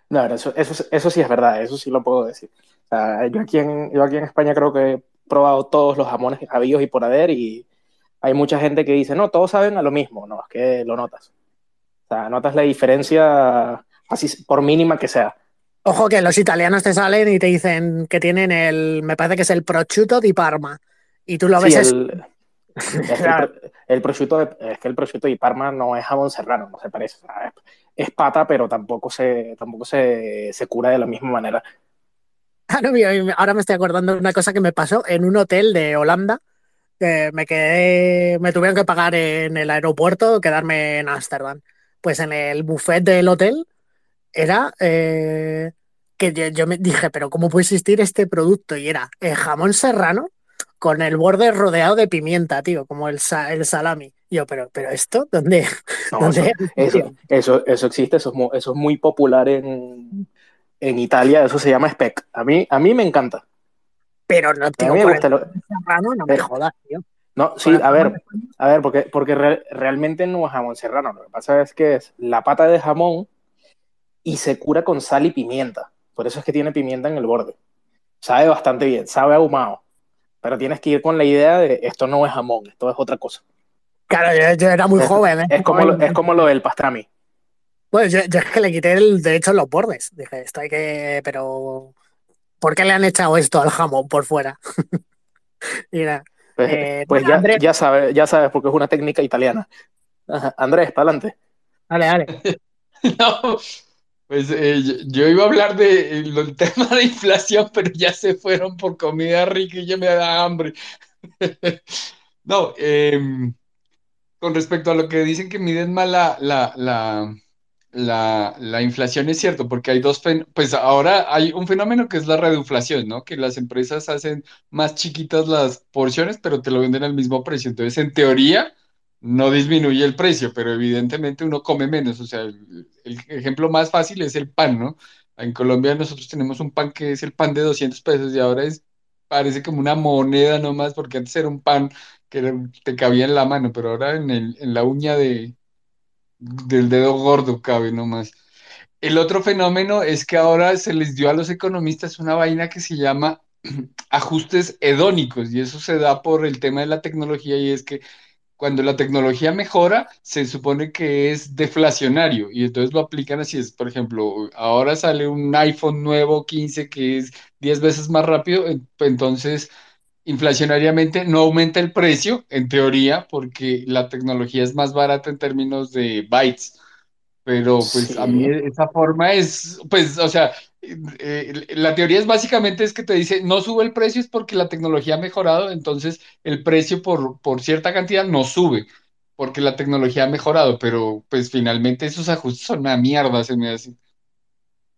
S2: No, eso, eso, eso sí es verdad, eso sí lo puedo decir. yo, aquí en, yo aquí en España creo que he probado todos los jamones habidos y por haber y hay mucha gente que dice, no, todos saben a lo mismo. No, es que lo notas. O sea, notas la diferencia así por mínima que sea.
S1: Ojo que los italianos te salen y te dicen que tienen el, me parece que es el prosciutto di Parma. Y tú lo ves.
S2: El, el, prosciutto, es que el prosciutto di Parma no es jamón serrano, no se parece. es, pata, pero tampoco se, tampoco se, cura de la misma manera.
S1: Ah, ahora me estoy acordando de una cosa que me pasó en un hotel de Holanda. Que me quedé, me tuvieron que pagar en el aeropuerto, quedarme en Ámsterdam. Pues en el buffet del hotel era eh, que yo, me dije, pero ¿cómo puede existir este producto? Y era el jamón serrano con el borde rodeado de pimienta, tío, como el, el salami. yo, pero, pero esto, ¿dónde?
S2: eso, eso, existe, eso es muy, eso es muy popular en, en, Italia, eso se llama speck. A mí, a mí me encanta.
S1: Pero no, tío, me serrano, no me jodas, tío.
S2: No, sí, a ver, a ver, porque, porque realmente no es jamón serrano. Lo que pasa es que es la pata de jamón y se cura con sal y pimienta. Por eso es que tiene pimienta en el borde. Sabe bastante bien, sabe ahumado. Pero tienes que ir con la idea de esto no es jamón, esto es otra cosa.
S1: Claro, yo, era muy joven. ¿eh?
S2: Es, como lo, es como lo del pastrami.
S1: Pues yo, es que le quité, el, de hecho, los bordes. Dije, esto hay que. Pero. ¿Por qué le han echado esto al jamón por fuera? Mira.
S2: Pues, eh, pues ya, ya, sabes, ya sabes, porque es una técnica italiana. Andrés, para adelante.
S1: Dale, dale.
S3: no, pues eh, yo, iba a hablar del de, tema de inflación, pero ya se fueron por comida rica y ya me da hambre. no, em, con respecto a lo que dicen que miden mal la, la, la, inflación, es cierto, porque hay dos, pues ahora hay un fenómeno que es la reduflación, ¿no? Que las empresas hacen más chiquitas las porciones, pero te lo venden al mismo precio. Entonces, en teoría no disminuye el precio, pero evidentemente uno come menos. O sea, el, ejemplo más fácil es el pan, ¿no? En Colombia nosotros tenemos un pan que es el pan de 200 pesos y ahora es, parece como una moneda nomás, porque antes era un pan que te cabía en la mano, pero ahora en, el, en la uña de, del dedo gordo cabe nomás. El otro fenómeno es que ahora se les dio a los economistas una vaina que se llama ajustes hedónicos y eso se da por el tema de la tecnología y es que cuando la tecnología mejora, se supone que es deflacionario y entonces lo aplican así. Es, por ejemplo, ahora sale un iPhone nuevo 15 que es 10 veces más rápido, entonces inflacionariamente no aumenta el precio, en teoría, porque la tecnología es más barata en términos de bytes. Pero pues a mí esa forma es, pues, o sea, eh, la teoría es básicamente es que te dice, no sube el precio es porque la tecnología ha mejorado, entonces el precio por, por cierta cantidad no sube, porque la tecnología ha mejorado, pero pues finalmente esos ajustes son una mierda, se me hace.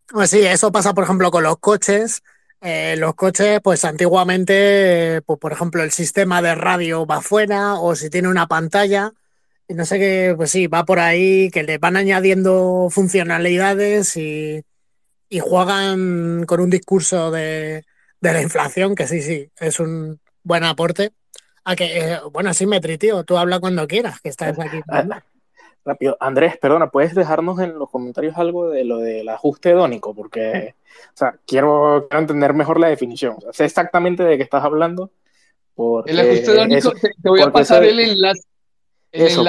S1: Pues sí, eso pasa, por ejemplo, con los coches. Eh, los coches, pues antiguamente, pues, por ejemplo, el sistema de radio va fuera o si tiene una pantalla, y no sé qué, pues sí, va por ahí, que le van añadiendo funcionalidades y y juegan con un discurso de, la inflación, que sí, sí, es un buen aporte. A que, eh, bueno, Symmetry, tío, tú habla cuando quieras, que estás aquí. Ah,
S2: rápido, Andrés, perdona, ¿puedes dejarnos en los comentarios algo de lo del ajuste hedónico? Porque, o sea, quiero, entender mejor la definición. sé exactamente de qué estás hablando.
S3: El ajuste hedónico, te, voy a pasar el enlace
S2: eso,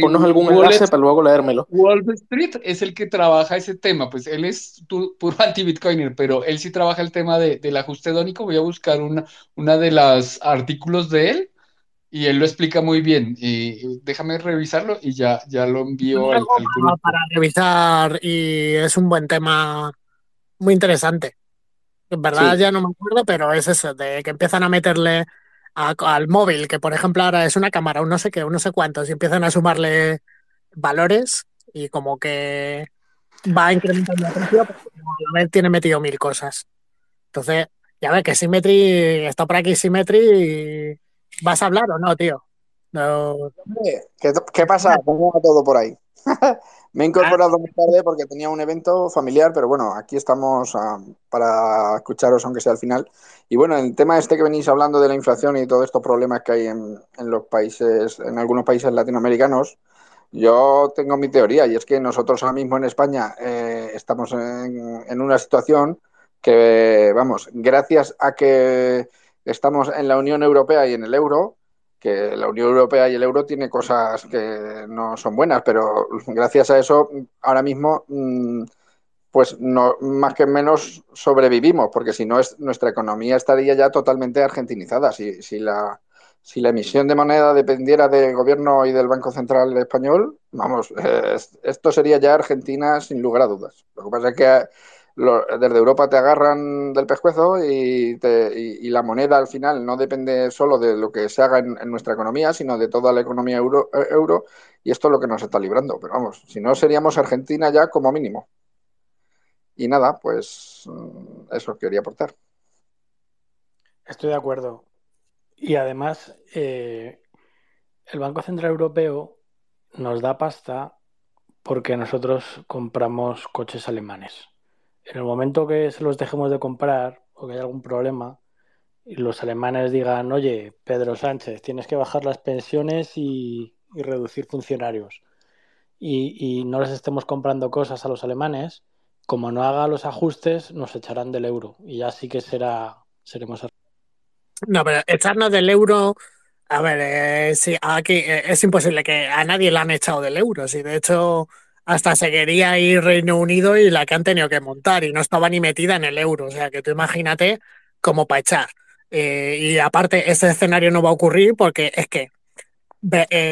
S2: ponnos algún enlace para luego leérmelo.
S3: Wall Street es el que trabaja ese tema, pues él es puro anti-bitcoiner, pero él sí trabaja el tema del ajuste dónico. Voy a buscar una, una de los artículos de él y él lo explica muy bien. Y déjame revisarlo y ya, ya lo envío al,
S1: grupo. Para revisar y es un buen tema muy interesante. En verdad ya no me acuerdo, pero es eso, de que empiezan a meterle al móvil, que por ejemplo ahora es una cámara, un no sé qué, un no sé cuántos, y empiezan a sumarle valores y como que va incrementando el precio, la vez tiene metido mil cosas. Entonces, ya ves que Symmetry está por aquí Symmetry y ¿vas a hablar o no, tío?
S8: ¿Qué, pasa? ¿Cómo va todo por ahí? Me he incorporado más tarde porque tenía un evento familiar, pero bueno, aquí estamos ah, para escucharos, aunque sea al final. Y bueno, el tema este que venís hablando de la inflación y todos estos problemas que hay en, los países, en algunos países latinoamericanos, yo tengo mi teoría y es que nosotros ahora mismo en España eh, estamos en, una situación que, vamos, gracias a que estamos en la Unión Europea y en el euro, que la Unión Europea y el euro tiene cosas que no son buenas, pero gracias a eso ahora mismo mm, pues no más que menos sobrevivimos, porque si no es nuestra economía estaría ya totalmente argentinizada. Si, si la si la emisión de moneda dependiera del gobierno y del Banco Central español, vamos, esto sería ya Argentina sin lugar a dudas. Lo que pasa es que desde Europa te agarran del pescuezo y, la moneda al final no depende solo de lo que se haga en, nuestra economía, sino de toda la economía euro, euro, y esto es lo que nos está librando. Pero vamos, si no seríamos Argentina ya como mínimo. Y nada, pues mm, eso quería aportar.
S6: Estoy de acuerdo. Y además, eh, el Banco Central Europeo nos da pasta porque nosotros compramos coches alemanes. En el momento que se los dejemos de comprar o que haya algún problema, y los alemanes digan, oye, Pedro Sánchez, tienes que bajar las pensiones y, reducir funcionarios, y, y, no les estemos comprando cosas a los alemanes, como no haga los ajustes, nos echarán del euro y ya sí que será, seremos
S1: no, pero echarnos del euro, a ver, eh, sí, aquí eh, es imposible que a nadie le han echado del euro. Si de hecho hasta se quería ir Reino Unido y la que han tenido que montar y no estaba ni metida en el euro. O sea, que tú imagínate como para echar. Eh, y aparte, ese escenario no va a ocurrir porque es que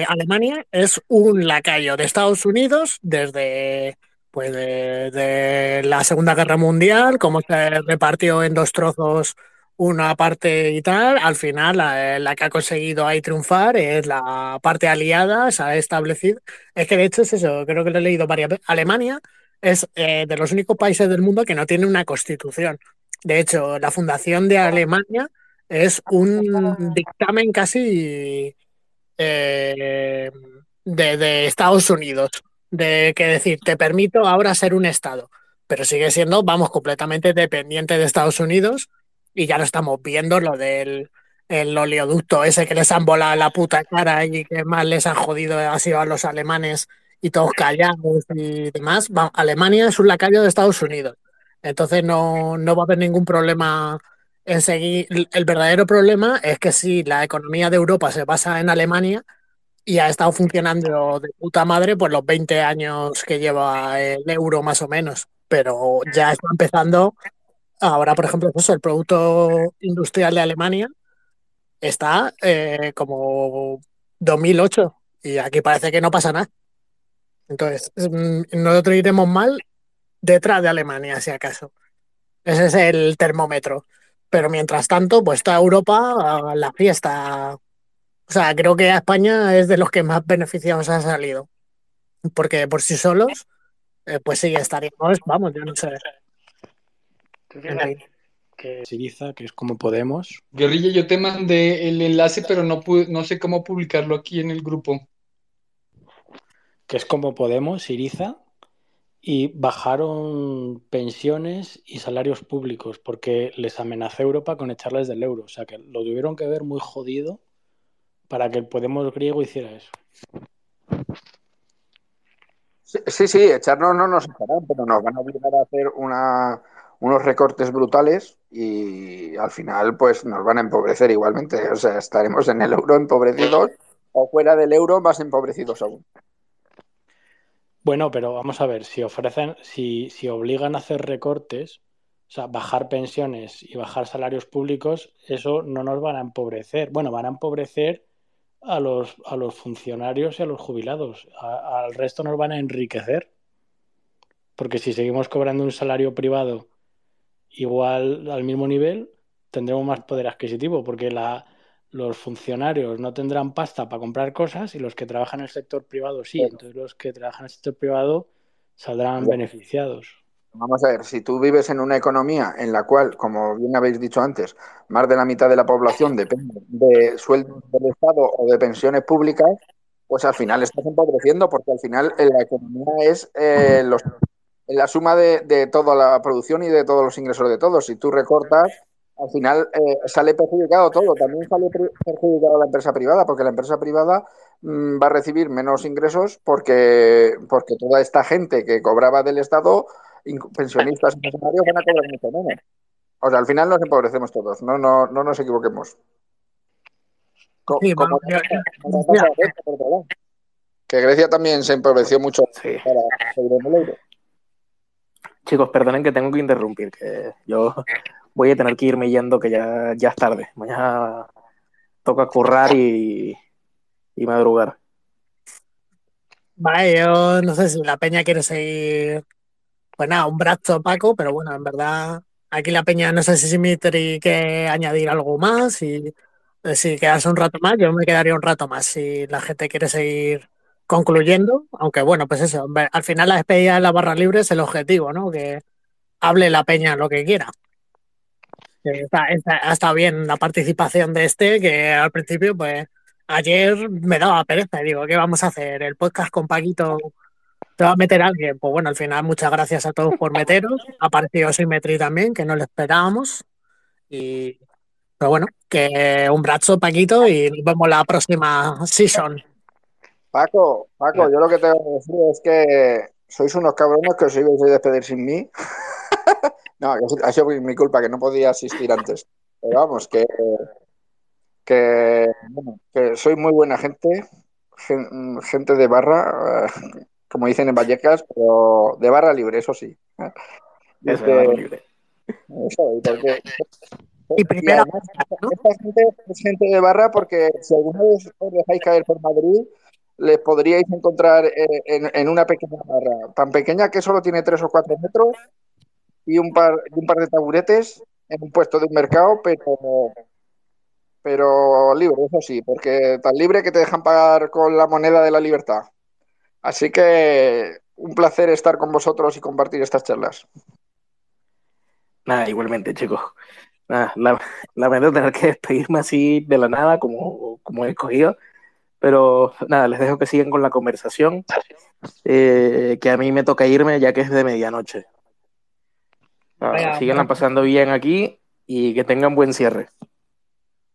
S1: Alemania es un lacayo de Estados Unidos desde pues de, la Segunda Guerra Mundial, como se repartió en dos trozos una parte y tal, al final la, que ha conseguido ahí triunfar es la parte aliada, se ha establecido. Es que de hecho es eso, creo que lo he leído varias veces. Alemania es eh, de los únicos países del mundo que no tiene una constitución. De hecho, la fundación de Alemania es un dictamen casi eh, de, de Estados Unidos, de que decir, te permito ahora ser un Estado, pero sigue siendo, vamos, completamente dependiente de Estados Unidos y ya lo estamos viendo, lo del el oleoducto ese que les han volado la puta cara y que más les han jodido ha sido a los alemanes y todos callados y demás. Alemania es un lacayo de Estados Unidos. Entonces no, no va a haber ningún problema en seguir. El verdadero problema es que si la economía de Europa se basa en Alemania y ha estado funcionando de puta madre, pues los 20 años que lleva el euro más o menos. Pero ya está empezando Ahora, por ejemplo, pues el producto industrial de Alemania está eh, como 2008 y aquí parece que no pasa nada. Entonces, mm, nosotros iremos mal detrás de Alemania, si acaso. Ese es el termómetro. Pero mientras tanto, pues está Europa la fiesta. O sea, creo que España es de los que más beneficiados ha salido. Porque por sí solos, eh, pues sí, estaríamos, vamos, yo no sé,
S6: que Siriza, que es como Podemos.
S3: Guerrilla, yo te mandé el enlace, pero no, no sé cómo publicarlo aquí en el grupo.
S6: Que es como Podemos, Siriza, y bajaron pensiones y salarios públicos porque les amenazó Europa con echarles del euro. O sea que lo tuvieron que ver muy jodido para que el Podemos griego hiciera eso.
S8: Sí, sí, echarnos no nos echarán, pero nos van a obligar a hacer una unos recortes brutales y al final pues nos van a empobrecer igualmente. O sea, estaremos en el euro empobrecidos o fuera del euro más empobrecidos aún.
S6: Bueno, pero vamos a ver, si ofrecen, si, si obligan a hacer recortes, o sea, bajar pensiones y bajar salarios públicos, eso no nos van a empobrecer. Bueno, van a empobrecer a los, a los funcionarios y a los jubilados. al resto nos van a enriquecer. Porque si seguimos cobrando un salario privado igual al mismo nivel, tendremos más poder adquisitivo, porque la, los funcionarios no tendrán pasta para comprar cosas y los que trabajan en el sector privado sí. Entonces los que trabajan en el sector privado saldrán beneficiados.
S8: Vamos a ver, si tú vives en una economía en la cual, como bien habéis dicho antes, más de la mitad de la población depende de sueldos del Estado o de pensiones públicas, pues al final estás empobreciendo, porque al final eh, la economía es eh, los, la suma de, de, toda la producción y de todos los ingresos de todos. Si tú recortas, al final eh, sale perjudicado todo. También sale perjudicado la empresa privada, porque la empresa privada mmm, va a recibir menos ingresos porque, porque toda esta gente que cobraba del Estado pensionistas y funcionarios van a cobrar mucho menos. O sea, al final nos empobrecemos todos, no, no, no nos equivoquemos. Co sí, como, que Grecia también se empobreció mucho
S2: sí. para el euro. Chicos, perdonen que tengo que interrumpir, que yo voy a tener que irme yendo, que ya, ya es tarde. Mañana toca currar y, y madrugar.
S1: Vale, yo no sé si la peña quiere seguir pues nada, un brazo opaco, pero bueno, en verdad, aquí la peña no sé si Simitri que añadir algo más y eh, si quedarse un rato más, yo me quedaría un rato más si la gente quiere seguir concluyendo, aunque bueno, pues eso, al final la despedida de la barra libre es el objetivo, ¿no? Que hable la peña lo que quiera. Está, está, bien la participación de este, que al principio, pues ayer me daba pereza, digo, ¿qué vamos a hacer? El podcast con Paquito te va a meter alguien. Pues bueno, al final, muchas gracias a todos por meteros. Ha aparecido Symmetry también, que no lo esperábamos. Y pero bueno, que un brazo, Paquito, y nos vemos la próxima season.
S8: Paco, Paco, yo lo que te voy a decir es que sois unos cabrones que os ibais a despedir sin mí. no, ha sido mi culpa, que no podía asistir antes. Pero vamos, que, que, bueno, que soy muy buena gente, gente de barra, como dicen en Vallecas, pero de barra libre, eso sí.
S2: Es de barra libre.
S8: Eso, y porque, y primero, además, esta gente es gente de barra porque si alguna vez os dejáis caer por Madrid, les podríais encontrar en, en, una pequeña barra, tan pequeña que solo tiene tres o cuatro metros y un par, de taburetes en un puesto de un mercado, pero, pero libre, eso sí, porque tan libre que te dejan pagar con la moneda de la libertad. Así que un placer estar con vosotros y compartir estas charlas.
S2: Nada, igualmente, chicos. Nada, la, lamento tener que despedirme así de la nada, como, como he escogido. Pero nada, les dejo que sigan con la conversación. Eh, que a mí me toca irme ya que es de medianoche. Sigan pasando bien aquí y que tengan buen cierre.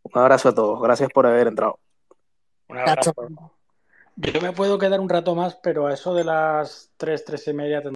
S2: Un abrazo a todos. Gracias por haber entrado.
S6: Un abrazo. Yo me puedo quedar un rato más, pero a eso de las 3, 3 y media